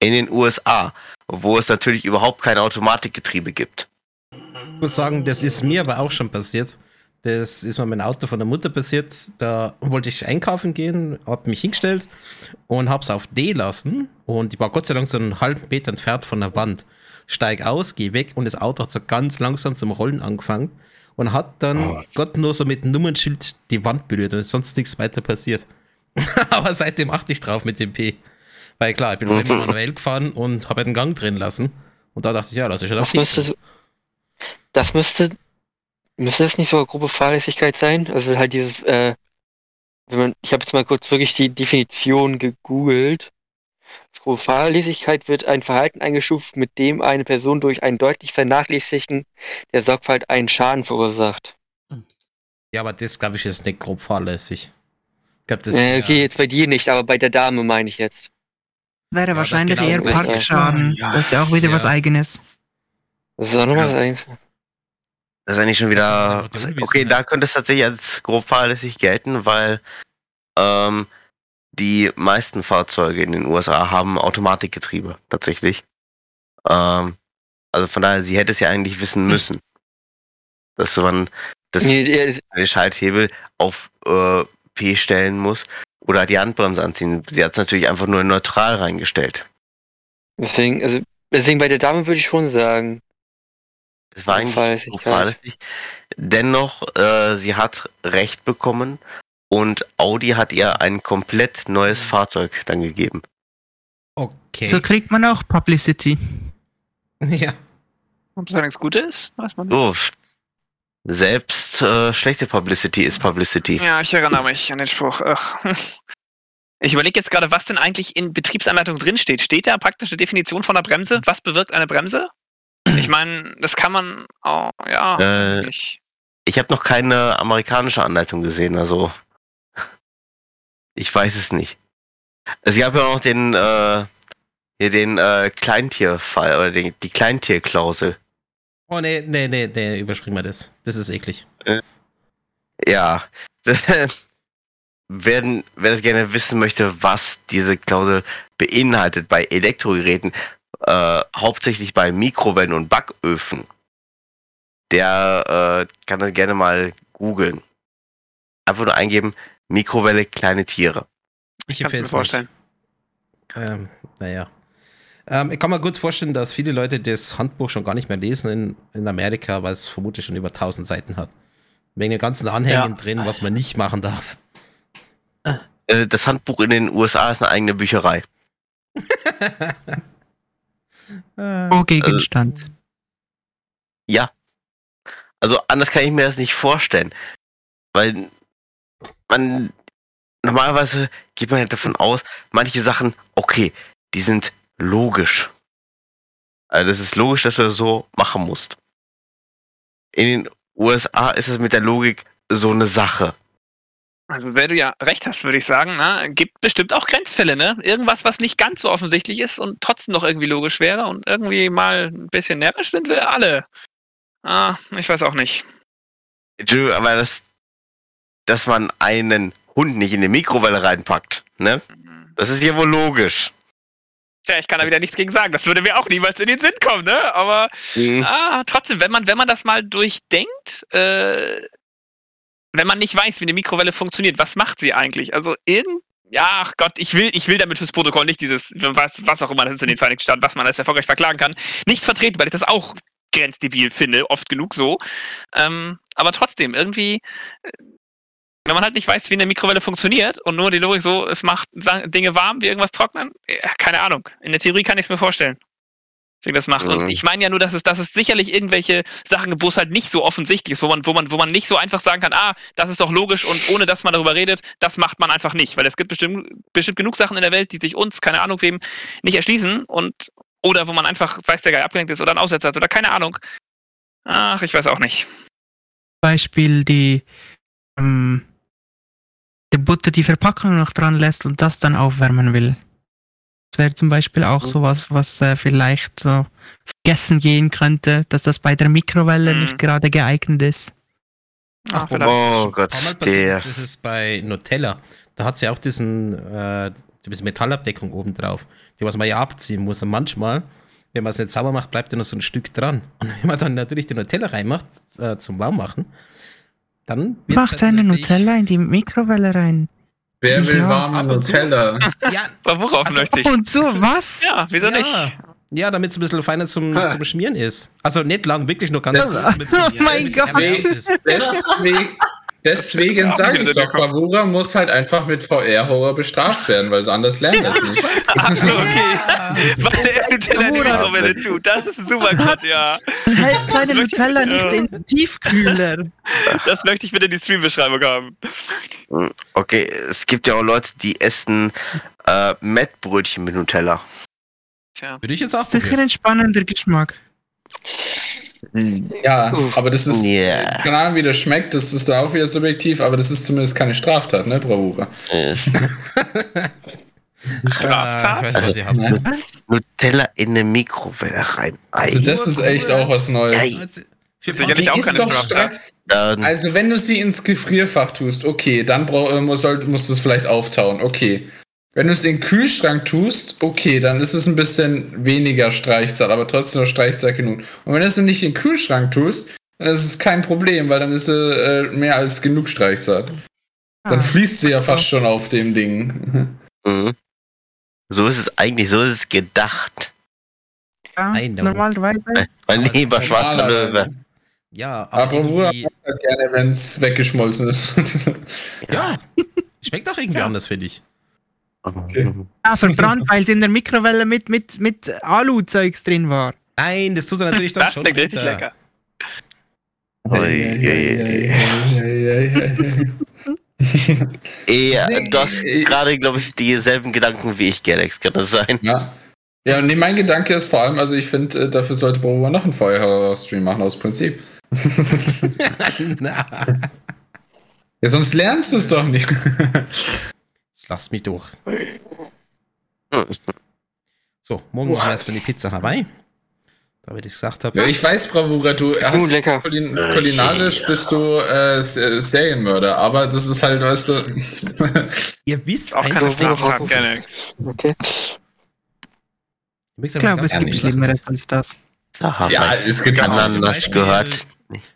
In den USA, wo es natürlich überhaupt kein Automatikgetriebe gibt. Ich muss sagen, das ist mir aber auch schon passiert. Das ist mal mein Auto von der Mutter passiert. Da wollte ich einkaufen gehen, habe mich hingestellt und habe es auf D lassen. Und ich war Gott sei Dank so einen halben Meter entfernt von der Wand. Steig aus, geh weg und das Auto hat so ganz langsam zum Rollen angefangen und hat dann oh. Gott nur so mit dem Nummernschild die Wand berührt und ist sonst nichts weiter passiert. aber seitdem achte ich drauf mit dem P. Weil klar, ich bin vorhin manuell gefahren und habe den Gang drin lassen. Und da dachte ich, ja, lass ich halt auf müsste, Das müsste Müsste das nicht sogar grobe Fahrlässigkeit sein? Also halt dieses, äh, wenn man, ich habe jetzt mal kurz wirklich die Definition gegoogelt. Fahrlässigkeit wird ein Verhalten eingestuft, mit dem eine Person durch ein deutlich Vernachlässigen der Sorgfalt einen Schaden verursacht. Ja, aber das glaube ich ist nicht grob fahrlässig. Ich glaub, das äh, okay, jetzt bei dir nicht, aber bei der Dame meine ich jetzt. Wäre ja, wahrscheinlich eher Parkschaden. Ja, das ist ja auch wieder ja. was Eigenes. Das ist auch noch was Eigenes. Das ist eigentlich schon wieder. Okay, da könnte es tatsächlich als grob fahrlässig gelten, weil ähm, die meisten Fahrzeuge in den USA haben Automatikgetriebe, tatsächlich. Ähm, also von daher, sie hätte es ja eigentlich wissen hm. müssen. Dass man das nee, den Schalthebel auf äh, P stellen muss oder die Handbremse anziehen. Sie hat es natürlich einfach nur neutral reingestellt. Deswegen, also deswegen bei der Dame würde ich schon sagen, es war eigentlich so fahrlässig. Dennoch, äh, sie hat Recht bekommen und Audi hat ihr ein komplett neues Fahrzeug dann gegeben. Okay. So kriegt man auch Publicity. Ja. Ob das nichts Gutes? Weiß man nicht. So, selbst äh, schlechte Publicity ist Publicity. Ja, ich erinnere mich an den Spruch. Ach. Ich überlege jetzt gerade, was denn eigentlich in Betriebsanleitung drinsteht. Steht da praktische Definition von der Bremse? Was bewirkt eine Bremse? Ich meine, das kann man auch, ja. Äh, ich ich habe noch keine amerikanische Anleitung gesehen, also ich weiß es nicht. Es gab ja auch den, äh, hier den äh, Kleintierfall oder den, die Kleintierklausel. Oh nee, nee, nee, nee, überspringen wir das. Das ist eklig. Äh, ja. Wer, wer das gerne wissen möchte, was diese Klausel beinhaltet bei Elektrogeräten, äh, hauptsächlich bei Mikrowellen und Backöfen, der äh, kann dann gerne mal googeln. Einfach nur eingeben, Mikrowelle, kleine Tiere. Ich kann mir vorstellen. Ähm, naja. Ähm, ich kann mir gut vorstellen, dass viele Leute das Handbuch schon gar nicht mehr lesen in, in Amerika, weil es vermutlich schon über 1000 Seiten hat. Wegen den ganzen Anhängen ja. drin, was man nicht machen darf. Äh, das Handbuch in den USA ist eine eigene Bücherei. Pro Gegenstand. Also, ja. Also anders kann ich mir das nicht vorstellen. Weil man normalerweise geht man halt davon aus, manche Sachen, okay, die sind logisch. Also das ist logisch, dass du das so machen musst. In den USA ist es mit der Logik so eine Sache. Also, wenn du ja recht hast, würde ich sagen, ne? gibt bestimmt auch Grenzfälle, ne? Irgendwas, was nicht ganz so offensichtlich ist und trotzdem noch irgendwie logisch wäre und irgendwie mal ein bisschen närrisch sind wir alle. Ah, ich weiß auch nicht. Aber das, dass man einen Hund nicht in die Mikrowelle reinpackt, ne? Mhm. Das ist ja wohl logisch. Tja, ich kann da wieder nichts gegen sagen. Das würde mir auch niemals in den Sinn kommen, ne? Aber mhm. ah, trotzdem, wenn man, wenn man das mal durchdenkt, äh, wenn man nicht weiß, wie eine Mikrowelle funktioniert, was macht sie eigentlich? Also irgend, ja, ach Gott, ich will, ich will damit fürs Protokoll nicht dieses, was, was auch immer das ist in den Vereinigten Staaten, was man als erfolgreich verklagen kann, nicht vertreten, weil ich das auch grenzdebil finde, oft genug so. Ähm, aber trotzdem, irgendwie, äh, wenn man halt nicht weiß, wie eine Mikrowelle funktioniert und nur die Logik so, es macht Dinge warm, wie irgendwas trocknen, ja, keine Ahnung. In der Theorie kann ich es mir vorstellen. Deswegen das macht. Mhm. Und ich meine ja nur, dass es, dass es sicherlich irgendwelche Sachen gibt, wo es halt nicht so offensichtlich ist, wo man, wo man, wo man nicht so einfach sagen kann, ah, das ist doch logisch und ohne dass man darüber redet, das macht man einfach nicht. Weil es gibt bestimmt, bestimmt genug Sachen in der Welt, die sich uns, keine Ahnung wem, nicht erschließen und oder wo man einfach, weiß der Geil, abgelenkt ist oder einen Aussetzer hat oder keine Ahnung. Ach, ich weiß auch nicht. Beispiel die, ähm, die Butter die Verpackung noch dran lässt und das dann aufwärmen will. Das wäre zum Beispiel auch mhm. sowas, was äh, vielleicht so vergessen gehen könnte, dass das bei der Mikrowelle mhm. nicht gerade geeignet ist. Ah, vielleicht. Oh Gott, paar Mal passiert der. ist, das ist bei Nutella. Da hat sie auch diesen, äh, diese Metallabdeckung oben drauf, die was man ja abziehen muss. Und manchmal, wenn man es nicht sauber macht, bleibt ja noch so ein Stück dran. Und wenn man dann natürlich die Nutella reinmacht, äh, zum Warmmachen, dann Macht seine Nutella in die Mikrowelle rein. Wer will Ja, warme ab und zu. Nutella? Ja, Worauf Also- möchte ich? Und so, was? Ja, wieso ja. nicht? Ja, damit es ein bisschen feiner zum, Ah. zum Schmieren ist. Also nicht lang, wirklich nur ganz Das- mit Oh mein Gott. ist. Deswegen, deswegen sage ich doch, Bravura muss halt einfach mit VR-Horror bestraft werden, weil anders lernen wir es nicht. Achso, okay. Weil er Nutella in die Mikrowelle tut. Das ist ein super Grund, ja. Hält seine Nutella nicht in den Tiefkühler. Das möchte ich bitte in die Stream-Beschreibung haben. Okay, es gibt ja auch Leute, die essen äh, Mettbrötchen mit Nutella. Tja. Würde ich jetzt auch Sicher probieren. ein spannender Geschmack. Ja, aber das ist, Ja. keine Ahnung, wie das schmeckt, das ist da auch wieder subjektiv, aber das ist zumindest keine Straftat, ne, Bravura? Äh, Straftat? Äh, weiß. Ja. Nutella in eine Mikrowelle rein. Also das ist echt auch was Neues. Für Sicherlich Die auch ist keine doch Straftat. Also wenn du sie ins Gefrierfach tust, okay, dann brau- äh, muss, soll- musst du es vielleicht auftauen, okay. Wenn du es in den Kühlschrank tust, okay, dann ist es ein bisschen weniger Streichzeit, aber trotzdem noch Streichzeit genug. Und wenn du es nicht in den Kühlschrank tust, dann ist es kein Problem, weil dann ist äh, mehr als genug Streichzeit. Dann Ah. fließt sie ja fast schon auf dem Ding. mhm. So ist es eigentlich, so ist es gedacht. Ja, normalerweise. Mein lieber schwarzer Löwe. Ja, Aber aber irgendwie, gerne, wenn es weggeschmolzen ist. ja, schmeckt auch irgendwie Ja. anders, finde ich. Ah, verbrannt, weil sie in der Mikrowelle mit, mit, mit Alu-Zeugs drin war. Nein, das tut sie natürlich doch Das schon. klingt richtig lecker. Eh, du hast gerade, glaube ich, dieselben Gedanken wie ich, Galax. Kann das sein? Ja. Ja, und nee, mein Gedanke ist vor allem, also ich finde, äh, dafür sollte Bravura noch einen Feuerhorror-Stream machen, aus Prinzip. Ja, sonst lernst du es doch nicht. Das lasst mich durch. So, morgen machen wir erstmal die Pizza Hawaii. Da wie ich gesagt habe. ja, ich weiß, Bravura, du hast lecker. Kulin kulinarisch bist du äh, Serienmörder, aber das ist halt, weißt du. Ihr wisst Auch keine einfach nicht, Straftat, was gerne. ist. Okay. Ich glaube, es gar gibt nicht. Schlimmeres als das. ja, es gibt Ja, Ananas zum Beispiel, gehört.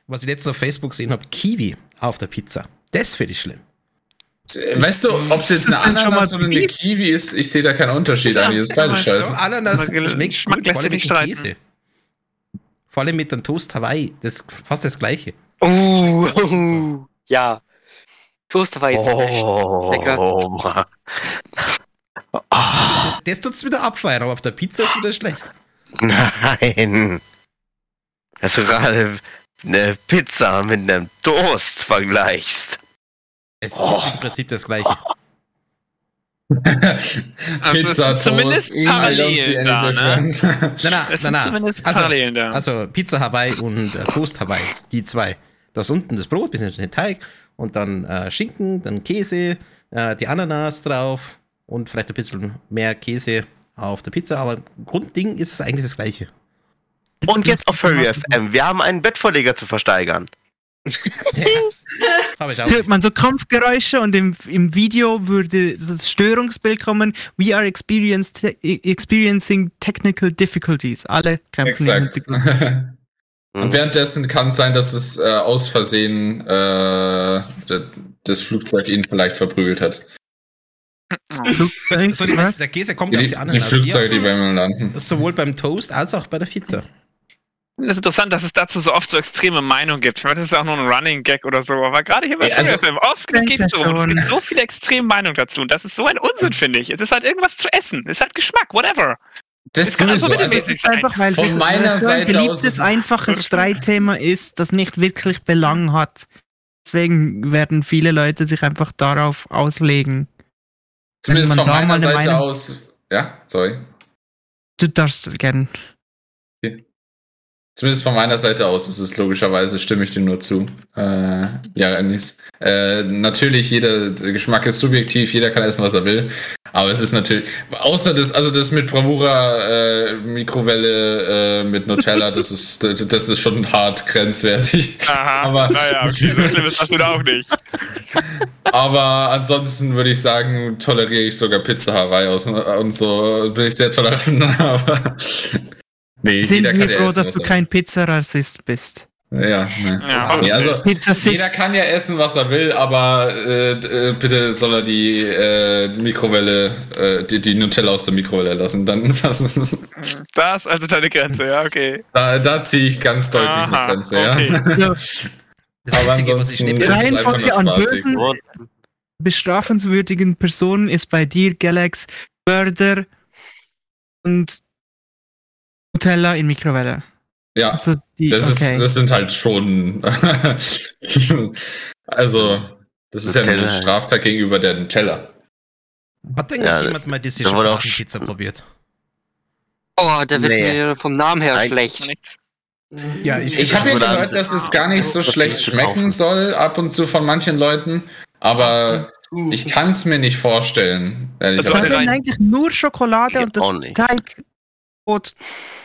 Was ich letztens auf Facebook gesehen habe, Kiwi auf der Pizza. Das finde ich schlimm. Weißt du, ob es jetzt Ist eine Ananas mal oder eine? Kiwi ist, ich sehe da keinen Unterschied Ja, eigentlich. Das ist du, scheiße. So, Ananas schmeckt lässt vor sich allem nicht mit dem streiten. Käse. Vor allem mit dem Toast Hawaii. Das ist fast das gleiche. Uh, uh, ja. Toast war jetzt Lecker. Oh, Mann. Das tut's wieder abfeiern, aber auf der Pizza ist wieder schlecht. nein. Dass du gerade eine Pizza mit einem Toast vergleichst. Es Oh. ist im Prinzip das gleiche. Also es sind zumindest Parallelen da, ne? Es nein, sind nein. zumindest Also, Parallelen da. also Pizza Hawaii und äh, Toast Hawaii, die zwei. Du hast unten das Brot, bisschen den Teig und dann äh, Schinken, dann Käse, äh, die Ananas drauf und vielleicht ein bisschen mehr Käse auf der Pizza, aber Grundding ist es eigentlich das gleiche. Und jetzt auf Furry FM. Wir haben einen Bettvorleger zu versteigern. Auch. Hört man so Kampfgeräusche und im, im Video würde das Störungsbild kommen. We are experienced, experiencing technical difficulties. Alle kämpfen Exakt. Und währenddessen kann es sein, dass es äh, aus Versehen äh, das Flugzeug ihn vielleicht verprügelt hat. Flugzeug, So, die, der Käse kommt Die, auf die die Ananas. Flugzeuge, die ja. beim Landen. Sowohl beim Toast als auch bei der Pizza. Das ist interessant, dass es dazu so oft so extreme Meinungen gibt. Ich meine, das ist auch nur ein Running Gag oder so, aber gerade hier bei Ja, also- Film, oft geht es darum. Es gibt so viele extreme Meinungen dazu und das ist so ein Unsinn, finde ich. Es ist halt irgendwas zu essen. Es ist halt Geschmack, whatever. Das Es kann also sowieso, also, mittelmäßig sein. Einfach weil Von meiner so ein Seite aus beliebtes, ist es- einfaches Streitthema ist, das nicht wirklich Belang hat. Deswegen werden viele Leute sich einfach darauf auslegen. zumindest von meiner Seite Meinung- aus. Ja, sorry. Du darfst gern. Zumindest von meiner Seite aus ist es logischerweise, stimme ich dir nur zu. Äh, ja, Anis. Äh, natürlich, jeder Geschmack ist subjektiv, jeder kann essen, was er will. Aber es ist natürlich, außer das, also das mit Bravura, äh, Mikrowelle äh, mit Nutella, das ist, das ist schon hart grenzwertig. Aha, Aber- naja, okay, so schlimm ist das nun auch nicht. Aber ansonsten würde ich sagen, toleriere ich sogar Pizza Hawaii aus und so bin ich sehr tolerant. Aber nee, Sind wir ja froh, essen, dass du kein Pizzarassist bist. Ja, ne. Ja, nee, also Pizza jeder kann ja essen, was er will, aber äh, äh, bitte soll er die äh, Mikrowelle, äh, die, die Nutella aus der Mikrowelle lassen. Dann das ist, Das ist also deine Grenze, ja, okay. da, da ziehe ich ganz deutlich Aha, eine Grenze. Ja. okay. Das Aber Einzige, was ich ist es einfach Reihenfolge nur an. Bösen bestrafenswürdigen Personen ist bei dir, Galax, Mörder und Nutella in Mikrowelle. Ja. Das, ist so die, Das, okay. ist, das sind halt schon. also, das ist ja Nutella. eine Straftat gegenüber der Nutella. Hat eigentlich Ja, jemand mal diese Schokoladenpizza probiert? Oh, der wird Nee. mir vom Namen her Nein. schlecht. Ja, ich, Ich habe ja gehört, dass es gar nicht so Das schlecht schmecken soll, ab und zu von manchen Leuten. Aber ich kann es mir nicht vorstellen. Habe rein- eigentlich nur Schokolade und das auch nicht. Teigbrot.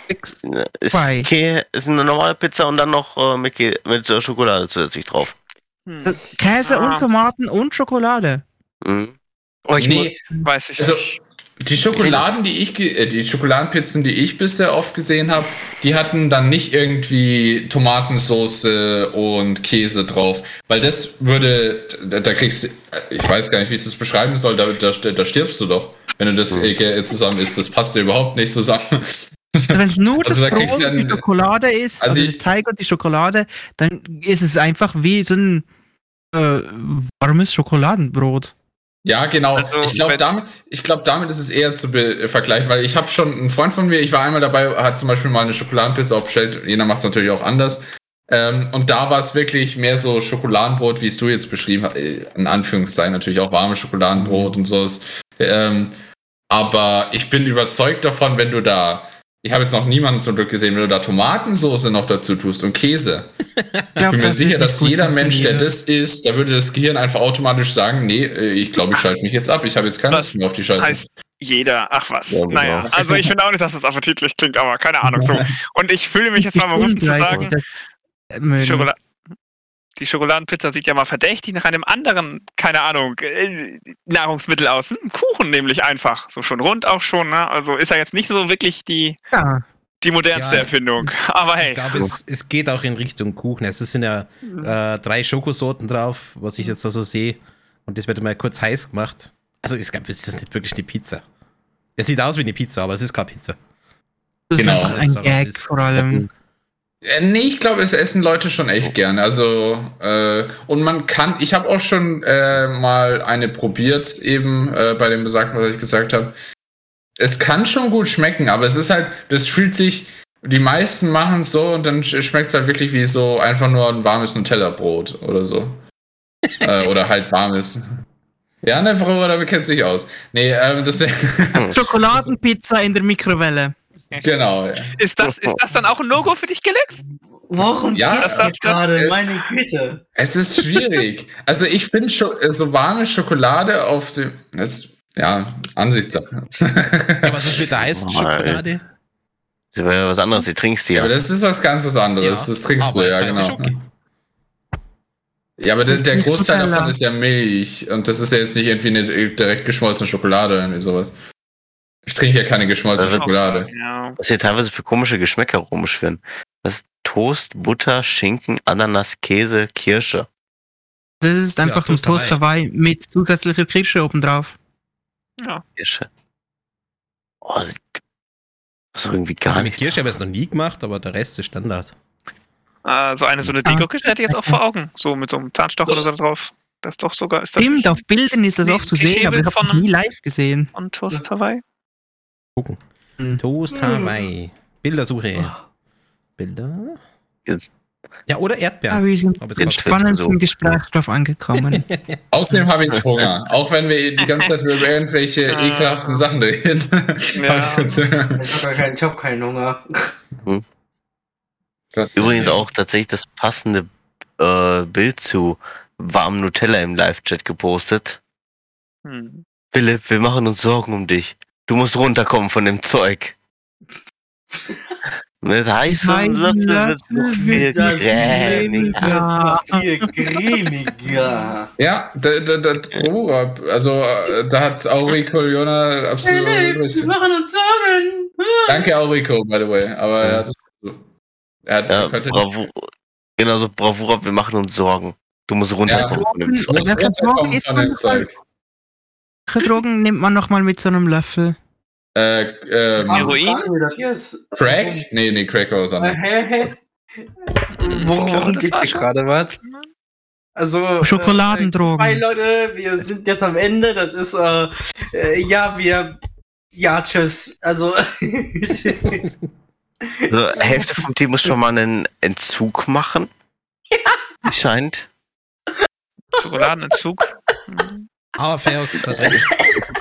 X- Ist, Zwei. Kä ist eine normale Pizza und dann noch äh, mit, Kä mit äh, Schokolade zusätzlich drauf. Hm, Käse Ah. und Tomaten und Schokolade. Mhm. Oh, ich Nee, weiß ich Also, nicht. Die Schokoladen, die ich, ge- äh, die Schokoladenpizzen, die ich bisher oft gesehen habe, die hatten dann nicht irgendwie Tomatensauce und Käse drauf, weil das würde, da, da kriegst du, ich weiß gar nicht, wie ich das beschreiben soll, da, da, da stirbst du doch, wenn du das Mhm. äh, zusammen isst. Das passt ja überhaupt nicht zusammen. Wenn es nur Also da das kriegst Brot du ja und die Schokolade ist, Also also, ich- der Teig und die Schokolade, dann ist es einfach wie so ein äh, warmes Schokoladenbrot. Ja, genau. Also, ich glaube, damit, ich glaub, damit ist es eher zu be- vergleichen, weil ich habe schon einen Freund von mir, ich war einmal dabei, hat zum Beispiel mal eine Schokoladenpizza aufgestellt. Jeder macht es natürlich auch anders. Ähm, und da war es wirklich mehr so Schokoladenbrot, wie es du jetzt beschrieben hast. Äh, In Anführungszeichen natürlich auch warmes Schokoladenbrot und so. Ähm, aber ich bin überzeugt davon, wenn du da, ich habe jetzt noch niemanden zum Glück gesehen, wenn du da Tomatensauce noch dazu tust und Käse. Ich bin mir sicher, dass jeder Mensch, der das isst, da würde das Gehirn einfach automatisch sagen, nee, äh, ich glaube, ich schalte mich jetzt ab. Ich habe jetzt keine Lust mehr auf die Scheiße. Heißt jeder, ach was. Ja, genau. naja, also ich finde auch nicht, dass das appetitlich klingt, aber keine Ahnung so. Und ich fühle mich jetzt mal berufen zu sagen, die, Schokola die Schokoladenpizza sieht ja mal verdächtig nach einem anderen, keine Ahnung, äh, Nahrungsmittel aus. Hm, Kuchen nämlich einfach. So schon rund auch schon, ne? Also ist ja jetzt nicht so wirklich die, Ja, die modernste Ja. Erfindung. Aber hey. Ich glaube, es, es geht auch in Richtung Kuchen. Es sind ja äh, drei Schokosorten drauf, was ich jetzt da so sehe. Und das wird mal kurz heiß gemacht. Also ich glaube, es ist nicht wirklich eine Pizza. Es sieht aus wie eine Pizza, aber es ist keine Pizza. das Genau, ist einfach ein Gag vor allem. Äh, nee, ich glaube, es essen Leute schon echt gern. Also, äh, und man kann, ich habe auch schon äh, mal eine probiert, eben äh, bei dem Besagten, was ich gesagt habe. Es kann schon gut schmecken, aber es ist halt, das fühlt sich, die meisten machen es so und dann schmeckt es halt wirklich wie so einfach nur ein warmes Nutella-Brot oder so. äh, oder halt warmes. Ja, ne, Frau, da kennt sich aus. Nee, ähm, deswegen. Schokoladenpizza in der Mikrowelle. Genau, ja. Ist das, ist das dann auch ein No-Go für dich, Gelex? Warum Ja, das das- jetzt gerade? es- Meine Güte. Es ist schwierig. also ich finde äh, so warme Schokolade auf dem. Das, ja, Ansichtssache. Ja, was ist mit der Eisschokolade? Das wäre ja was anderes, die trinkst die ja, ja. aber das ist was ganz was anderes. das trinkst aber du, ja, genau. Ja, aber Das der, ist der nicht Großteil davon ist ja Milch. Und das ist ja jetzt nicht irgendwie eine direkt geschmolzene Schokolade oder irgendwie sowas. Ich trinke ja keine geschmolzene Also- Schokolade. Ja. Was hier teilweise für komische Geschmäcker rumschwirren. Das ist Toast, Butter, Schinken, Ananas, Käse, Kirsche. Das ist einfach ein Toast Hawaii. Mit zusätzlicher Kirsche obendrauf. Kirsche. Oh, das ist irgendwie gar Also mit nicht. Kirsche habe ich es noch nie gemacht, aber der Rest ist Standard. Äh, so eine so eine Ah. Deko-Kiste hätte ich jetzt auch vor Augen. So mit so einem Zahnstocher oder so drauf. Das ist doch sogar. Ist das Stimmt, auf Bildern ist das oft zu sehen, aber ich habe nie live gesehen. von Toast Hawaii? Gucken. Hm. Toast Hawaii. Bildersuche. Bilder. Ja, oder Erdbeeren. wir sind Aber es Jetzt macht im spannendsten so. Gesprächsstoff angekommen. Außerdem habe ich Hunger. Auch wenn wir die ganze Zeit über irgendwelche Ah. ekelhaften Sachen reden. Ja. Ich habe hab keinen Hunger. Übrigens auch tatsächlich das passende äh, Bild zu warmem Nutella im Live-Chat gepostet. Hm. Philipp, wir machen uns Sorgen um dich. Du musst runterkommen von dem Zeug. Mit heißem Mein Löffel wird's noch viel wird Das cremiger. viel cremiger. Ja, da, da, da, Bravura. Also, äh, da hat Aurico Jona absolut Hey, wir recht. machen uns Sorgen. Danke, Aurico, by the way. Aber er hat. Er hat Ja, könnte, Bravo. Genau so, Bravura, wir machen uns Sorgen. Du musst runterkommen von dem Zeug. runterkommen von dem Zeug. Welche Drogen nimmt man nochmal mit so einem Löffel? Äh, ähm, Heroin? Crack? Nee, nee, Crack war was anderes. Worum geht's hier gerade, was? Also. Schokoladendrogen. Hi Leute, wir sind jetzt am Ende. Das ist, äh, äh ja, wir. Ja, tschüss. Also. Also, Hälfte vom Team muss schon mal einen Entzug machen. Scheint. Schokoladenentzug. Aber Ferox hat recht.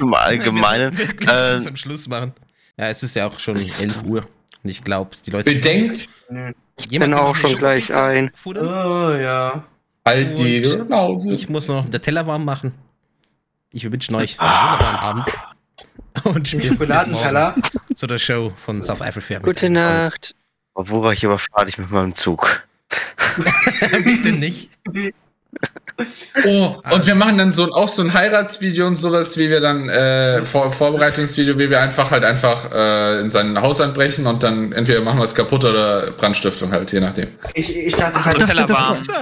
Im Allgemeinen. Wir Äh, am Schluss machen. Ja, es ist ja auch schon 11 Uhr. Und ich glaube, die Leute. Bedenkt, Ich bin auch schon gleich ein. Oh, ja. halt die Schnauze. Ich muss noch den Teller warm machen. Ich wünsche euch einen wunderbaren Abend. Und Schokoladenteller. zu der Show von South Africa. Gute Nacht. Bravura, ich überfahre dich mit meinem Zug. Bitte nicht. Oh, und wir machen dann so auch so ein Heiratsvideo und sowas, wie wir dann äh, Vor Vorbereitungsvideo, wie wir einfach halt einfach äh, in sein Haus anbrechen und dann entweder machen wir es kaputt oder Brandstiftung halt, je nachdem. Ich, ich dachte halt, das- warm. So.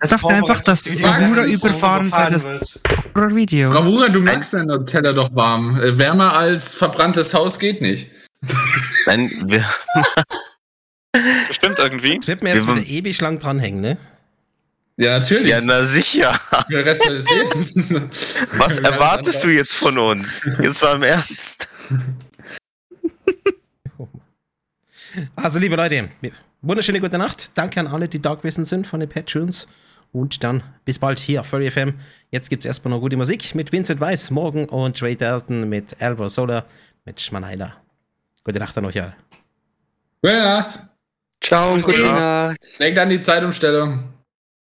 das Sagt einfach, dass Vorbereitungsvideo Bravura überfahren sei das. Video. Bravura, du magst deinen Nutella doch warm. Äh, Wärmer als verbranntes Haus geht nicht. Nein, wir, Bestimmt irgendwie. Jetzt wird mir jetzt Wir- wieder ewig lang dranhängen, ne? Ja, natürlich. ja, na sicher. Für den Rest des Lebens. Was erwartest du jetzt von uns? Jetzt mal im Ernst. Also, liebe Leute, wunderschöne gute Nacht. Danke an alle, die da gewesen sind von den Patreons. Und dann bis bald hier auf Furry FM. Jetzt gibt es erstmal noch gute Musik mit Vincent Weiss morgen und Trey Dalton mit Alvaro Sola mit Schmanheiler. Gute Nacht an euch alle. Gute Nacht. Ciao und gute Nacht. Denkt an die Zeitumstellung.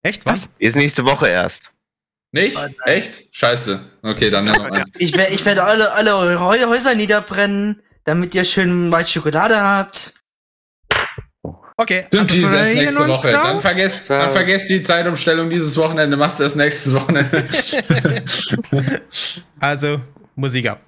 Echt? Was? Ist nächste Woche erst. Nicht? Echt? Scheiße. Okay, dann nehmen wir mal. Ich, wer- ich werde alle, alle eure Häu- Häuser niederbrennen, damit ihr schön White Schokolade habt. Okay. Stimmt, Also, die ist erst freuen nächste Woche. drauf. Dann vergesst, dann vergesst die Zeitumstellung dieses Wochenende, macht's erst nächstes Wochenende. also Musik ab.